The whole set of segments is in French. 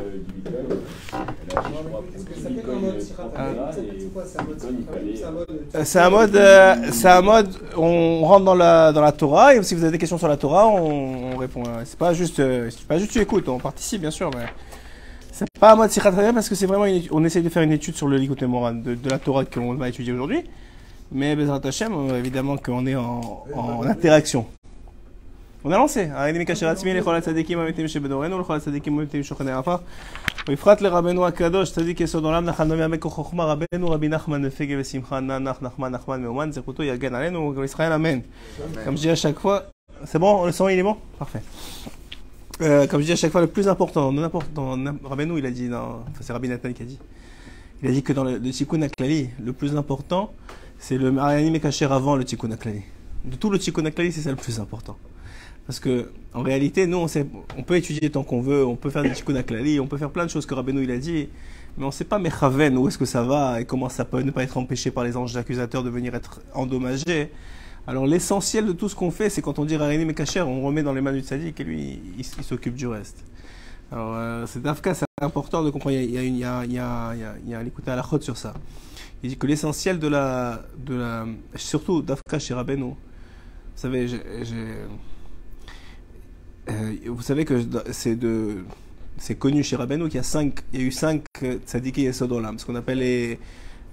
que Euh, C'est un mode, euh, c'est un mode, on rentre dans la, dans la Torah et si vous avez des questions sur la Torah, on, on répond. hein. C'est pas juste, euh, c'est pas juste tu écoutes, on participe bien sûr, mais c'est pas un mode Hamelin parce que c'est vraiment, une on essaye de faire une étude sur le Likut Moran de, de la Torah qu'on va étudier aujourd'hui. Mais Bezrat euh, évidemment qu'on est en interaction. On a lancé. הריני מקשר עצמי לכל הצדיקים האמיתיים שבדורנו ולכל הצדיקים האמיתיים שוכני עפר. ובפרט לרבנו הקדוש, צדיק יסוד עולם, נחל נביא עמק חוכמה, רבנו רבי נחמן מפגה ושמחה, נח נחמן נחמן מאומן, זכותו יגן עלינו, גם ישראל אמן. Comme je dis à chaque fois, c'est bon, le son il est bon Parfait. Euh, comme je dis à chaque fois, le plus important, dans n'importe, dans, n'im- Rabbeinu, il a dit, dans, enfin, c'est Rabbi Nathan qui a dit, il a dit que dans le, le Tikkun HaKlali, le plus important, c'est le Mariani Mekacher avant le Tikkun HaKlali. De tout le Tikkun HaKlali, c'est ça le plus important. Parce que, en réalité, nous, on, peut étudier tant qu'on veut, on peut faire des Tikkun on peut faire plein de choses que Rabbeinu, il a dit, mais on ne sait pas Mechaven, où est-ce que ça va et comment ça peut ne pas être empêché par les anges accusateurs de venir être endommagés. Alors l'essentiel de tout ce qu'on fait, c'est quand on dit Rarini Mekacher, on remet dans les mains du tzaddik et lui, il, s'occupe du reste. Alors euh, c'est Dafka, c'est important de comprendre. Il y a, il y à la chôte sur ça. Il dit que l'essentiel de la, de la, surtout Dafka chez Rabbeinu, vous savez, j'ai- euh, vous savez que c'est connu chez Rabbeinu qu'il y a cinq, il y a eu cinq euh, tzaddikim Yesod Olam, ce qu'on appelle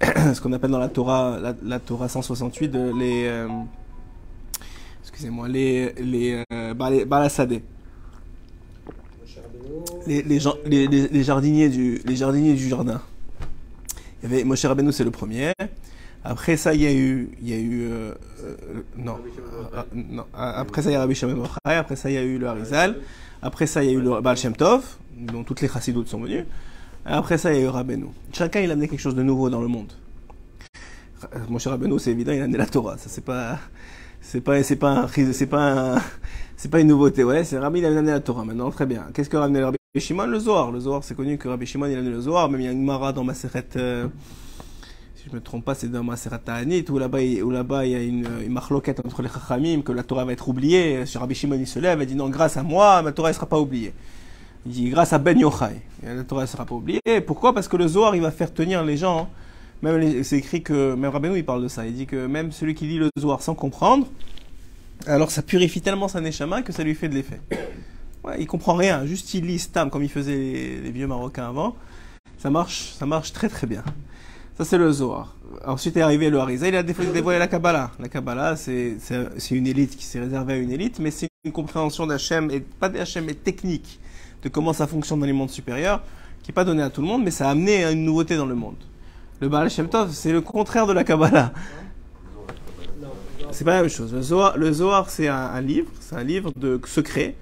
ce qu'on appelle dans la Torah, la, Torah 168, de les, euh, excusez-moi, les, les, euh, les, les- les jardiniers du, les jardiniers du jardin. Il y avait Moshe Rabbeinu, c'est le premier. Après ça, il y a eu, y a eu, euh, euh, non, Ah, non. Ah, Après ça, il y a Rabbi Shimon. Après ça, il y a eu le Harizal. Après ça, il y a eu le Baal Shem Tov, dont toutes les chassidoutes sont venues. Après ça, il y a eu Rabbeinu. Chacun, il a amené quelque chose de nouveau dans le monde. Euh, Moshe Rabbeinu, c'est évident, il a amené la Torah. Ça, c'est pas, c'est pas, c'est pas, une nouveauté. Ouais, c'est Rabbi, il a amené la Torah. Maintenant, très bien. Qu'est-ce que Rabbi Rabbi Shimon? Le Zohar. Le Zohar, c'est connu que Rabbi Shimon, il a amené le Zohar. Même il y a une Mara dans Maseret, euh, je me trompe pas, c'est dans Maseret Ta'anit, où là-bas, il- où là-bas, il y a une, une marloquette entre les Chachamim, que la Torah va être oubliée. Sur Rabbi Shimon, il se lève et dit non, grâce à moi, ma Torah, elle sera pas oubliée. Il dit grâce à Ben Yochai. La Torah ne sera pas oubliée. Pourquoi? Parce que le Zohar, il va faire tenir les gens. Même c'est écrit que, même Rabbeinu, il parle de ça. Il dit que même celui qui lit le Zohar sans comprendre, alors ça purifie tellement sa neshama que ça lui fait de l'effet. Ouais, il comprend rien, juste il lit stam comme il faisait les, les vieux Marocains avant. Ça marche, ça marche très très bien. Ça c'est le Zohar. Ensuite est arrivé le Harizal, il a dévo- dévoilé la Kabbalah. La Kabbalah, c'est une élite qui s'est réservée à une élite, mais c'est une compréhension d'Hachem, et pas d'Hachem, mais technique, de comment ça fonctionne dans les mondes supérieurs, qui n'est pas donnée à tout le monde, mais ça a amené à une nouveauté dans le monde. Le Baal Shem Tov, c'est le contraire de la Kabbalah. C'est pas la même chose. Le Zohar, le Zohar, c'est un, un livre, c'est un livre de secrets,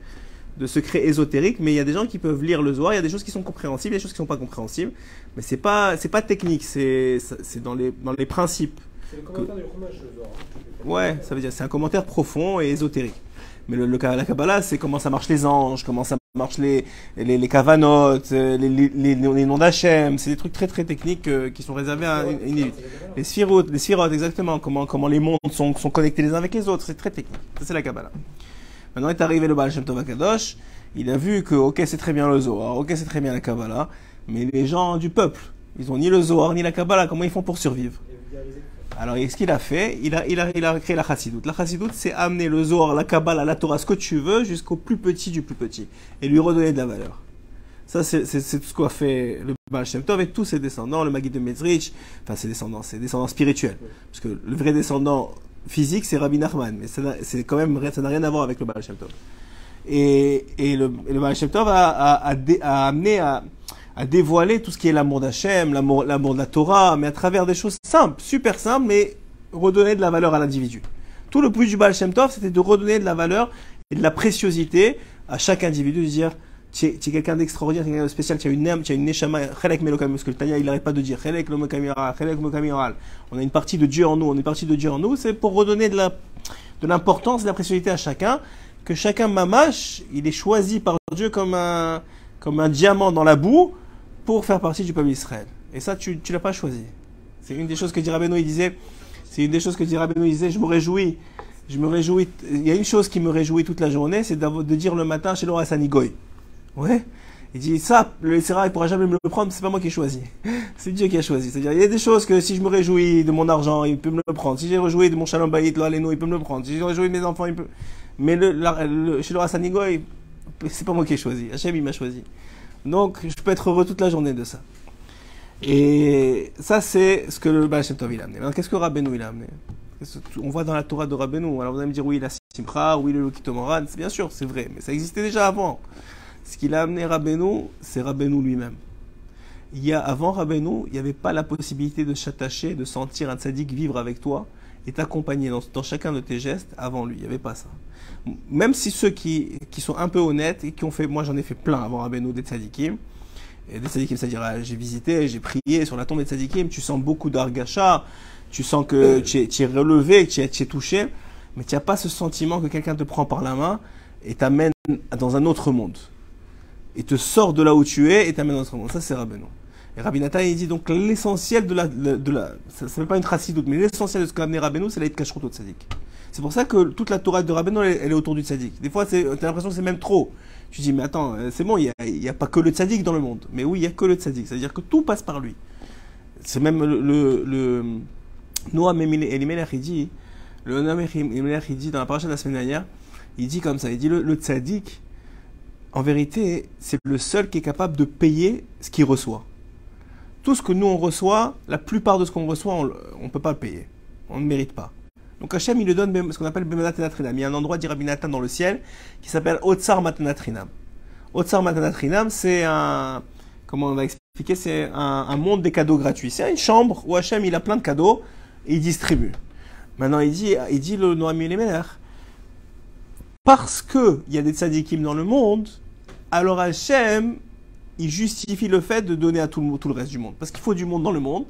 de secrets ésotériques, mais il y a des gens qui peuvent lire le Zohar, il y a des choses qui sont compréhensibles, il y a des choses qui sont pas compréhensibles, mais c'est pas, c'est pas technique, c'est, c'est dans les, dans les principes. c'est le commentaire du Chumash, le Zohar. hein. Ouais, ça veut dire, c'est un commentaire profond et ésotérique. Mais le, le- la Kabbalah, c'est comment ça marche les anges, comment ça marche les, les, les kavanotes, euh, les, les, les, les noms d'Hachem, c'est des trucs très très techniques euh, qui sont réservés à une, une élite. Les sphirotes, les sphirotes, exactement. Comment, comment les mondes sont, sont connectés les uns avec les autres. C'est très technique. Ça, c'est la Kabbalah. Maintenant est arrivé le Baal Shem Tov Akadosh. Il a vu que, ok, c'est très bien le Zohar, ok, c'est très bien la Kabbalah, mais les gens du peuple, ils ont ni le Zohar ni la Kabbalah. Comment ils font pour survivre? Alors, ce qu'il a fait, il a, il a, il a créé la Chassidoute. La Chassidoute, c'est amener le Zohar, la Kabbalah, la Torah, ce que tu veux, jusqu'au plus petit du plus petit, et lui redonner de la valeur. Ça, c'est tout ce qu'a fait le Baal Shem Tov et tous ses descendants, le Maguid de Mezrich, enfin ses descendants, ses descendants spirituels. Parce que le vrai descendant physique, c'est Rabbi Nachman, mais ça n'a- quand même, ça n'a rien à voir avec le Baal Shem Tov. Et, et le, et le Baal Shem Tov a, a, a, a amené à, dévoiler tout ce qui est l'amour d'Hachem, l'amour, de la Torah, mais à travers des choses simples, super simples, mais redonner de la valeur à l'individu. Tout le but du Baal Shem Tov, c'était de redonner de la valeur et de la préciosité à chaque individu, de dire, tu es, tu quelqu'un d'extraordinaire, tu quelqu'un de spécial, tu as une âme, tu as une neshama, chelek melokam, parce que le Tanya, il n'arrête pas de dire, melokam yoral. On a une partie de Dieu en nous, on a une partie de Dieu en nous, c'est pour redonner de la, de l'importance, de la préciosité à chacun, que chacun mamache, il est choisi par Dieu comme un, comme un diamant dans la boue pour faire partie du peuple d'Israël. Et ça, tu ne l'as pas choisi. C'est une des choses que dit Rabbeinu, il disait, c'est une des choses que il disait, je me réjouis, je me réjouis, il y a une chose qui me réjouit toute la journée, c'est de dire le matin chez Laura Sanigoy. Ouais. Il dit ça, le Sera, il pourra jamais me le prendre, c'est pas moi qui ai choisi. C'est Dieu qui a choisi. C'est-à-dire, il y a des choses que si je me réjouis de mon argent, il peut me le prendre. Si j'ai réjoui de mon shalom bayit, lo aleno, il peut me le prendre. Si j'ai réjoui de mes enfants, il peut. Mais le, le- chez le Rassanigo, c'est pas moi qui ai choisi. Hachem, il m'a choisi. Donc, je peux être heureux toute la journée de ça. Et ça, c'est ce que le Baal Tov il a amené. Maintenant, qu'est-ce que Rabbeinu il a amené? On voit dans la Torah de Rabbeinu. Alors, vous allez me dire, oui, la Simcha, oui, le Lokitomoran. C'est bien sûr, c'est vrai, mais ça existait déjà avant. Ce qu'il a amené Rabbeinu, c'est Rabbeinu lui-même. Il y a, avant Rabbeinu, il n'y avait pas la possibilité de s'attacher, de sentir un tzaddik vivre avec toi et t'accompagner dans, chacun de tes gestes avant lui. Il n'y avait pas ça. Même si ceux qui, sont un peu honnêtes et qui ont fait, moi j'en ai fait plein avant Rabbeinu des tzaddikim, des tzaddikim, c'est-à-dire euh, j'ai visité, j'ai prié sur la tombe des tzaddikim, tu sens beaucoup d'argacha, tu sens que tu es, relevé, que tu es touché, mais tu n'as pas ce sentiment que quelqu'un te prend par la main et t'amène dans un autre monde. Et te sort de là où tu es et t'amène dans autre monde. Ça, c'est Rabbeinu. Et Rabbi Nathan, il dit donc l'essentiel de la, de la ça fait pas une chassidoute, mais l'essentiel de ce qu'a amené Rabbeinu, c'est la kashrut au tzaddik. C'est pour ça que toute la Torah de Rabbeinu, elle, est autour du tzaddik. Des fois, tu as l'impression que c'est même trop. Tu dis, mais attends, euh, c'est bon, il n'y a, pas que le tzaddik dans le monde. Mais oui, il n'y a que le tzaddik. C'est-à-dire que tout passe par lui. C'est même le, le, le Noam Elimelech, il dit, le Noam Elimelech, il dit dans la paracha de la semaine dernière, il dit comme ça, il dit le, le en vérité, c'est le seul qui est capable de payer ce qu'il reçoit. Tout ce que nous on reçoit, la plupart de ce qu'on reçoit, on ne peut pas le payer. On ne mérite pas. Donc Hachem, il le donne ce qu'on appelle Bemanat Natrinam. Il y a un endroit, dit Rabbi Nathan, dans le ciel, qui s'appelle Otsar Matanatrinam. Otsar Matanatrinam, c'est un. Comment on va expliquer C'est un, monde des cadeaux gratuits. C'est une chambre où Hachem, il a plein de cadeaux et il distribue. Maintenant, il dit, il dit le Noami Lemeler, parce qu'il y a des tzadikim dans le monde, alors Hachem, il justifie le fait de donner à tout le, reste du monde. Parce qu'il faut du monde dans le monde.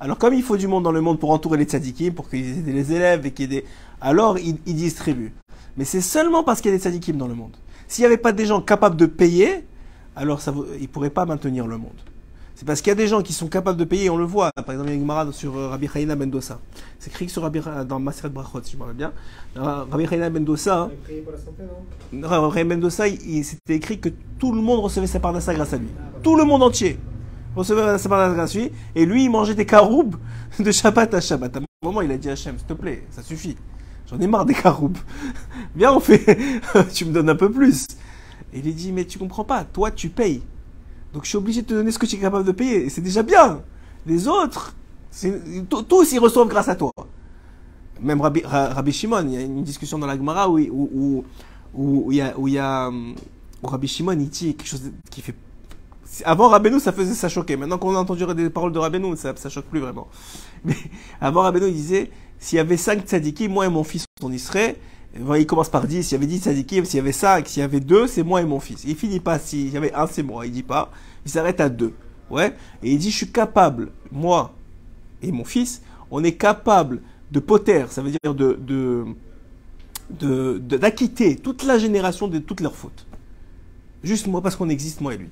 Alors, comme il faut du monde dans le monde pour entourer les tzadikim, pour qu'ils aient les élèves et qu'il y ait des. Alors, il, il distribue. Mais c'est seulement parce qu'il y a des tzadikim dans le monde. S'il n'y avait pas des gens capables de payer, alors ça, il ne pourrait pas maintenir le monde. C'est parce qu'il y a des gens qui sont capables de payer, on le voit. Par exemple, il y a une Gemara sur euh, Rabbi Chaina Ben Dosa. C'est écrit sur Rabbi, dans Maseret Brachot, si je me rappelle bien. Rabbi Dosa. Rabbi Chaina Ben Dosa, il, c'était écrit que tout le monde recevait sa parnassa grâce à lui. Tout le monde entier recevait sa parnassa grâce à lui. Et lui, il mangeait des caroubes de Shabbat à Shabbat. À un moment, il a dit à Hachem, s'il te plaît, ça suffit. J'en ai marre des caroubes. Viens, on fait. tu me donnes un peu plus. Et il lui dit, mais tu comprends pas, toi, tu payes. Donc je suis obligé de te donner ce que tu es capable de payer. Et c'est déjà bien. Les autres, tous ils reçoivent grâce à toi. Même Rabbi, Rabbi Shimon, il y a une discussion dans la Gemara où, où, où, il y a, où, il y a, Rabbi Shimon il dit quelque chose qui fait. Avant Rabbeinu, ça faisait ça choquer. Maintenant qu'on a entendu des paroles de Rabbeinu, ça, ça choque plus vraiment. Mais avant Rabbeinu, il disait s'il y avait cinq tzadikis, moi et mon fils, on y serait. Il commence par 10, s'il y avait 10 tzadikim, s'il y avait 5, s'il y avait 2, c'est moi et mon fils. Il finit pas, s'il y avait 1, c'est moi. Il dit pas, il s'arrête à 2. Ouais. Et il dit, je suis capable, moi et mon fils, on est capable de poter, ça veut dire de, d'acquitter toute la génération de toutes leurs fautes. Juste moi, parce qu'on existe, moi et lui.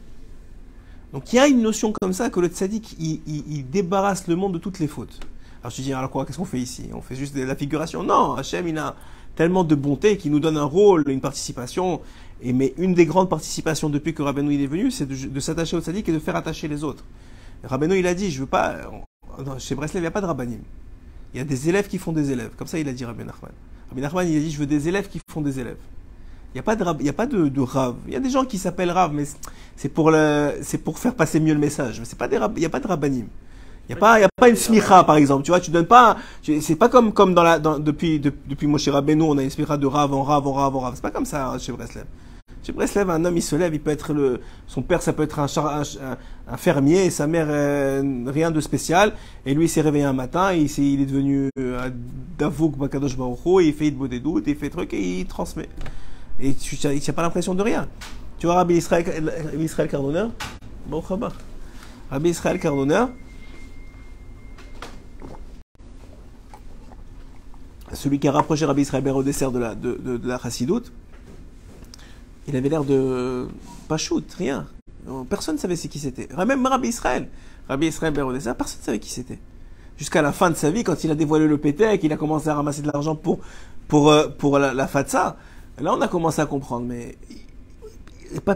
Donc il y a une notion comme ça que le tzaddik, il, débarrasse le monde de toutes les fautes. Alors je dis, alors quoi, qu'est-ce qu'on fait ici? On fait juste de la figuration? Non, Hachem, il a tellement de bonté qui nous donne un rôle, une participation. Et mais une des grandes participations depuis que Rabbeinu il est venu, c'est de, s'attacher au tzaddik et de faire attacher les autres. Rabbeinu il a dit, je veux pas, chez Breslev il n'y a pas de rabbanim. Il y a des élèves qui font des élèves. Comme ça il a dit Rabbi Nachman. Rabbi Nachman il a dit, je veux des élèves qui font des élèves. Il n'y a pas de, il y a de. Il y a des gens qui s'appellent rave, mais c'est pour le, pour faire passer mieux le message. Mais c'est pas des, il n'y a pas de rabbanim. Il n'y a, pas, y a pas une smicha, par exemple. Tu vois, tu donnes pas. C'est pas comme, comme dans la, depuis, de, depuis Rabbeinu, on a une smicha de rave en rave en rave en. C'est pas comme ça hein, chez Breslev. Chez Breslev, un homme, il se lève, il peut être le. Son père, ça peut être un, fermier, et sa mère, euh, rien de spécial. Et lui, il s'est réveillé un matin, il, est, il est devenu euh, Davouk Bakadosh et il fait de des doutes, il fait truc, et il transmet. Et tu n'as pas l'impression de rien. Tu vois, Rabbi Israël, Israël. Rabbi Israël Cardonneur. celui qui a rapproché Rabbi Israël Ber dessert de la, de, de la chassidoute, il avait l'air de pas shoot, rien. Personne ne savait qui c'était. Même Rabbi Israël, Rabbi Israël Ber au dessert, personne ne savait qui c'était. Jusqu'à la fin de sa vie, quand il a dévoilé le pété, qu'il a commencé à ramasser de l'argent pour, pour, pour la, la fatsa, là on a commencé à comprendre, mais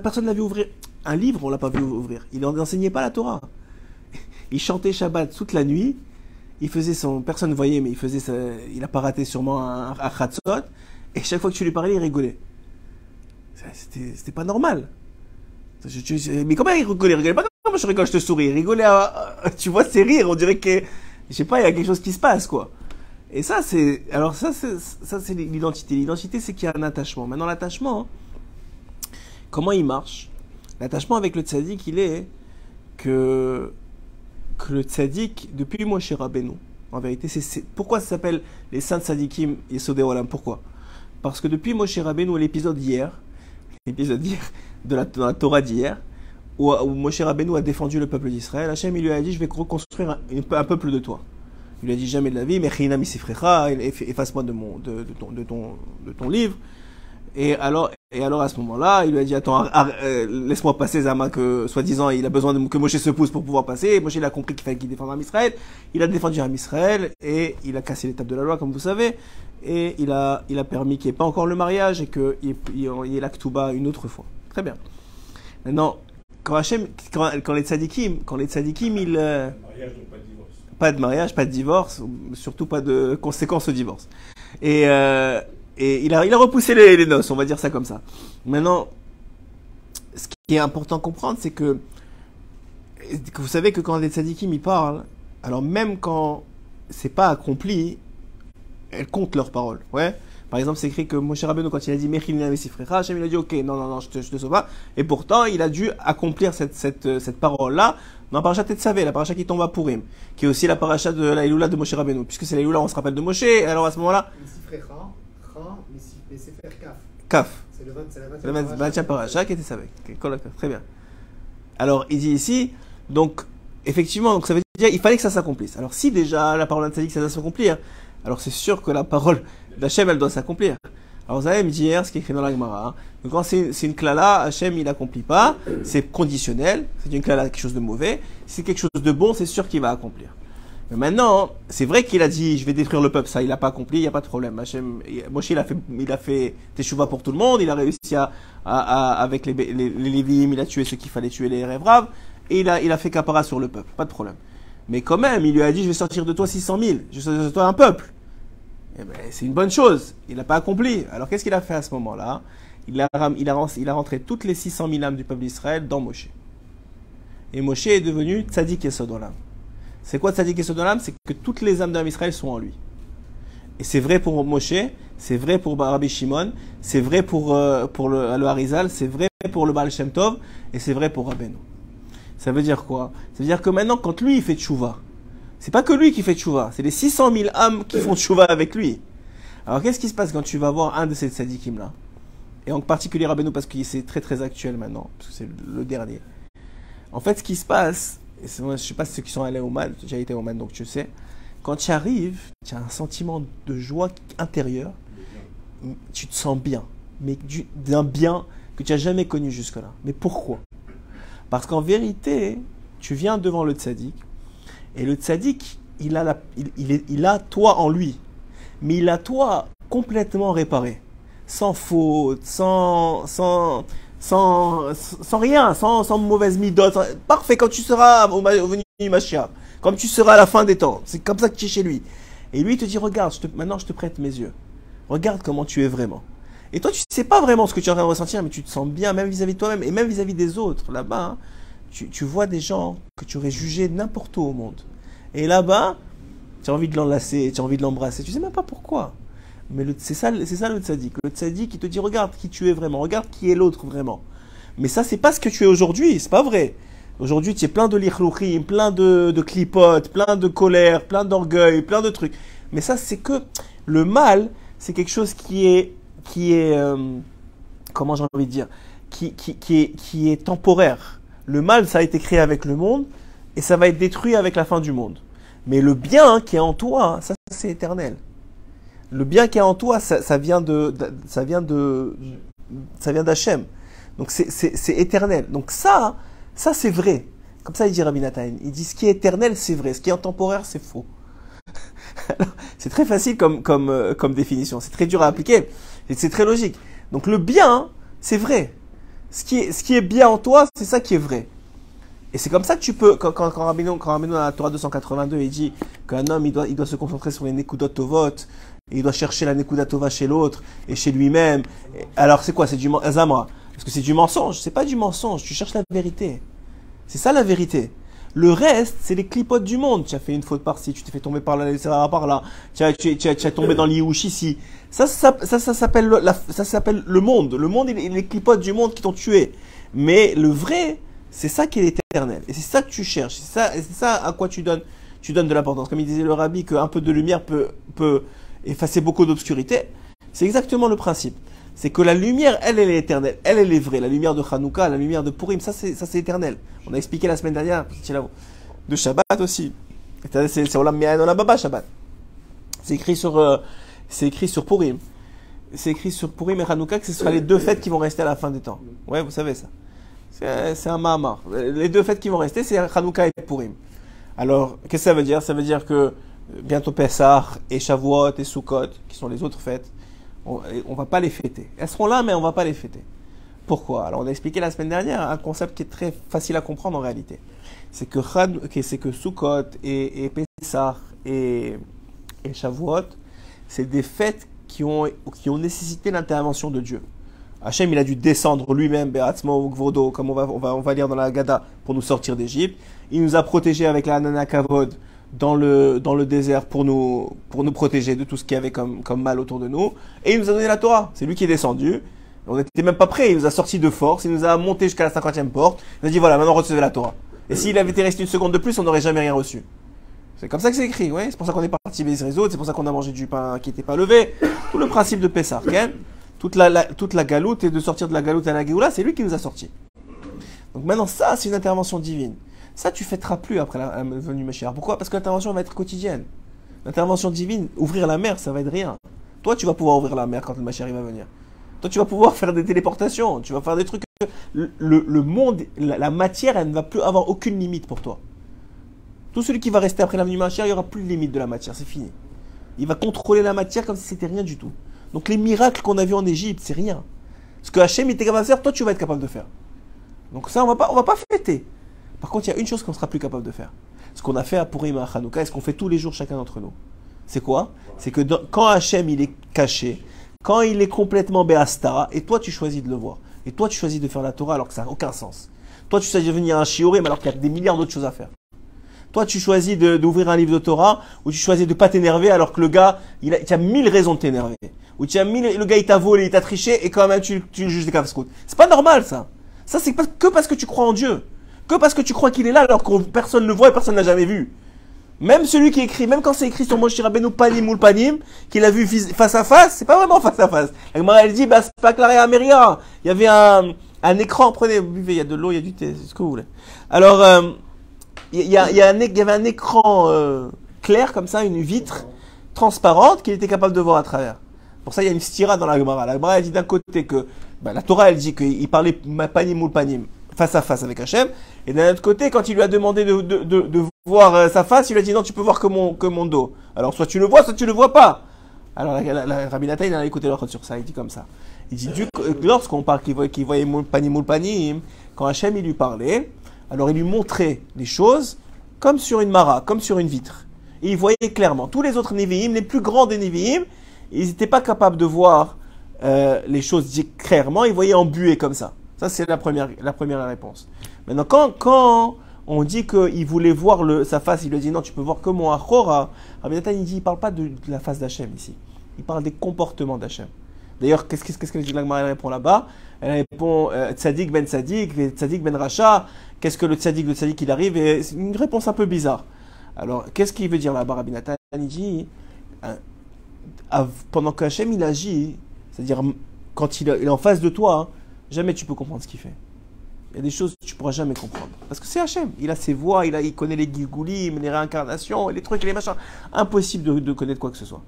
personne ne l'a vu ouvrir. un livre, on l'a pas vu ouvrir. Il n'enseignait pas la Torah. Il chantait Shabbat toute la nuit. Il faisait son, personne ne voyait, mais il faisait sa, il a pas raté sûrement un, un. Et chaque fois que tu lui parlais, il rigolait. C'était, pas normal. Mais comment il rigolait? Il rigolait pas comme je rigole, je te souris. Il rigolait, à- à- tu vois, c'est rire. On dirait que, je sais pas, il y a quelque chose qui se passe, quoi. Et ça, c'est, alors ça, c'est, l'identité. L'identité, c'est qu'il y a un attachement. Maintenant, l'attachement, comment il marche? L'attachement avec le tzaddik, il est que, que le tzaddik, depuis Moshe Rabbeinu, en vérité, c'est, pourquoi ça s'appelle les saints tzaddikim Yesodei Olam? Pourquoi? Parce que depuis Moshe Rabbeinu, l'épisode d'hier, l'épisode d'hier, de la, Torah d'hier, où, Moshe Rabbeinu a défendu le peuple d'Israël, Hachem, lui a dit, je vais reconstruire un, un peuple de toi. Il lui a dit jamais de la vie, mais efface-moi de, ton, livre. Et alors, à ce moment-là, il lui a dit attends, euh, laisse-moi passer Zama que soi-disant il a besoin que Moshe se pousse pour pouvoir passer. Moshe il a compris qu'il fallait qu'il défende Am Israël. Il a défendu Am Israël et il a cassé l'étape de la loi comme vous savez. Et il a, il a permis qu'il n'y ait pas encore le mariage et qu'il y ait, il y ait une autre fois. Très bien. Maintenant, quand Hachem, quand, les tzadikim, quand les tzadikim, ils, Mariage, donc pas de pas de mariage, pas de divorce, surtout pas de conséquences au divorce. Et, euh, et il, a, il a repoussé les, les noces, on va dire ça comme ça. Maintenant, ce qui est important à comprendre, c'est que, que vous savez que quand les tzadikim ils parlent, alors même quand c'est pas accompli, elles comptent leurs paroles. Ouais. Par exemple, c'est écrit que Moshe Rabbeinu, quand il a dit Mechilina Mesifrecha, Hachem il a dit ok, non, non, non, je te, je te sauve pas. Et pourtant, il a dû accomplir cette, cette, euh, cette parole-là dans la paracha Tetzavé, la paracha qui tombe à Purim, qui est aussi la paracha de la Iloula de Moshe Rabbeinu. Puisque c'est la Iloula, on se rappelle de Moshe, et alors à ce moment-là, Kaf. C'est le 20 c'est la 20 C'est le 20e paracha qui était hakol. Très bien. Alors, il dit ici, donc, effectivement, donc ça veut dire il fallait que ça s'accomplisse. Alors, si déjà la parole d'un que ça doit s'accomplir, alors c'est sûr que la parole d'Hachem, elle doit s'accomplir. Alors, vous avez me hier ce qui est écrit dans la Gemara. hein. Donc, quand c'est une klala, Hachem, il n'accomplit pas. C'est conditionnel. C'est une klala, quelque chose de mauvais. C'est quelque chose de bon, c'est sûr qu'il va accomplir. Mais maintenant, c'est vrai qu'il a dit, je vais détruire le peuple. Ça, il n'a pas accompli, il n'y a pas de problème. Hachem, Moshe, il a fait, il a fait teshuva pour tout le monde. Il a réussi à, à- avec les, les, les Lévi'im, il a tué ceux qu'il fallait tuer, les rêves raves. Et il a, il a fait capara sur le peuple. Pas de problème. Mais quand même, il lui a dit, je vais sortir de toi 600 000. Je vais sortir de toi un peuple. Eh ben, c'est une bonne chose. Il n'a pas accompli. Alors, qu'est-ce qu'il a fait à ce moment-là? Il a, rentré toutes les 600 000 âmes du peuple d'Israël dans Moshe. Et Moshe est devenu tzaddik et Sodolam. C'est quoi tzaddik et Sodolam C'est que toutes les âmes d'âme Israël sont en lui. Et c'est vrai pour Moshe, c'est vrai pour Rabbi Shimon, c'est vrai pour, euh, pour le, c'est vrai pour le Baal Shem Tov, et c'est vrai pour Rabbeinu. Ça veut dire quoi? Ça veut dire que maintenant, quand lui, il fait tchouva, c'est pas que lui qui fait tchouva, c'est les 600 000 âmes qui font tchouva avec lui. Alors qu'est-ce qui se passe quand tu vas voir un de ces tzadikim là? Et en particulier Rabbeinu, parce que c'est très très actuel maintenant, parce que c'est le dernier. En fait, ce qui se passe, et je sais pas ceux qui sont allés au Man, j'ai été au Man donc tu sais, quand tu arrives, tu as un sentiment de joie intérieure, tu te sens bien, mais du- d'un bien que tu n'as jamais connu jusque-là. Mais pourquoi? Parce qu'en vérité, tu viens devant le tzaddik, et le tzaddik, il a, toi en lui, mais il a toi complètement réparé, sans faute, sans, rien, sans, sans mauvaise midote, parfait quand tu seras au, au venu comme tu seras à la fin des temps, c'est comme ça que tu es chez lui. Et lui il te dit, regarde, maintenant je te prête mes yeux, regarde comment tu es vraiment. Et toi, tu sais pas vraiment ce que tu es en train de ressentir, mais tu te sens bien, même vis-à-vis de toi-même, et même vis-à-vis des autres. Là-bas, hein, tu, vois des gens que tu aurais jugés n'importe où au monde. Et là-bas, tu as envie de l'enlacer, tu as envie de l'embrasser, tu sais même pas pourquoi. Mais c'est ça, c'est ça le tzaddik. Le tzaddik, il te dit, regarde qui tu es vraiment, regarde qui est l'autre vraiment. Mais ça, c'est pas ce que tu es aujourd'hui, c'est pas vrai. Aujourd'hui, tu es plein de lichlouchim, plein de, de clipotes, plein de colère, plein d'orgueil, plein de trucs. Mais ça, c'est que le mal, c'est quelque chose qui est, qui est, euh, comment j'ai envie de dire, qui, qui, qui, est, qui est temporaire. Le mal, ça a été créé avec le monde et ça va être détruit avec la fin du monde. Mais le bien qui est en toi, ça, c'est éternel. Le bien qui est en toi, ça, ça vient de, ça vient de, ça vient d'Hachem. Donc c'est, éternel. Donc ça, ça c'est vrai. Comme ça, il dit Rabbi Nathan. Il dit ce qui est éternel, c'est vrai. Ce qui est temporaire, c'est faux. C'est très facile comme, comme, euh, comme définition. C'est très dur à appliquer. Et c'est très logique. Donc le bien, c'est vrai. Ce qui est, ce qui est bien en toi, c'est ça qui est vrai. Et c'est comme ça que tu peux, quand, quand, quand Rabbeinu, quand dans la Torah 282, il dit qu'un homme, il doit, il doit se concentrer sur les Nekudot Tovot, et il doit chercher la Nekuda Tova chez l'autre, et chez lui-même. Alors c'est quoi? C'est du men- Zamra. Parce que c'est du mensonge. C'est pas du mensonge, tu cherches la vérité. C'est ça la vérité. Le reste, c'est les clipotes du monde. Tu as fait une faute par-ci, tu t'es fait tomber par là, par là, tu as, tu, tu tu as tombé dans l'Iouch ici. Ça, ça, ça, ça s'appelle le, le monde. Le monde, il les clipotes du monde qui t'ont tué. Mais le vrai, c'est ça qui est l'éternel. Et c'est ça que tu cherches. C'est ça, c'est ça à quoi tu donnes, tu donnes de l'importance. Comme il disait le rabbi, qu'un peu de lumière peut, peut effacer beaucoup d'obscurité. C'est exactement le principe. C'est que la lumière, elle, elle est éternelle. Elle, elle est vraie. La lumière de Hanouka, la lumière de Purim, ça, c'est, ça, c'est éternel. On a expliqué la semaine dernière, de Shabbat aussi. C'est, Olam Shabbat. C'est écrit sur, euh, c'est écrit sur Purim. C'est écrit sur Purim et Hanouka que ce sera les deux fêtes qui vont rester à la fin des temps. Ouais, vous savez ça. C'est, un Mahamar. Les deux fêtes qui vont rester, c'est Hanouka et Purim. Alors, qu'est-ce que ça veut dire? Ça veut dire que euh, bientôt Pessah et Shavuot et Sukkot, qui sont les autres fêtes, on, on va pas les fêter. Elles seront là, mais on va pas les fêter. Pourquoi? Alors, on a expliqué la semaine dernière un concept qui est très facile à comprendre en réalité. C'est que, que- que Sukkot et, et Pessah et, et Shavuot, c'est des fêtes qui ont, qui ont nécessité l'intervention de Dieu. Hachem, il a dû descendre lui-même, comme on va, on, va, on va lire dans la Gada, pour nous sortir d'Égypte. Il nous a protégés avec la Nana Kavod dans le, dans le désert pour nous, pour nous protéger de tout ce qu'il y avait comme, comme mal autour de nous. Et il nous a donné la Torah. C'est lui qui est descendu. On n'était même pas prêt. Il nous a sorti de force. Il nous a monté jusqu'à la cinquantième porte. Il nous a dit voilà, maintenant recevez la Torah. Et s'il avait été resté une seconde de plus, on n'aurait jamais rien reçu. C'est comme ça que c'est écrit, ouais. C'est pour ça qu'on est parti les réseaux, c'est pour ça qu'on a mangé du pain qui n'était pas levé. Tout le principe de Pessah, toute la, toute la galoute et de sortir de la galoute à la Géoula, c'est lui qui nous a sortis. Donc maintenant, ça, c'est une intervention divine. Ça, tu fêteras plus après la, la venue Mashiach. Pourquoi? Parce que l'intervention va être quotidienne. L'intervention divine, ouvrir la mer, ça va être rien. Toi, tu vas pouvoir ouvrir la mer quand le va venir. Toi, tu vas pouvoir faire des téléportations, tu vas faire des trucs. Le, le- monde, la matière, elle ne va plus avoir aucune limite pour toi. Tout celui qui va rester après la venue Mashiach, il n'y aura plus de limite de la matière, c'est fini. Il va contrôler la matière comme si c'était rien du tout. Donc les miracles qu'on a vus en Égypte, c'est rien. Ce que Hachem était capable de faire, toi tu vas être capable de faire. Donc ça, on va pas, on va pas fêter. Par contre, il y a une chose qu'on sera plus capable de faire. Ce qu'on a fait à Purim et à Hanouka, et ce qu'on fait tous les jours chacun d'entre nous. C'est quoi? C'est que quand Hachem il est caché, quand il est complètement béasta, et toi tu choisis de le voir, et toi tu choisis de faire la Torah alors que ça n'a aucun sens. Toi tu choisis de venir à un shiurim alors qu'il y a des milliards d'autres choses à faire. Toi, tu choisis d'ouvrir un livre de Torah, ou tu choisis de pas t'énerver alors que le gars, il a, tu as mille raisons de t'énerver. Ou tu as mille, le gars, il t'a volé, il t'a triché, et quand même, tu, tu le juges des casse C'est pas normal, ça. Ça, c'est pas que parce que tu crois en Dieu. Que parce que tu crois qu'il est là alors que personne ne le voit et personne ne l'a jamais vu. Même celui qui écrit, même quand c'est écrit sur Moshe Rabbeinu Panim ou Panim, qu'il a vu face à face, c'est pas vraiment face à face. La elle dit, bah, c'est pas clair et. Il y avait un, un écran, prenez, buvez, il y a de l'eau, il y a du thé, c'est ce que vous voulez. Alors, euh, il y, avait un écran euh, clair comme ça, une vitre transparente qu'il était capable de voir à travers. Pour ça, il y a une stira dans la Gemara. La Gemara, elle dit d'un côté que bah, la Torah, elle dit qu'il parlait panim ou panim face à face avec Hachem. Et d'un autre côté, quand il lui a demandé de, de, de, voir euh, sa face, il lui a dit non, tu peux voir que mon, que mon dos. Alors, soit tu le vois, soit tu le vois pas. Alors, la, la, Rabbi il a écouté leur sur ça. Il dit comme ça. Il dit, euh, lorsqu'on parle qu'il voyait, qu'il voyait moul panim ou le panim, quand Hachem, il lui parlait, alors il lui montrait les choses comme sur une mara, comme sur une vitre. Et il voyait clairement. Tous les autres Nevi'im, les plus grands des Nevi'im, ils n'étaient pas capables de voir euh, les choses clairement, ils voyaient embués comme ça. Ça, c'est la première, réponse. Maintenant, quand, quand on dit qu'il voulait voir sa face, il lui dit non, tu peux voir que mon Achora, Rabbi Nathan, il dit, il parle pas de, la face d'Hachem ici. Il parle des comportements d'Hachem. D'ailleurs, qu'est-ce qu'est-ce qu'est-ce répond là-bas Elle répond euh, Tzadik ben Tzadik, et Tzadik ben Racha. Qu'est-ce que le Tzadik, le Tzadik, il arrive Et c'est une réponse un peu bizarre. Alors, qu'est-ce qu'il veut dire là-bas, Rabbi Nathan? Il dit euh, pendant que Hachem il agit, c'est-à-dire quand il, est- en face de toi, jamais tu peux comprendre ce qu'il fait. Il y a des choses que tu pourras jamais comprendre. Parce que c'est Hachem. Il a ses voix, il, a, il connaît les Gilgulim, les réincarnations, les trucs, les machins. Impossible de connaître quoi que ce soit.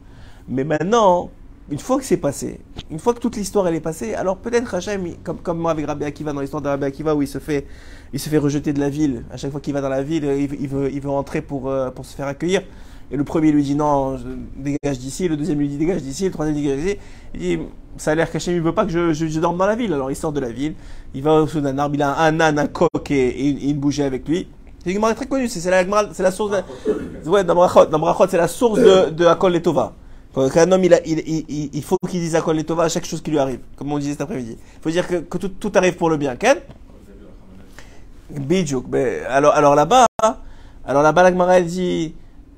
Mais maintenant, une fois que c'est passé, une fois que toute l'histoire elle est passée, alors peut-être Hachem, comme, comme moi avec Rabbi Akiva dans l'histoire de Rabbi Akiva où il se fait, il se fait rejeter de la ville. À chaque fois qu'il va dans la ville, il, veut- il veut, il veut entrer pour, euh, pour se faire accueillir. Et le premier lui dit non, je dégage d'ici. Le deuxième lui dit dégage d'ici. Le troisième dit dégage d'ici. Il dit ça a l'air qu'Hachem il veut pas que je, je, je dorme dans la ville. Alors il sort de la ville. Il va au-dessous d'un arbre. Il a un âne, un coq et, et une, une bougie avec lui. C'est une très connue. C'est c'est la, la source. De, ouais. Dans Brachot, c'est la source de, de Akol Letova. Quand un homme, il, a- il, il, il- faut qu'il dise Akol Letova à chaque chose qui lui arrive. Comme on disait cet après-midi. Il faut dire que, que tout, tout arrive pour le bien. Ken? Bidjouk. Mais alors, alors là-bas, alors là-bas, dit,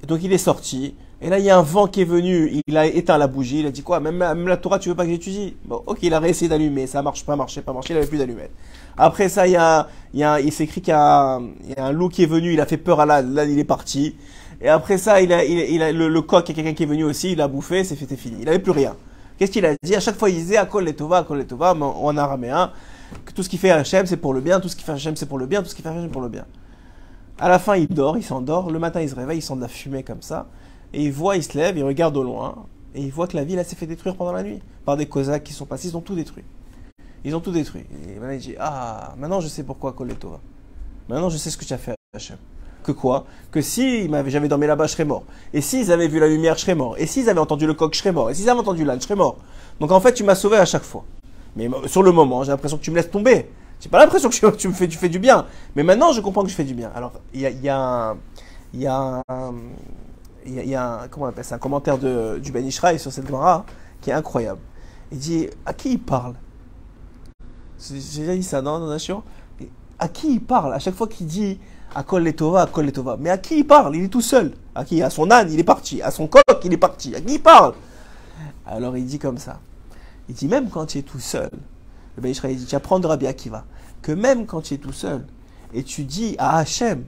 donc il est sorti, et là il y a un vent qui est venu, il a éteint la bougie, il a dit quoi, même, même la Torah, tu veux pas que j'étudie? Bon, ok, il a réessayé d'allumer, ça marche pas, marché, pas marché, il avait plus d'allumettes. Après ça, il y a, il y a, il s'écrit qu'il y y a un loup qui est venu, il a fait peur à l'âne, l'âne il est parti. Et après ça, il a, il, a- le, coq, il y a quelqu'un qui est venu aussi, il a bouffé, c'est c'est fini. Il avait plus rien. Qu'est-ce qu'il a dit? À chaque fois, il disait Akol Letova, Akol Letova, en en araméen, que tout ce qui fait Hachem, c'est pour le bien, tout ce qui fait Hachem, c'est pour le bien, tout ce qui fait Hachem, c'est pour le bien. À la fin, il dort, il s'endort. Le matin, il se réveille, il sent de la fumée comme ça. Et il voit, il se lève, il regarde au loin. Et il voit que la ville, elle s'est fait détruire pendant la nuit. Par des Cosaques qui sont passés, ils ont tout détruit. Ils ont tout détruit. Et maintenant, il dit Ah, maintenant je sais pourquoi Koletova. Maintenant, je sais ce que tu as fait à Hachem. Que quoi Que si j'avais dormi là-bas, je serais mort. Et s'ils avaient vu la lumière, je serais mort. Et s'ils avaient entendu le coq, je serais mort. Et s'ils avaient entendu l'âne, je serais mort. Donc en fait, tu m'as sauvé à chaque fois. Mais sur le moment, j'ai l'impression que tu me laisses tomber. J'ai pas l'impression que tu, me fais, tu fais du bien. Mais maintenant, je comprends que je fais du bien. Alors, il y a, un. Il y a y a, comment on appelle ça, un commentaire de, du Ben Ishraï sur cette Gemara qui est incroyable. Il dit à qui il parle? J'ai déjà dit ça, non, Nation Et À qui il parle? À chaque fois qu'il dit à Kol Letova, à Kol Letova. Mais à qui il parle? Il est tout seul. À qui? À son âne, il est parti. À son coq, il est parti. À qui il parle? Alors il dit comme ça. Il dit même quand tu es tout seul, le Ben dit tu apprends de Rabbi Akiva, que même quand tu es tout seul, et tu dis à Hachem,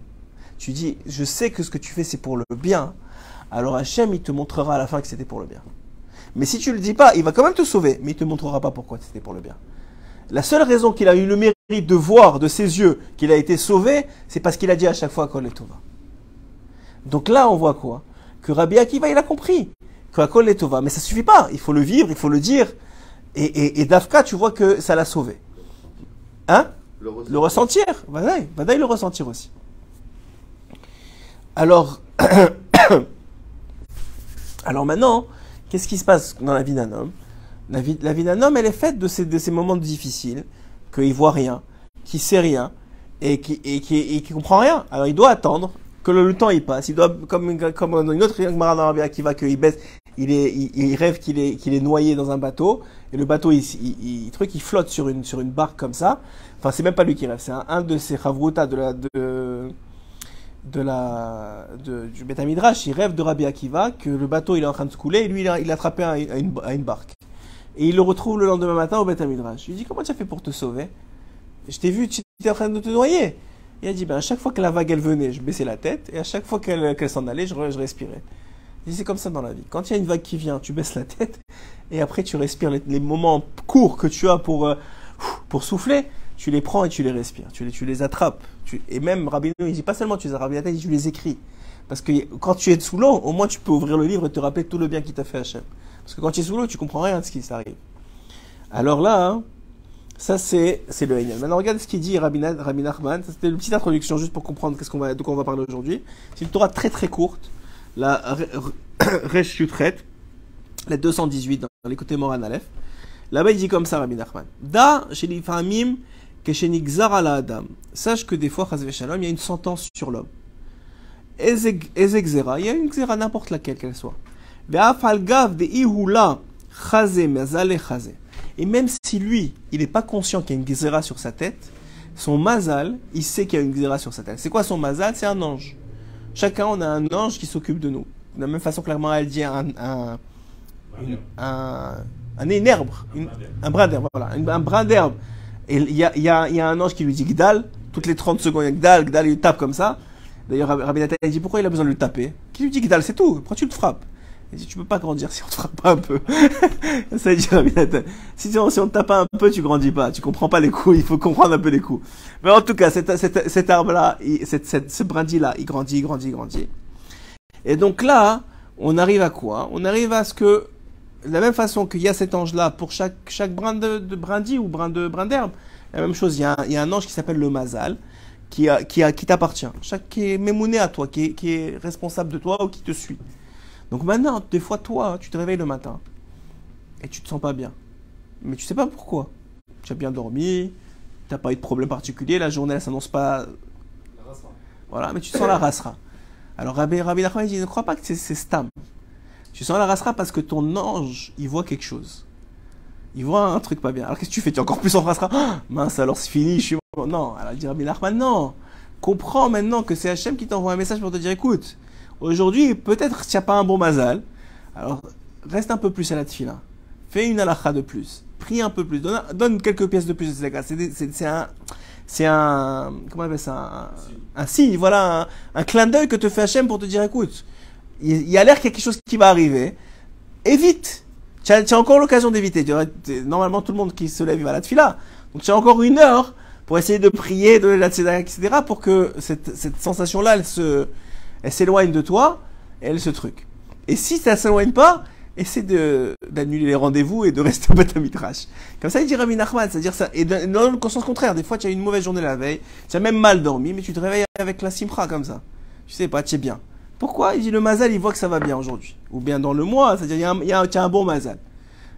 tu dis je sais que ce que tu fais c'est pour le bien, alors Hachem il te montrera à la fin que c'était pour le bien. Mais si tu le dis pas, il va quand même te sauver, mais il te montrera pas pourquoi c'était pour le bien. La seule raison qu'il a eu le mérite de voir de ses yeux qu'il a été sauvé, c'est parce qu'il a dit à chaque fois Kol Tova. Donc là, on voit quoi? Que Rabbi Akiva, il a compris que Kol Tova. Mais ça suffit pas. Il faut le vivre, il faut le dire. Et, et, et Dafka, tu vois que ça l'a sauvé. Hein? Le ressenti. Le ressentir. Vadaï, Vadaï le ressentir aussi. Alors, alors maintenant, qu'est-ce qui se passe dans la vie d'un homme? La vie, la vie d'un homme, elle est faite de ces, de ces moments difficiles, qu'il voit rien, qu'il sait rien, et qui, et qui, et qui comprend rien. Alors il doit attendre que le, temps il passe. Il doit, comme, comme une autre Gemara qui va qu'il baisse, il, est, il, il rêve qu'il est, qu'il est noyé dans un bateau, et le bateau, il, il, il, truc, il flotte sur une, sur une barque comme ça. Enfin, c'est même pas lui qui rêve, c'est un, un de ces Chavruta de la, de, de la, de, du Beth Midrash, il rêve de Rabbi Akiva, que le bateau il est en train de se couler, et lui il a, il a attrapé à une, à une barque. Et il le retrouve le lendemain matin au Beth Midrash. Je lui dis comment tu as fait pour te sauver? Je t'ai vu, tu étais en train de te noyer. Il a dit ben, à chaque fois que la vague elle venait, je baissais la tête, et à chaque fois qu'elle s'en allait, je, je respirais. Dit c'est comme ça dans la vie. Quand il y a une vague qui vient, tu baisses la tête, et après tu respires les, les moments courts que tu as pour, euh, pour souffler, tu les prends et tu les respires, tu les, tu les attrapes. Tu- et même Rabbi il dit pas seulement tu les attrapes, il dit tu les écris. Parce que quand tu es sous l'eau, au moins tu peux ouvrir le livre et te rappeler tout le bien qu'il t'a fait Hachem. Parce que quand tu es sous l'eau, tu comprends rien de ce qui t'arrive. Alors là, hein, ça c'est le Heignel. Maintenant regarde ce qu'il dit Rabbi, Rabbi Nachman. C'était une petite introduction juste pour comprendre qu'est-ce qu'on va, de quoi on va parler aujourd'hui. C'est une Torah très très courte. La Resh Yutret, la 218 dans l'écouté Moran Aleph. Là-bas il dit comme ça Rabbi Nachman. Da shelifamim keshenigzar ala adam. Sache que des fois, il y a une sentence sur l'homme. Ezeg- Ezegzera, il y a une xéra n'importe laquelle qu'elle soit. Et même si lui, il n'est pas conscient qu'il y a une xéra sur sa tête, son mazal, il sait qu'il y a une xéra sur sa tête. C'est quoi son mazal? C'est un ange. Chacun, on a un ange qui s'occupe de nous. De la même façon que la Gemara, elle dit un, un, une- un, un, une herbe, une- un brin d'herbe, voilà, un brin d'herbe. Et il y a, y, a, y a un ange qui lui dit Gdal, toutes les 30 secondes, il y a Gdal, Gdal, il lui tape comme ça. D'ailleurs, Rabbi Nathan, il dit pourquoi il a besoin de le taper? Qui lui dit Gdal, c'est tout, pourquoi tu le frappes? Il dit tu peux pas grandir si on te frappe pas un peu. ça dit Rabbi Nathan. Si, si on te tape pas un peu, tu grandis pas, tu comprends pas les coups, il faut comprendre un peu les coups. Mais en tout cas, cet, arbre-là, ce brindis-là, il grandit, il grandit, il grandit. Et donc là, on arrive à quoi? On arrive à ce que, de la même façon qu'il y a cet ange-là pour chaque, chaque brin de, brindis ou brin de d'herbe, la même chose, il y, a un, ange qui s'appelle le Mazal, qui, a, qui, t'appartient, chaque qui est mémouné à toi, qui est responsable de toi ou qui te suit. Donc maintenant, des fois, toi, tu te réveilles le matin et tu te sens pas bien. Mais tu sais pas pourquoi. Tu as bien dormi, tu n'as pas eu de problème particulier, la journée, elle s'annonce pas. La rasera. Voilà, mais tu sens la rasera. Alors Rabbi, Rabbi Nachman dit, ne crois pas que c'est, stam. Tu sens la rasera parce que ton ange, il voit quelque chose. Il voit un truc pas bien. Alors qu'est-ce que tu fais? Tu es encore plus en rasera? Ah, Mince, alors c'est fini, je suis mort. Non, alors il dit Rabbi non. Comprends maintenant que c'est Hachem qui t'envoie un message pour te dire, écoute, aujourd'hui, peut-être tu n'as pas un bon mazal. Alors, reste un peu plus à la tefila. Fais une halakha de plus. Prie un peu plus. Donne, donne quelques pièces de plus. C'est, un... C'est un... Comment on appelle ça? Un, signe, voilà, un, un clin d'œil que te fait Hachem pour te dire, écoute, il, y a l'air qu'il y a quelque chose qui va arriver. Évite. Tu as, encore l'occasion d'éviter. Normalement, tout le monde qui se lève, il va à la tefila. Donc, tu as encore une heure pour essayer de prier, de la etc. pour que cette, cette sensation-là, elle se, elle s'éloigne de toi et elle se truc. Et si ça s'éloigne pas, essaie d'annuler les rendez-vous et de rester au Batamitrash. Comme ça, il dit Rabbi Nachman, c'est-à-dire ça, et dans le sens contraire, des fois, tu as une mauvaise journée la veille, tu as même mal dormi, mais tu te réveilles avec la simra comme ça. Tu sais pas, tu es bien. Pourquoi? Il dit le mazal, il voit que ça va bien aujourd'hui. Ou bien dans le mois, c'est-à-dire il y a un bon mazal.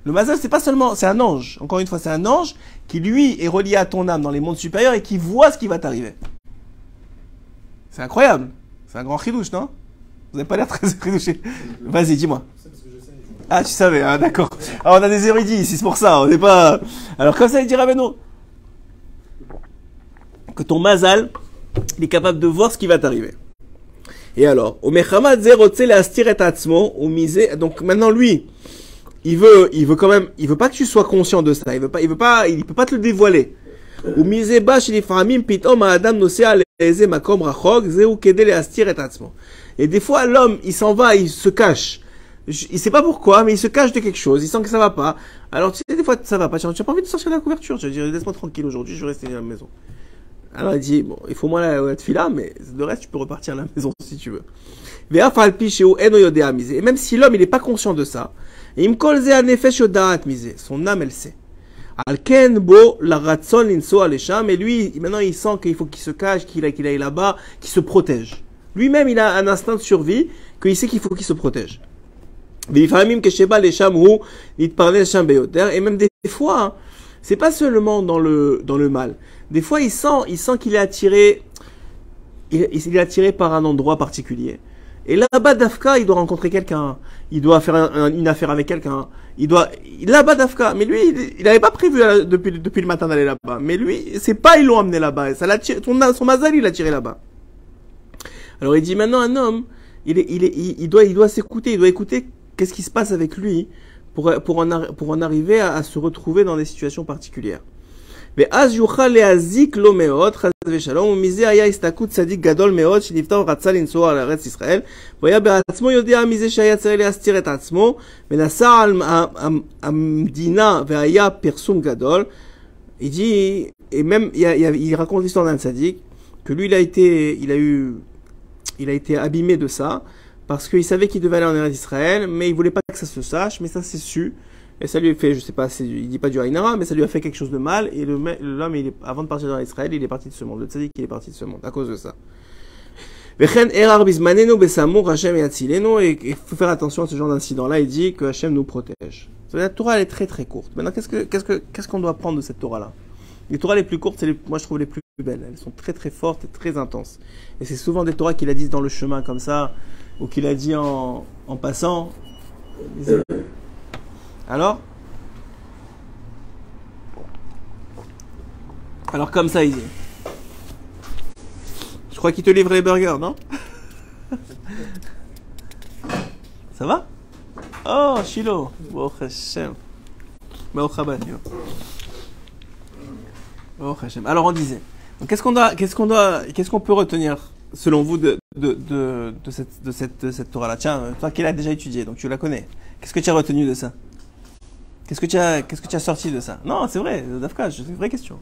Le mazal, c'est pas seulement, c'est un ange. Encore une fois, c'est un ange qui lui est relié à ton âme dans les mondes supérieurs et qui voit ce qui va t'arriver. C'est incroyable. Un grand chidouche, non? Vous n'avez pas l'air très chidouché. Vas-y, dis-moi. Ah, tu savais, hein, d'accord. Ah, on a des érudits ici, c'est pour ça, on n'est pas... Alors, comme ça, il dira, ben. Que ton mazal, il est capable de voir ce qui va t'arriver. Et alors, donc maintenant lui, il veut, il veut quand même, il veut pas que tu sois conscient de ça, il veut pas, il veut pas, il peut pas te le dévoiler. Au et des fois, l'homme, il s'en va, il se cache. Il sait pas pourquoi, mais il se cache de quelque chose, il sent que ça va pas. Alors, tu sais, des fois, ça va pas. Tu n'as pas envie de sortir de la couverture. Tu vas dire, laisse-moi tranquille aujourd'hui, je vais rester à la maison. Alors, il dit, bon, il faut moins la, la là mais de reste, tu peux repartir à la maison si tu veux. Et même si l'homme, il n'est pas conscient de ça, son âme, elle sait. Alken bo la ratson l'inso mais lui, maintenant il sent qu'il faut qu'il se cache, qu'il aille, là-bas, qu'il se protège. Lui-même, il a un instinct de survie, qu'il sait qu'il faut qu'il se protège. Et même des fois, hein, c'est pas seulement dans le, dans le mal. Des fois, il sent, il sent qu'il est attiré, il est attiré par un endroit particulier. Et là-bas, Dafka, il doit rencontrer quelqu'un, il doit faire un- un- une affaire avec quelqu'un, il doit, là-bas, Dafka, mais lui, il- n'avait pas prévu euh, depuis, le matin d'aller là-bas. Mais lui, c'est pas, ils l'ont amené là-bas, ça son, son mazal, il l'a tiré là-bas. Alors il dit maintenant un homme, il, est, il, est, il, doit, il doit s'écouter, il doit écouter qu'est-ce qui se passe avec lui pour, en, arriver à se retrouver dans des situations particulières. ואז יוכל להזיק לו מאוד, חס ושלום, ומזה היה הסתכלות צדיק גדול מאוד, שנפטר ורצה לנסוע לארץ ישראל, והוא היה בעצמו יודע מזה שהיה צריך להסתיר את עצמו, ונסע על ה- ה- המדינה והיה פרסום גדול. Il dit, et même, il, y a- il y a- il raconte l'histoire d'un tzaddik, que lui, il a été, il a eu, il a été abîmé de ça, parce qu'il savait qu'il devait aller en Eretz d'Israël, mais il voulait pas que ça se sache, mais ça s'est su, et ça lui a fait, je sais pas, il dit pas du Haïnara, mais ça lui a fait quelque chose de mal, et l'homme, avant de partir dans Israël, il est parti de ce monde. Le tzaddik, il est parti de ce monde, à cause de ça. Et il faut faire attention à ce genre d'incident-là, il dit que Hachem nous protège. La Torah, elle est très très courte. Maintenant, qu'est-ce qu'on qu que, qu qu doit prendre de cette Torah-là? Les Torahs les plus courtes, les, moi je trouve les plus belles. Elles sont très très fortes et très intenses. Et c'est souvent des Torahs qu'il a dit dans le chemin comme ça, ou qu'il a dit en, en passant. Alors Alors comme ça, dit. Je crois qu'il te livre les burgers, non Ça va Oh, Shiloh. Baruch Hashem. Alors on disait. Qu'est-ce qu'on doit, qu'est-ce qu'on doit, qu'est-ce qu'on peut retenir selon vous de, cette, de cette, cette Torah-là? Tiens, toi qui l'as déjà étudié, donc tu la connais. Qu'est-ce que tu as retenu de ça? Qu'est-ce que tu as, sorti de ça? Non, c'est vrai, Dafka, c'est une vraie question.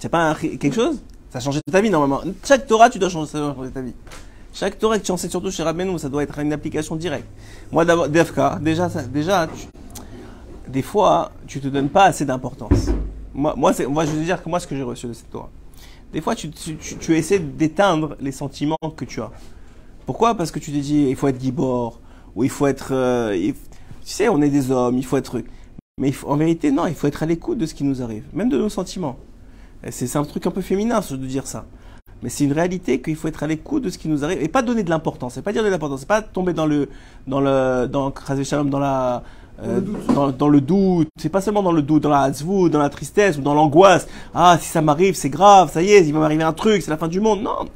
Tu n'as pas quelque chose? Ça a changé ta vie normalement. Chaque Torah, tu dois changer, ta vie. Chaque Torah que tu enseignes, surtout chez Rabbeinu, ça doit être une application directe. Moi, d'abord, DFK, déjà, déjà des fois, tu te donnes pas assez d'importance. moi, moi, je veux dire que moi, ce que j'ai reçu de cette Torah. Des fois, tu, essaies d'éteindre les sentiments que tu as. Pourquoi? Parce que tu te dis, il faut être gibor, ou il faut être. euh, tu sais, on est des hommes, il faut être. Mais il faut- en vérité, non, il faut être à l'écoute de ce qui nous arrive, même de nos sentiments. C'est un truc un peu féminin, ce de dire ça. Mais c'est une réalité qu'il faut être à l'écoute de ce qui nous arrive et pas donner de l'importance. C'est pas dire de l'importance, c'est pas tomber dans le dans le dans dans la euh, dans, dans le doute. C'est pas seulement dans le doute, dans la hazvou, dans la tristesse ou dans l'angoisse. Ah, si ça m'arrive, c'est grave, ça y est, il va m'arriver un truc, c'est la fin du monde. Non,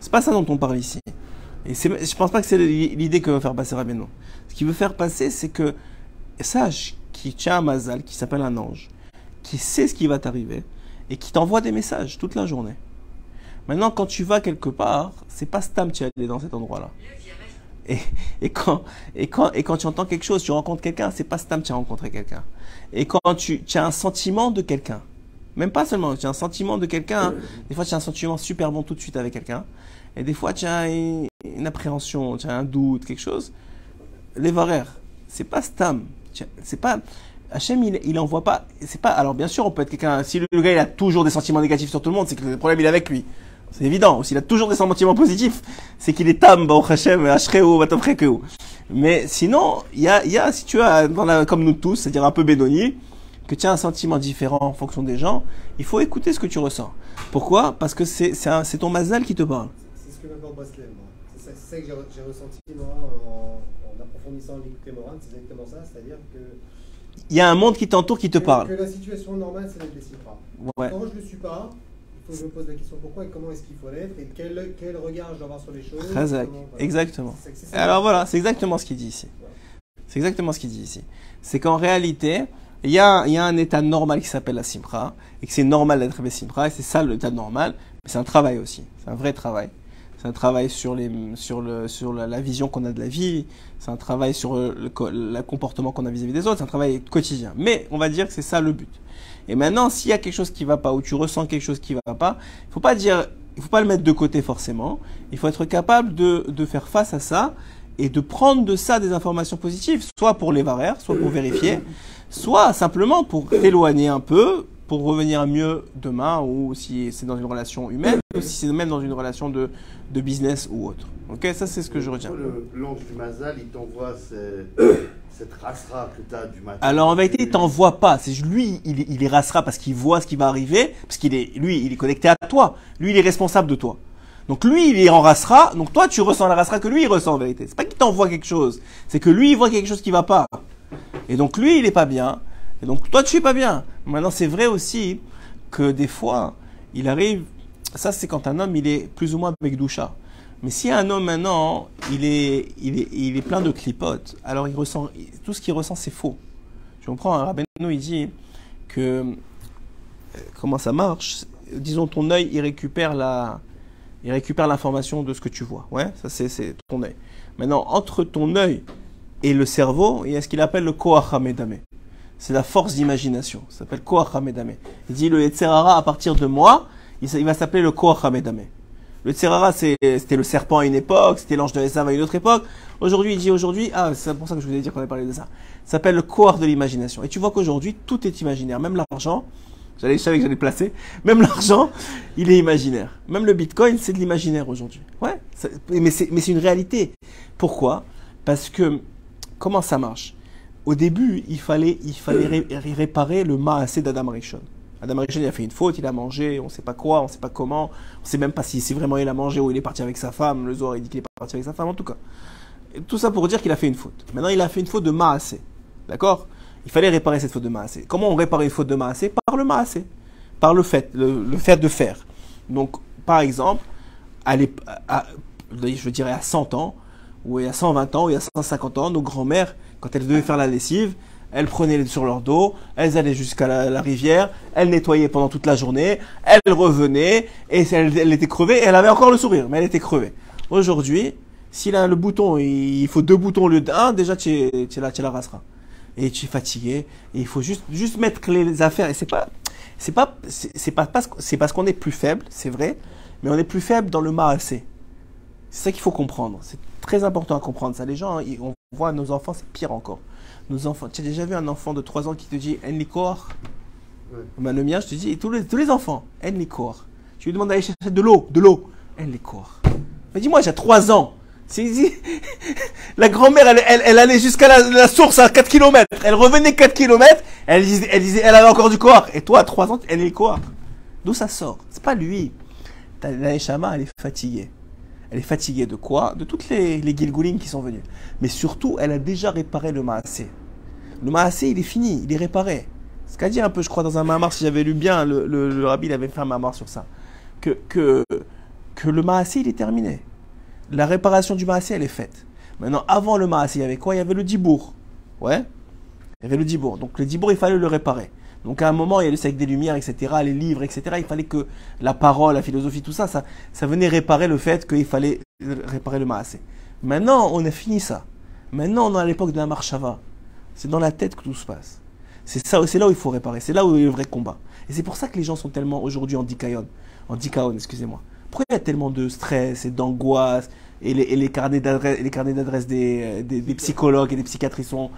c'est pas ça dont on parle ici. Et je pense pas que c'est l'idée que veut faire passer Rabbeinu. Ce qu'il veut faire passer, c'est que sache qu'il tient un mazal, qui s'appelle un ange, qui sait ce qui va t'arriver et qui t'envoie des messages toute la journée. Maintenant, quand tu vas quelque part, c'est pas Stam qui est allé dans cet endroit-là. Et, et, quand, et, quand, et quand tu entends quelque chose, tu rencontres quelqu'un, c'est pas Stam qui a rencontré quelqu'un. Et quand tu, tu as un sentiment de quelqu'un, même pas seulement, tu as un sentiment de quelqu'un, des fois tu as un sentiment super bon tout de suite avec quelqu'un, et des fois tu as une, une appréhension, tu as un doute, quelque chose. Les varères, c'est pas Stam. C'est pas. Hachem, il, il envoie pas. C'est pas. Alors, bien sûr, on peut être quelqu'un. Si le gars, il a toujours des sentiments négatifs sur tout le monde, c'est que le problème, il est avec lui. C'est évident. S'il a toujours des sentiments positifs, c'est qu'il est tam, Baruch Hashem, Ashreo, Batoprekeo. Mais sinon, il y a, y a, si tu as, dans la, comme nous tous, c'est-à-dire un peu bédoni, que tu as un sentiment différent en fonction des gens, il faut écouter ce que tu ressens. Pourquoi? Parce que c'est ton mazal qui te parle. Ce que m'apporte moi. C'est ça, ça que j'ai re- j'ai ressenti, moi, en, en approfondissant l'écoute Moran. C'est exactement ça. C'est-à-dire que, Il y a un monde qui t'entoure qui te que, parle. que la situation normale, c'est d'être les Sifra. Ouais. Quand je ne le suis pas, il faut que je me pose la question pourquoi et comment est-ce qu'il faut l'être et quel, quel regard je dois avoir sur les choses. Comment- voilà. Exactement. Ça. Alors voilà, c'est exactement ce qu'il dit ici. C'est exactement ce qu'il dit ici. C'est qu'en réalité, il y, a, il y a un état normal qui s'appelle la simra, et que c'est normal d'être avec simra, et c'est ça l'état normal, mais c'est un travail aussi, c'est un vrai travail. C'est un travail sur, les, sur, le, sur la, vision qu'on a de la vie, c'est un travail sur le, le co- le comportement qu'on a vis-à-vis des autres, c'est un travail quotidien. Mais on va dire que c'est ça le but. Et maintenant, s'il y a quelque chose qui va pas, ou tu ressens quelque chose qui va pas, il faut pas dire, il faut pas le mettre de côté forcément. Il faut être capable de, faire face à ça et de prendre de ça des informations positives, soit pour les varères, soit pour vérifier, soit simplement pour t'éloigner un peu, pour revenir mieux demain, ou si c'est dans une relation humaine, ou si c'est même dans une relation de, de business ou autre. Ok, ça c'est ce que je retiens. L'ange du Mazal, il t'envoie ce- cette race-ra que tu as du matin. Alors en vérité, il t'envoie pas. C'est lui, il, il les rassera parce qu'il voit ce qui va arriver, parce qu'il est, lui, il est connecté à toi. Lui, il est responsable de toi. Donc lui, il est en rassera. Donc toi, tu ressens la rassera que lui, il ressent en vérité. C'est pas qu'il t'envoie quelque chose. C'est que lui, il voit quelque chose qui va pas. Et donc lui, il est pas bien. Et donc toi, tu es pas bien. Maintenant, c'est vrai aussi que des fois, il arrive. Ça, c'est quand un homme, il est plus ou moins avec doucha. Mais si un homme maintenant, il est, il est, il est plein de clipotes, alors il ressent, tout ce qu'il ressent, c'est faux. Tu comprends Un rabbin, il dit que euh, comment ça marche? Disons ton œil, il récupère la, il récupère l'information de ce que tu vois. Ouais, ça c'est, ton œil. Maintenant, entre ton œil et le cerveau, il y a ce qu'il appelle le koach hamedame. C'est la force d'imagination. Ça s'appelle koach hamedame. Il dit le Yetzerara à partir de moi, il, va s'appeler le koach hamedame. Le c'est- c'était le serpent à une époque, c'était l'ange de Esav à une autre époque. Aujourd'hui, il dit aujourd'hui, ah, c'est pour ça que je voulais dire qu'on avait parlé de ça. Ça s'appelle le cohort de l'imagination. Et tu vois qu'aujourd'hui, tout est imaginaire. Même l'argent, j'allais, je savais que j'allais placer, même l'argent, il est imaginaire. Même le bitcoin, c'est de l'imaginaire aujourd'hui. Ouais, mais c'est une réalité. Pourquoi? Parce que, comment ça marche? Au début, il fallait, il fallait ré- ré- réparer le maassé d'Adam Rishon. Adam Rishon, il a fait une faute, il a mangé, on ne sait pas quoi, on ne sait pas comment, on ne sait même pas si c'est vraiment il a mangé ou il est parti avec sa femme. Le Zohar, il dit qu'il est parti avec sa femme, en tout cas. Et tout ça pour dire qu'il a fait une faute. Maintenant, il a fait une faute de maassé. D'accord? Il fallait réparer cette faute de maassé. Comment on répare une faute de maassé Par le maassé. Par le fait, le, le fait de faire. Donc, par exemple, à à- je dirais à 100 ans, ou a 120 ans, ou a 150 ans, nos grands-mères, quand elles devaient faire la lessive, elles prenaient sur leur dos, elles allaient jusqu'à la, rivière, elles nettoyaient pendant toute la journée, elles revenaient, et elle, elle était crevée, et elle avait encore le sourire, mais elle était crevée. Aujourd'hui, s'il a le bouton, il faut deux boutons au lieu d'un, déjà tu, tu, la, tu la raseras. Et tu es fatigué, et il faut juste, juste mettre les, affaires, et c'est pas, c'est pas, c'est pas c'est parce qu'on est plus faible, c'est vrai, mais on est plus faible dans le maassé. C'est ça qu'il faut comprendre. C'est très important à comprendre ça. Les gens, on voit nos enfants, c'est pire encore. Nos enfants, tu as déjà vu un enfant de 3 ans qui te dit Enlikor Ouais. Ben, le mien, je te dis, tous les, tous les enfants, elle les. Tu lui demandes d'aller chercher de l'eau, de l'eau, elle les. Mais dis-moi, j'ai 3 ans. La grand-mère, elle, elle, elle allait jusqu'à la, la source à 4 km. Elle revenait 4 km. Elle disait, elle disait, elle avait encore du corps. Et toi, à 3 ans, elle est quoi D'où ça sort? C'est pas lui. T'as- La Neshama, elle est fatiguée. Elle est fatiguée de quoi De toutes les, les qui sont venus. Mais surtout, elle a déjà réparé le Maasé. Le Maasé, il est fini, il est réparé. Ce qu'a dit un peu, je crois, dans un Mahamar, si j'avais lu bien, le, rabbi avait fait un Mahamar sur ça. Que, que, que le Maasé, il est terminé. La réparation du Maasé, elle est faite. Maintenant, avant le Maasé, il y avait quoi? Il y avait le Dibour. Ouais? Il y avait le Dibour. Donc le Dibour, il fallait le réparer. Donc à un moment, il y a le siècle des Lumières, etc., les livres, etc. Il fallait que la parole, la philosophie, tout ça, ça, venait réparer le fait qu'il fallait réparer le Maasé. Maintenant, on a fini ça. Maintenant, on est à l'époque de la Marshava. C'est dans la tête que tout se passe. C'est ça, c'est là où il faut réparer. C'est là où est le vrai combat. Et c'est pour ça que les gens sont tellement aujourd'hui en dikaon, en excusez-moi. Pourquoi il y a tellement de stress et d'angoisse et les, et les carnets d'adresse, des, psychologues et des psychiatres, sont,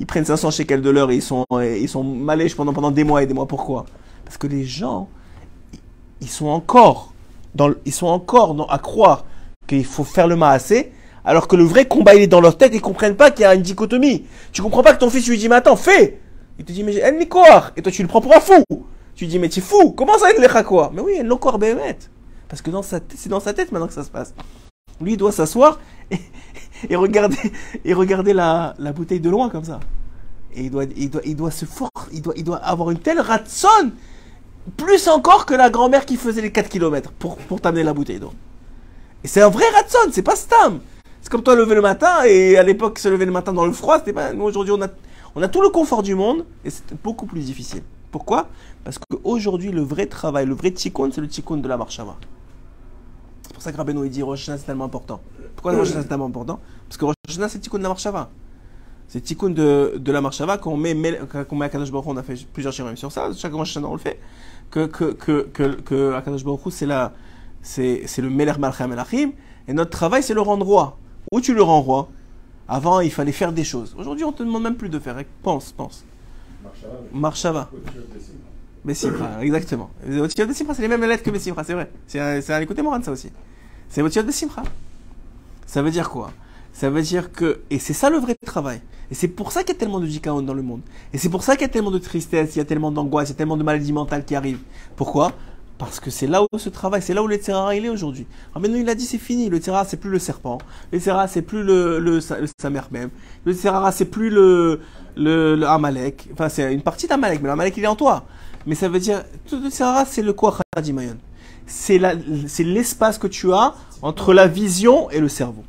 ils prennent 500 shekels de l'heure et ils sont, ils sont malèches pendant, pendant des mois et des mois. Pourquoi? Parce que les gens, ils- sont encore, dans, le- ils sont encore à croire qu'il faut faire le maasé, alors que le vrai combat il est dans leur tête, ils comprennent pas qu'il y a une dichotomie. Tu comprends pas que ton fils lui dit mais attends fais. Il te dit mais elle n'est quoi? Et toi tu le prends pour un fou. Tu dis mais tu es fou. Comment ça elle n'est quoi? Mais oui elle n'est quoi béhémeth. Parce que c'est dans sa tête maintenant que ça se passe. Lui il doit s'asseoir et, et regarder et la, la bouteille de loin comme ça. Et il doit il doit il doit se il doit il doit avoir une telle ratson plus encore que la grand-mère qui faisait les 4 km pour, pour t'amener la bouteille d'eau. Et c'est un vrai ratson, c'est pas Stam. C'est comme toi lever le matin et à l'époque se lever le matin dans le froid, c'était pas. Nous aujourd'hui on a, on a tout le confort du monde et c'est beaucoup plus difficile. Pourquoi? Parce qu'aujourd'hui le vrai travail, le vrai tikkun, c'est le tikkun de la marshava. C'est pour ça que Rabbeinu dit Rosh c'est tellement important. Pourquoi Rosh Hashanah c'est important Parce que Rosh Hashanah c'est le tikkun de la marshava. C'est le tikkun de, de la marshava qu'on met, met- qu'on met à Kadosh Baruch on a fait plusieurs shirim sur ça, chaque Rosh Hashanah on le fait. Que, que, que, que, que Akadosh Baruch c'est la, c'est, c'est le Melech Malchem Melachim, et notre travail, c'est le rendre roi. Où tu le rends roi? Avant, il fallait faire des choses. Aujourd'hui, on te demande même plus de faire. Pense, pense. Marshava. Bessimra, exactement. Les Otiyot Bessimra, c'est les mêmes lettres que Bessimra, c'est vrai. C'est un écouté Moran, ça aussi. C'est Otiyot Bessimra. Ça veut dire quoi? Ça veut dire que. Et c'est ça le vrai travail. Et c'est pour ça qu'il y a tellement de dikaon dans le monde. Et c'est pour ça qu'il y a tellement de tristesse, il y a tellement d'angoisse, il y a tellement de maladies mentales qui arrivent. Pourquoi? Parce que c'est là où se travaille, c'est là où le Tzerara il est aujourd'hui. Ah, maintenant il a dit c'est fini, le Tzerara c'est plus le serpent, le Tzerara c'est plus le, le, sa- Samer même, le Tzerara c'est plus le, le, le Amalek, enfin c'est une partie d'Amalek, mais l'Amalek il est en toi. Mais ça veut dire, tout le Tzerara c'est le quoi Mayon C'est l'espace que tu as entre la vision et le cerveau.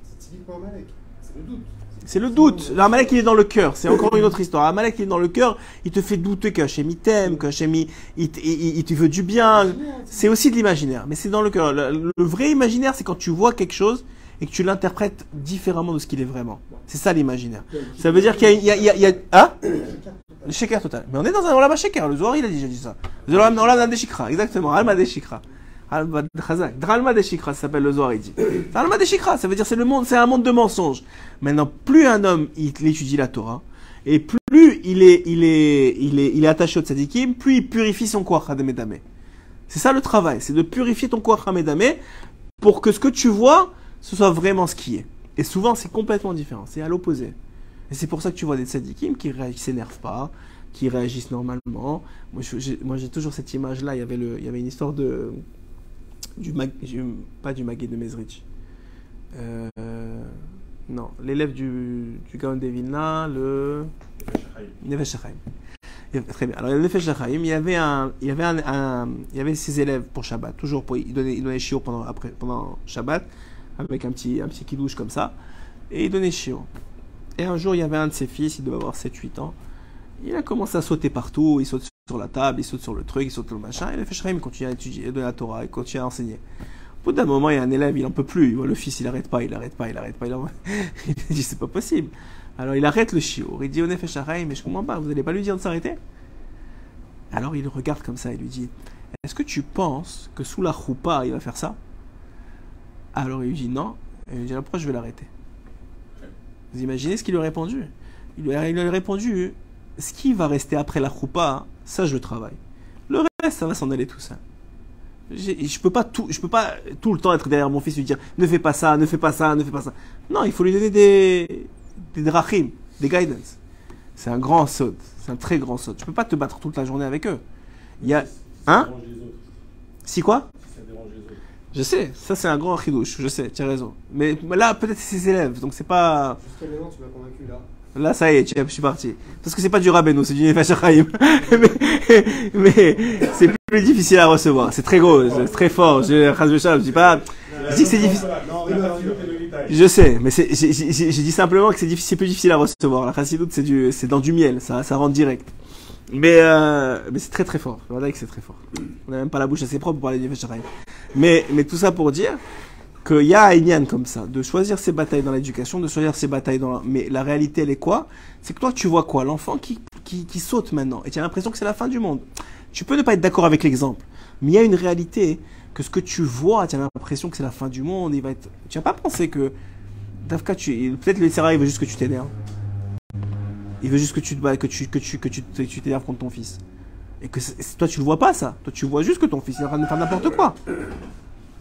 C'est le doute. C'est le doute. L'Amalek, il est dans le cœur. C'est encore une autre histoire. L'Amalek, il est dans le cœur. Il te fait douter qu'Hachem, il t'aime, qu'Hachem, il, il, te veut du bien. C'est aussi de l'imaginaire. Mais c'est dans le cœur. Le, vrai imaginaire, c'est quand tu vois quelque chose et que tu l'interprètes différemment de ce qu'il est vraiment. C'est ça l'imaginaire. Ça veut dire qu'il y a, hein? Le shaker total. Mais on est dans un Olam shaker. Le Zohar, il a déjà dit ça. Le Olam Olam des Shikra. Exactement. Alma des Shikra. Alma Chazak. Dralma des Shikra, ça s'appelle le Zohar, il dit. C'est Alma des Shikra. Ça veut dire c'est le monde, c'est un monde de mensonges. Maintenant, plus un homme il, étudie la Torah, et plus il est, il est, il est, il est attaché au tzadikim, plus il purifie son koach hadamedame. C'est ça le travail, c'est de purifier ton koach hadamedame pour que ce que tu vois, ce soit vraiment ce qui est. Et souvent, c'est complètement différent, c'est à l'opposé. Et c'est pour ça que tu vois des tzadikim qui ne s'énervent pas, qui réagissent normalement. Moi, j'ai, toujours cette image-là. Il il y avait une histoire de, du mag, pas du Maguet de Mezrich. Euh, non, l'élève du, du Gaon de Vilna, le Nefesh Très bien. Alors, il y avait un, il y avait un, il y avait ses élèves pour Shabbat, toujours pour, il donnait, il donnait shiur pendant, après, pendant Shabbat, avec un petit, un petit kidouche comme ça, et il donnait shiur. Et un jour, il y avait un de ses fils, il devait avoir 7-8 ans, il a commencé à sauter partout, il saute sur la table, il saute sur le truc, il saute sur le machin, et le il continue à étudier, donner la Torah, il continue à enseigner. Au bout d'un moment, il y a un élève, il en peut plus. Il voit le fils, il arrête pas, il arrête pas, il arrête pas. Il, en- il dit c'est pas possible. Alors il arrête le chiot. Il dit au Nefesh Hachaim, mais je comprends pas, vous allez pas lui dire de s'arrêter? Alors il regarde comme ça, il lui dit Est-ce que tu penses que sous la choupa, il va faire ça? Alors il lui dit non. Et il lui dit pourquoi je vais l'arrêter? Vous imaginez ce qu'il lui a répondu? Il lui, a, il lui a répondu ce qui va rester après la choupa, Ça, je le travaille. Le reste, ça va s'en aller tout seul. Je peux peux pas tout le temps être derrière mon fils et lui dire ne fais pas ça, ne fais pas ça, ne fais pas ça. Non, il faut lui donner des des drachim, des guidance. C'est un grand saut, c'est un très grand saut. Tu peux pas te battre toute la journée avec eux. Il y a hein? Si quoi? Je sais, ça c'est un grand chidouche, je sais, tu as raison. Mais là, peut-être c'est ses élèves, donc c'est pas. Tu m'as convaincu là. Là, ça y est, je suis parti. Parce que c'est pas du Rabbeinu, c'est du Nefesh mais mais c'est plus difficile à recevoir. C'est très gros, c'est très fort. Je, je dis pas. Je dis que c'est difficile. Je sais, mais j'ai dit simplement que c'est plus difficile à recevoir. La chassidoute, c'est c'est dans du miel, ça, rentre direct. Mais, euh, mais c'est très très fort. Voilà que c'est très fort. On n'a même pas la bouche assez propre pour parler du Nefesh. Mais, mais tout ça pour dire qu'il y a un Inyan comme ça, de choisir ses batailles dans l'éducation, de choisir ses batailles dans la... Mais la réalité, elle est quoi? C'est que toi, tu vois quoi? L'enfant qui, qui, saute maintenant, et tu as l'impression que c'est la fin du monde. Tu peux ne pas être d'accord avec l'exemple, mais il y a une réalité que ce que tu vois, tu as l'impression que c'est la fin du monde, il va être... Tu vas pas penser que... Dafka, tu... peut-être le Serra, il veut juste que tu t'énerves. Il veut juste que tu que tu que tu que tu tu contre ton fils. Et que toi tu le vois pas ça. Toi tu vois juste que ton fils est en train de faire n'importe quoi.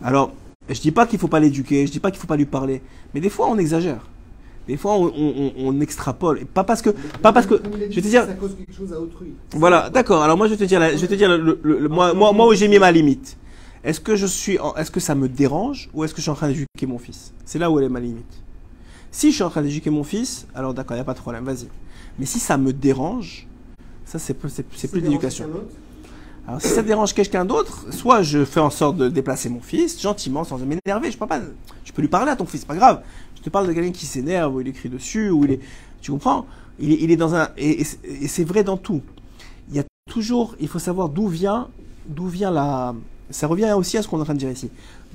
Alors, je dis pas qu'il faut pas l'éduquer, je dis pas qu'il faut pas lui parler, mais des fois on exagère. Des fois on, on- on- on extrapole. Et pas parce que pas parce que je vais te dire Ça cause quelque chose à autrui. voilà, d'accord. Alors moi je vais te dire je vais te dire le- le- le- moi moi moi où j'ai mis ma limite. Est-ce que je suis est-ce que ça me dérange ou est-ce que je suis en train d'éduquer mon fils? C'est là où elle est ma limite. Si je suis en train d'éduquer mon fils, alors d'accord, il n'y a pas de problème, vas-y. Mais si ça me dérange, ça c'est plus, c'est, plus d'éducation. Alors si ça dérange quelqu'un d'autre, soit je fais en sorte de déplacer mon fils gentiment sans m'énerver. Je peux pas, je peux lui parler à ton fils, pas grave. Je te parle de quelqu'un qui s'énerve, où il écrit dessus, où il est, tu comprends? Il est, dans un et, c'est- vrai dans tout. Il y a toujours, il faut savoir d'où vient, d'où vient la. Ça revient aussi à ce qu'on est en train de dire ici.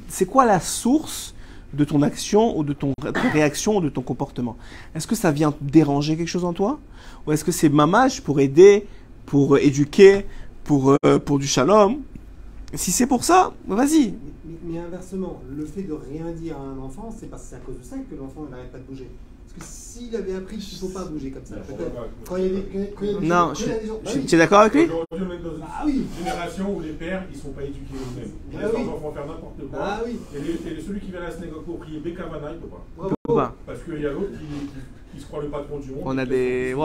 C'est quoi la source de ton action ou de ton réaction ou de ton comportement? Est-ce que ça vient déranger quelque chose en toi? Ou est-ce que c'est mamage pour aider, pour éduquer, pour euh, pour du shalom Si c'est pour ça, vas-y. mais, inversement, le fait de rien dire à un enfant, c'est parce que c'est à cause de ça que l'enfant n'arrête pas de bouger. Parce que s'il avait appris qu'il ne faut pas bouger comme ça, peut-être. Quand il y a des, quand- il y Non, je, gens- es d'accord avec lui Aujourd'hui, on est dans une Ah oui. génération où les pères, ils sont pas éduqués eux-mêmes. Ils Ah laissent oui. leurs enfants faire n'importe quoi. Ah oui. Et, les- et celui qui vient à la synagogue pour prier Bekavana, il peut pas. Bravo. Pas. Parce qu'il y a l'autre qui, qui, qui se croit le patron du monde. On a des-.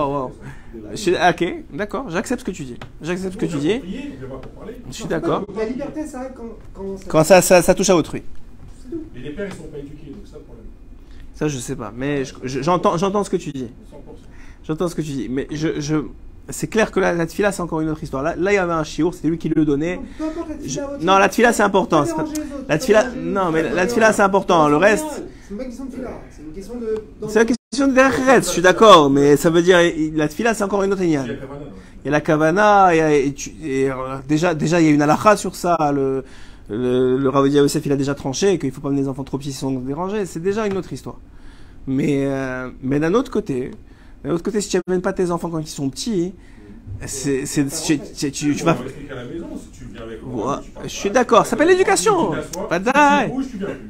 Je suis- ah, Ok, d'accord, j'accepte ce que tu dis. J'accepte ce que tu dis. Je suis d'accord. La liberté, ça arrive quand, quand ça. Quand ça, ça, ça touche à autrui. Et les pères, ils sont pas éduqués, donc c'est ça le problème. Ça, je sais pas. Mais je- je- j'entends j'entends ce que tu dis. 100%. J'entends ce que tu dis. Mais je, je... c'est clair que la, la tefila, c'est encore une autre histoire. Là, là, il y avait un chiour, c'était lui qui le donnait. Peu importe la Je- tefila, votre- non, la tefila, c'est important. Pas autres, la non, mais la les c'est important. Le reste- C'est une question de c'est la question je suis d'accord. Mais ça veut dire, la tefila, c'est encore une autre Il y a ligne. Kavana, non Il y a la kavana, il y a- et tu- et, euh, déjà, déjà, il y a une halakha sur ça. Le, le, le Rav Yosef, il a déjà tranché qu'il faut pas mener les enfants trop petits s'ils sont dérangés. C'est déjà une autre histoire. Mais, euh, mais d'un autre côté, d'un autre côté, si tu n'amènes pas tes enfants quand ils sont petits, c'est, c'est, tu, tu, tu- vas. va expliquer à la maison, si tu viens avec Ouais, moi, tu parles je suis d'accord, ça s'appelle l'éducation. Pas.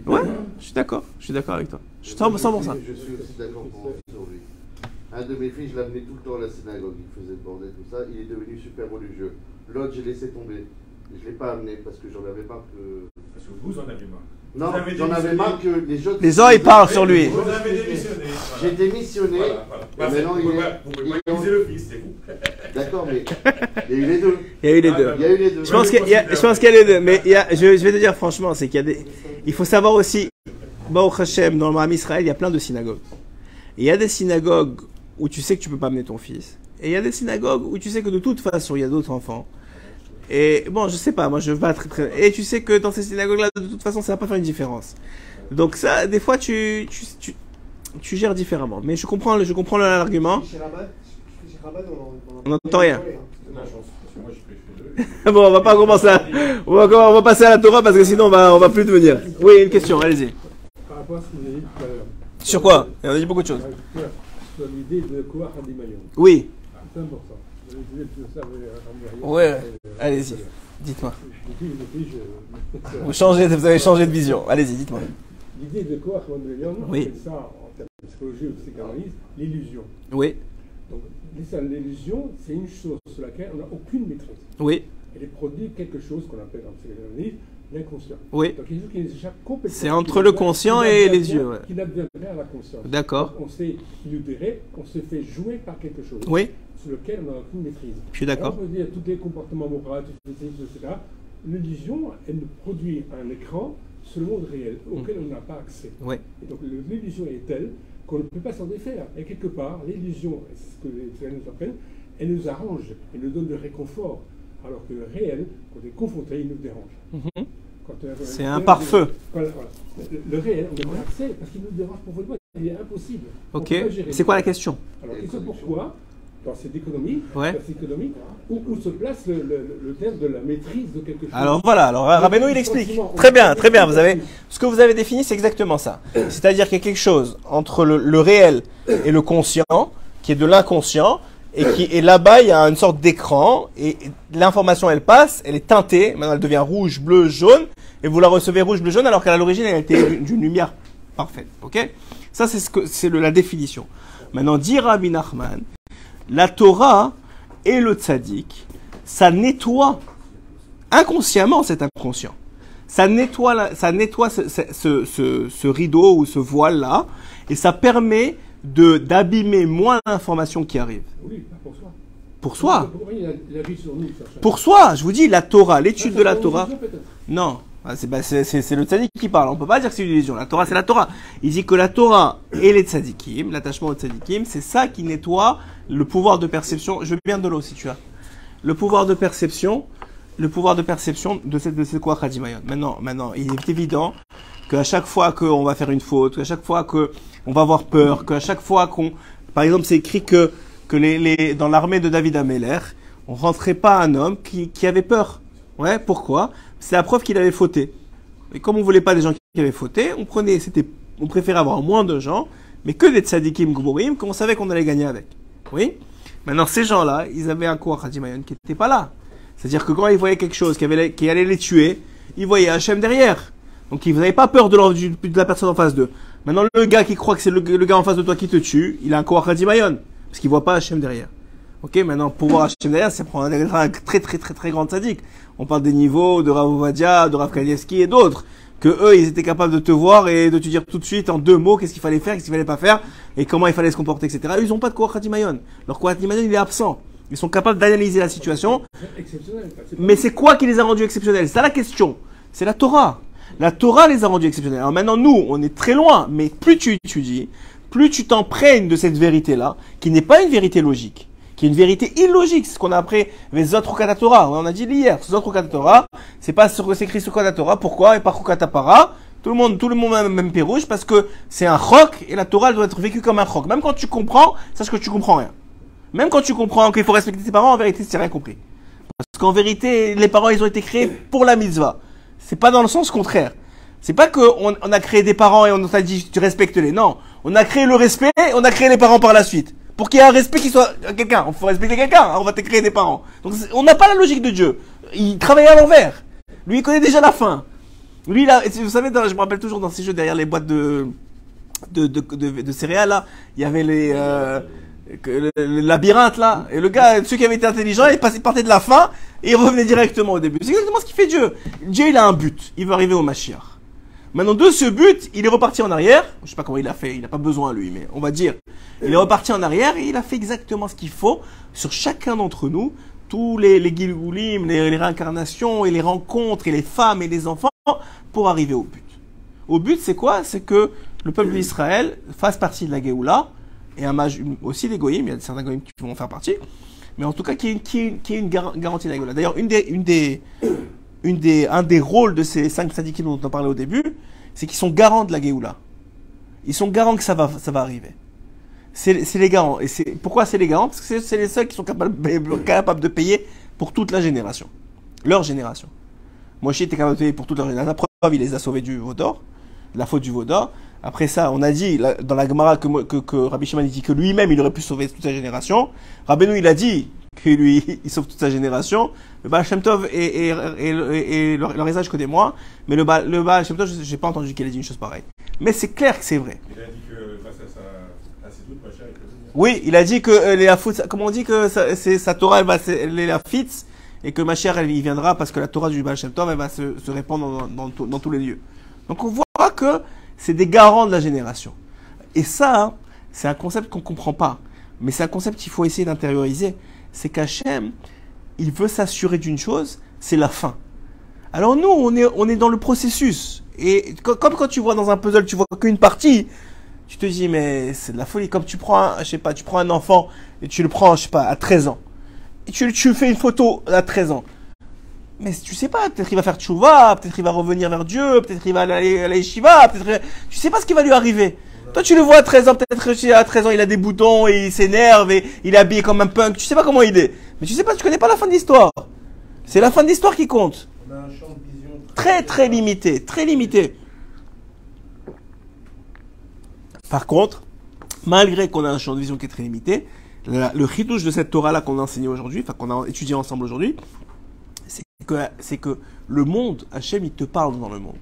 Ouais, je suis d'accord. Je suis d'accord avec toi. Je suis 100% pour ça. Je suis aussi d'accord pour- sur lui. Un de mes filles, je l'amenais tout le temps à la synagogue. Il faisait le bordel, tout ça. Il est devenu super religieux. L'autre, j'ai laissé tomber. Je ne l'ai pas amené parce que j'en avais marre que. Parce que vous en avez marre. Non, j'en avais marre que les autres. Les gens, ils parlent sur lui. Vous avez démissionné. voilà. J'ai démissionné. Voilà, voilà. Et Bah, maintenant, vous pouvez pas- le fils, c'est vous. D'accord, mais il y a eu les deux. Il y a eu les Ah, deux. Il y a eu les deux. Je pense qu'il y a, je pense qu'il y a les deux. Mais il y a, je, je vais te dire franchement, c'est qu'il y a des. Il faut savoir aussi, Baruch Hashem, dans le Maram Israël, il y a plein de synagogues. Et il y a des synagogues où tu sais que tu peux pas amener ton fils. Et il y a des synagogues où tu sais que de toute façon, il y a d'autres enfants. Et bon, je sais pas, moi je veux pas très très. Et tu sais que dans ces synagogues-là, de toute façon, ça va pas faire une différence. Donc ça, des fois, tu, tu, tu, tu gères différemment. Mais je comprends, je comprends l'argument. On n'entend rien. Eux. Bon, on va pas commencer à, on va, on va passer à la Torah parce que sinon on va, on va plus devenir. Oui, une question, allez-y. Par rapport à ce que vous avez dit tout à l'heure. Sur quoi? On a dit beaucoup de choses. Sur l'idée de. Oui, C'est important. Rien. Ouais, allez-y. dites-moi. Vous, changez, vous avez changé de vision. Allez-y, dites-moi. L'idée de quoi Oui. appelle ça en termes de psychologie ou de psychanalyse, l'illusion. Oui, Donc, l'illusion, c'est une chose sur laquelle on n'a aucune maîtrise. Oui. Elle produit quelque chose qu'on appelle dans psychanalyse l'inconscient. Oui. Donc, chose qui échappe complètement. C'est entre le conscient et les yeux. Qui n'advient à la conscience. D'accord. On s'est libéré, on se fait jouer par quelque chose. Oui. Sur lequel on n'a aucune maîtrise. Je suis d'accord. On peut dire tous les comportements moraux, tout etc. L'illusion, elle nous produit un écran sur le monde réel auquel on n'a pas accès. Et donc l'illusion est telle qu'on ne peut pas s'en défaire. Et quelque part, l'illusion, c'est ce que les psychanalyses nous apprennent, elle nous arrange, elle nous donne de réconfort. Alors que le réel, quand on est confronté, il nous dérange. Mm-hmm. C'est un pare-feu. Voilà, le, le, réel, on n'a pas accès parce qu'il nous dérange profondément. Il est impossible. Ok. C'est quoi la question? Alors, c'est pourquoi dans cette économie, ouais. dans cette économie où, où, se place le, le, le, terme de la maîtrise de quelque chose. Alors voilà, alors Rabbeinu il explique. Très bien, très bien. Vous avez ce que vous avez défini, c'est exactement ça. C'est-à-dire qu'il y a quelque chose entre le, réel et le conscient, qui est de l'inconscient, et qui et là-bas il y a une sorte d'écran et l'information elle passe, elle est teintée, maintenant elle devient rouge, bleu, jaune, et vous la recevez rouge, bleu, jaune, alors qu'à l'origine elle était d'une lumière parfaite. Ok? Ça c'est ce que c'est la définition. Maintenant, dit Rabbi Nachman, la Torah et le tzaddik, ça nettoie inconsciemment cet inconscient. Ça nettoie, ça nettoie ce, ce, ce, ce rideau ou ce voile-là, et ça permet de d'abîmer moins l'information qui arrive. Oui, pour soi. Pour soi. Pour soi, je vous dis, la Torah, l'étude de la Torah. Non, ah, bah, c'est le tzaddik qui parle. On peut pas dire que c'est une illusion. La Torah, c'est la Torah. Il dit que la Torah et les tzaddikim, l'attachement aux tzaddikim, c'est ça qui nettoie le pouvoir de perception. Je veux bien de l'eau si tu as. Le pouvoir de perception, le pouvoir de perception de cette de cette quoi Maintenant, maintenant, il est évident qu'à chaque fois qu'on va faire une faute, qu'à chaque fois que on va avoir peur, qu'à chaque fois qu'on, par exemple, c'est écrit que que les, les dans l'armée de David Ameller, on rentrait pas un homme qui, qui avait peur. Ouais, pourquoi? C'est la preuve qu'il avait fauté. Et comme on voulait pas des gens qui avaient fauté, on prenait, c'était, on préférait avoir moins de gens, mais que des tzadikim gborim, qu'on savait qu'on allait gagner avec. Oui? Maintenant, ces gens-là, ils avaient un quoi Hadimayon qui n'était pas là. C'est-à-dire que quand ils voyaient quelque chose qui, avait, allait les tuer, ils voyaient Hachem derrière. Donc ils n'avaient pas peur de, de, la personne en face d'eux. Maintenant, le gars qui croit que c'est le, gars en face de toi qui te tue, il a un quoi Hadimayon. Parce qu'il voit pas Hachem derrière. Ok, maintenant, pour voir Hachem derrière, c'est prendre un, très très très très grand tzaddik. On parle des niveaux de Rav Ovadia, de Rav Kanievski et d'autres. Que eux, ils étaient capables de te voir et de te dire tout de suite en deux mots qu'est-ce qu'il fallait faire, qu'est-ce qu'il fallait pas faire et comment il fallait se comporter, etc. Ils n'ont pas de Kouach Mayon. Leur Kouach il est absent. Ils sont capables d'analyser la situation. Mais c'est quoi qui les a rendus exceptionnels? C'est la question. C'est la Torah. La Torah les a rendus exceptionnels. Alors maintenant, nous, on est très loin, mais plus tu étudies, plus tu t'emprègnes de cette vérité-là, qui n'est pas une vérité logique qui est une vérité illogique, ce qu'on a appris les autres Torah. On a dit hier, ces autres Torah, c'est pas ce que c'est écrit sur Torah. Pourquoi Et par Para tout le monde, tout le monde a même pérouge parce que c'est un roc et la Torah doit être vécue comme un roc. Même quand tu comprends, sache que tu comprends rien. Même quand tu comprends qu'il faut respecter tes parents, en vérité, c'est rien compris. Parce qu'en vérité, les parents, ils ont été créés pour la mitzvah. C'est pas dans le sens contraire. C'est pas qu'on on a créé des parents et on t'a dit tu respectes les. Non. On a créé le respect et on a créé les parents par la suite pour qu'il y ait un respect qui soit quelqu'un. Il faut respecter quelqu'un. Hein, on va te créer des parents. Donc on n'a pas la logique de Dieu. Il travaille à l'envers. Lui, il connaît déjà la fin. Lui, là, vous savez, je me rappelle toujours dans ces jeux derrière les boîtes de céréales il y avait les euh, le, labyrinthe là, et le gars, ceux qui avaient été intelligents, il, passait, partait de la fin et il revenait directement au début. C'est exactement ce qu'il fait Dieu. Dieu, il a un but. Il veut arriver au Mashiach. Maintenant, de ce but, il est reparti en arrière. Je sais pas comment il a fait, il n'a pas besoin lui, mais on va dire. Il est reparti en arrière et il a fait exactement ce qu'il faut sur chacun d'entre nous. Tous les, les Gilgulim, les, réincarnations et les rencontres et les femmes et les enfants pour arriver au but. Au but, c'est quoi? C'est que le peuple d'Israël fasse partie de la Géoula et un aussi les Goïm, il y a certains Goïm qui vont faire partie. Mais en tout cas, qui est, une garantie de la Géoula. D'ailleurs, une des des, un des rôles de ces cinq syndiqués dont on parlait au début, c'est qu'ils sont garants de la Géoula. Ils sont garants que ça va, ça va arriver. C'est les garants. Et c'est pourquoi c'est les garants? Parce que c'est les seuls qui sont capables, capables de payer pour toute la génération. Leur génération. Moshe était capable de payer pour toute leur génération. La preuve, il les a sauvés du Vaudor, la faute du Vaudor. Après ça, on a dit dans la Gemara que, que, que Rabbi Shimon dit que lui-même il aurait pu sauver toute sa génération. Rabbeinu il a dit que lui il sauve toute sa génération. Le Baal Shem Tov et, et, et, le, le je connais moins, mais le Baal, le Baal Shem Tov, j'ai pas entendu qu'il ait dit une chose pareille. Mais c'est clair que c'est vrai. Il a dit que face à, sa, à ses doutes, Macha, Oui, il a dit que euh, les Afut- comment on dit que sa, sa Torah, elle va, se- elle est la fitz, et que ma chère, elle y viendra parce que la Torah du Baal Shem Tov, elle va se, se répandre dans, dans tout- dans tous les lieux. Donc on voit que c'est des garants de la génération. Et ça, hein, c'est un concept qu'on comprend pas. Mais c'est un concept qu'il faut essayer d'intérioriser. C'est qu'Hachem, il veut s'assurer d'une chose, c'est la fin. Alors nous, on est, on est dans le processus. Et co- comme quand tu vois dans un puzzle, tu vois qu'une partie, tu te dis, mais c'est de la folie. Comme tu prends, un, je sais pas, tu prends un enfant et tu le prends, je sais pas, à 13 ans. Et tu, tu fais une photo à 13 ans. Mais tu sais pas, peut-être il va faire tchouva, peut-être il va revenir vers Dieu, peut-être il va aller à la yeshiva, peut-être, tu sais pas ce qui va lui arriver. Toi, tu le vois à 13 ans, peut-être à 13 ans, il a des boutons et il s'énerve et il est habillé comme un punk. Tu sais pas comment il est. Mais tu sais pas, tu connais pas la fin de l'histoire. C'est la fin de l'histoire qui compte. On a un champ de vision Très, très limité. Très limité. Par contre, malgré qu'on a un champ de vision qui est très limité, la- le chidouche de cette Torah-là qu'on a enseigné aujourd'hui, enfin qu'on a étudié ensemble aujourd'hui, c'est que, c'est que le monde, Hachem, il te parle dans le monde.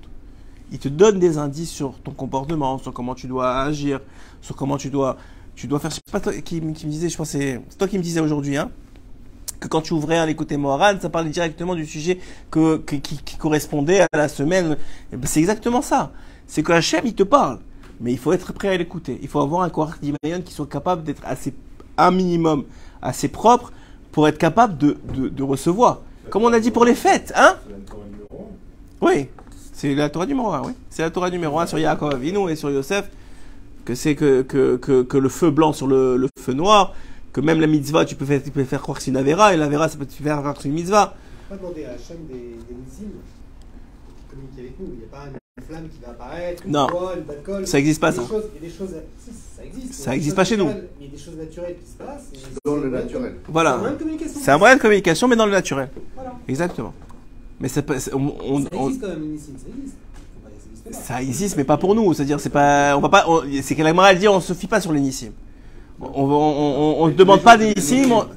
Il te donne des indices sur ton comportement, sur comment tu dois agir, sur comment tu dois, tu dois faire. Je sais pas toi qui, qui me disait, je pense c'est toi qui me disais aujourd'hui, hein, que quand tu ouvrais un écouter Moharan, ça parlait directement du sujet que, que- qui, qui correspondait à la semaine. Eh ben, c'est exactement ça. C'est que Hachem, il te parle. Mais il faut être prêt à l'écouter. Il faut avoir un corps d'Imayon qui soit capable d'être assez, un minimum, assez propre pour être capable de, de, de recevoir. Comme on a dit pour les fêtes, hein? Oui. C'est la Torah numéro 1, oui. C'est la Torah numéro 1 sur Yaakov Avinu et sur Yosef. Que c'est que, que, que, que le feu blanc sur le, le feu noir. Que même la mitzvah, tu peux faire, tu peux faire croire que c'est une Avera. Et l'Avera, ça peut te faire croire que c'est une mitzvah. On va pas demander à Hachem des, des missiles qui communiquent avec nous. Il n'y a pas une flamme qui va apparaître, une Non. voile, une alcool. Ça existe pas, ça. choses- Il y a des choses. si, ça existe. Ça Il y a des existe choses pas chez nous. Il y a des choses naturelles qui se passent. Dans le naturel. C'est un Voilà. moyen de communication. C'est un moyen de communication, mais dans le naturel. Voilà. Exactement. Mais ça on, on- existe quand même, une missile. Ça existe. Faut pas dire que ça existe pas. ça existe, mais pas pour nous. C'est-à-dire, c'est pas, on va pas, c'est qu'elle aimerait dire, on se fie pas sur l'énissime. On, on, on, on ne demande pas d'énissime. va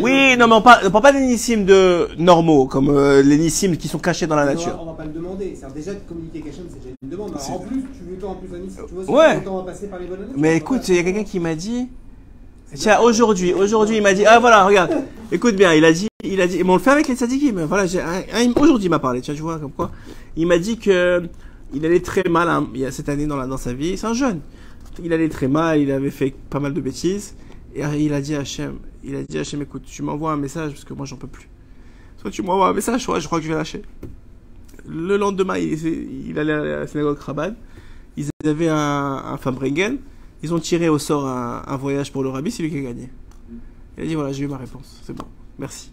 Oui, non, mais on parle, on parle pas d'énissime de normaux, comme euh, les nissim qui sont cachés dans la on va- nature. On va pas le demander. C'est déjà de communiquer avec Hachem, c'est déjà une demande. Alors, en plus, tu veux toi en plus un. Tu vois, Ouais. on va passer par les bonnes années. Mais écoute, il y a quelqu'un qui m'a dit. Tiens, aujourd'hui, aujourd'hui, il m'a dit. Ah voilà, regarde. Écoute bien, il a dit, il a dit. Mais on le fait avec les tzadikim. Voilà, aujourd'hui, il m'a parlé. Tu vois, comme quoi. Il m'a dit que il allait très mal hein, cette année dans, sa vie. C'est un jeune. Il allait très mal. Il avait fait pas mal de bêtises. Et il a dit à Hachem, il a dit à Hachem, écoute, tu m'envoies un message parce que moi, j'en peux plus. Soit tu m'envoies un message, soit je crois que je vais lâcher. Le lendemain, il, il allait à la synagogue Chabad. Ils avaient un, un Fabringen. Ils ont tiré au sort un, un voyage pour le rabbi, c'est lui qui a gagné. Il a dit voilà, j'ai eu ma réponse, c'est bon, merci.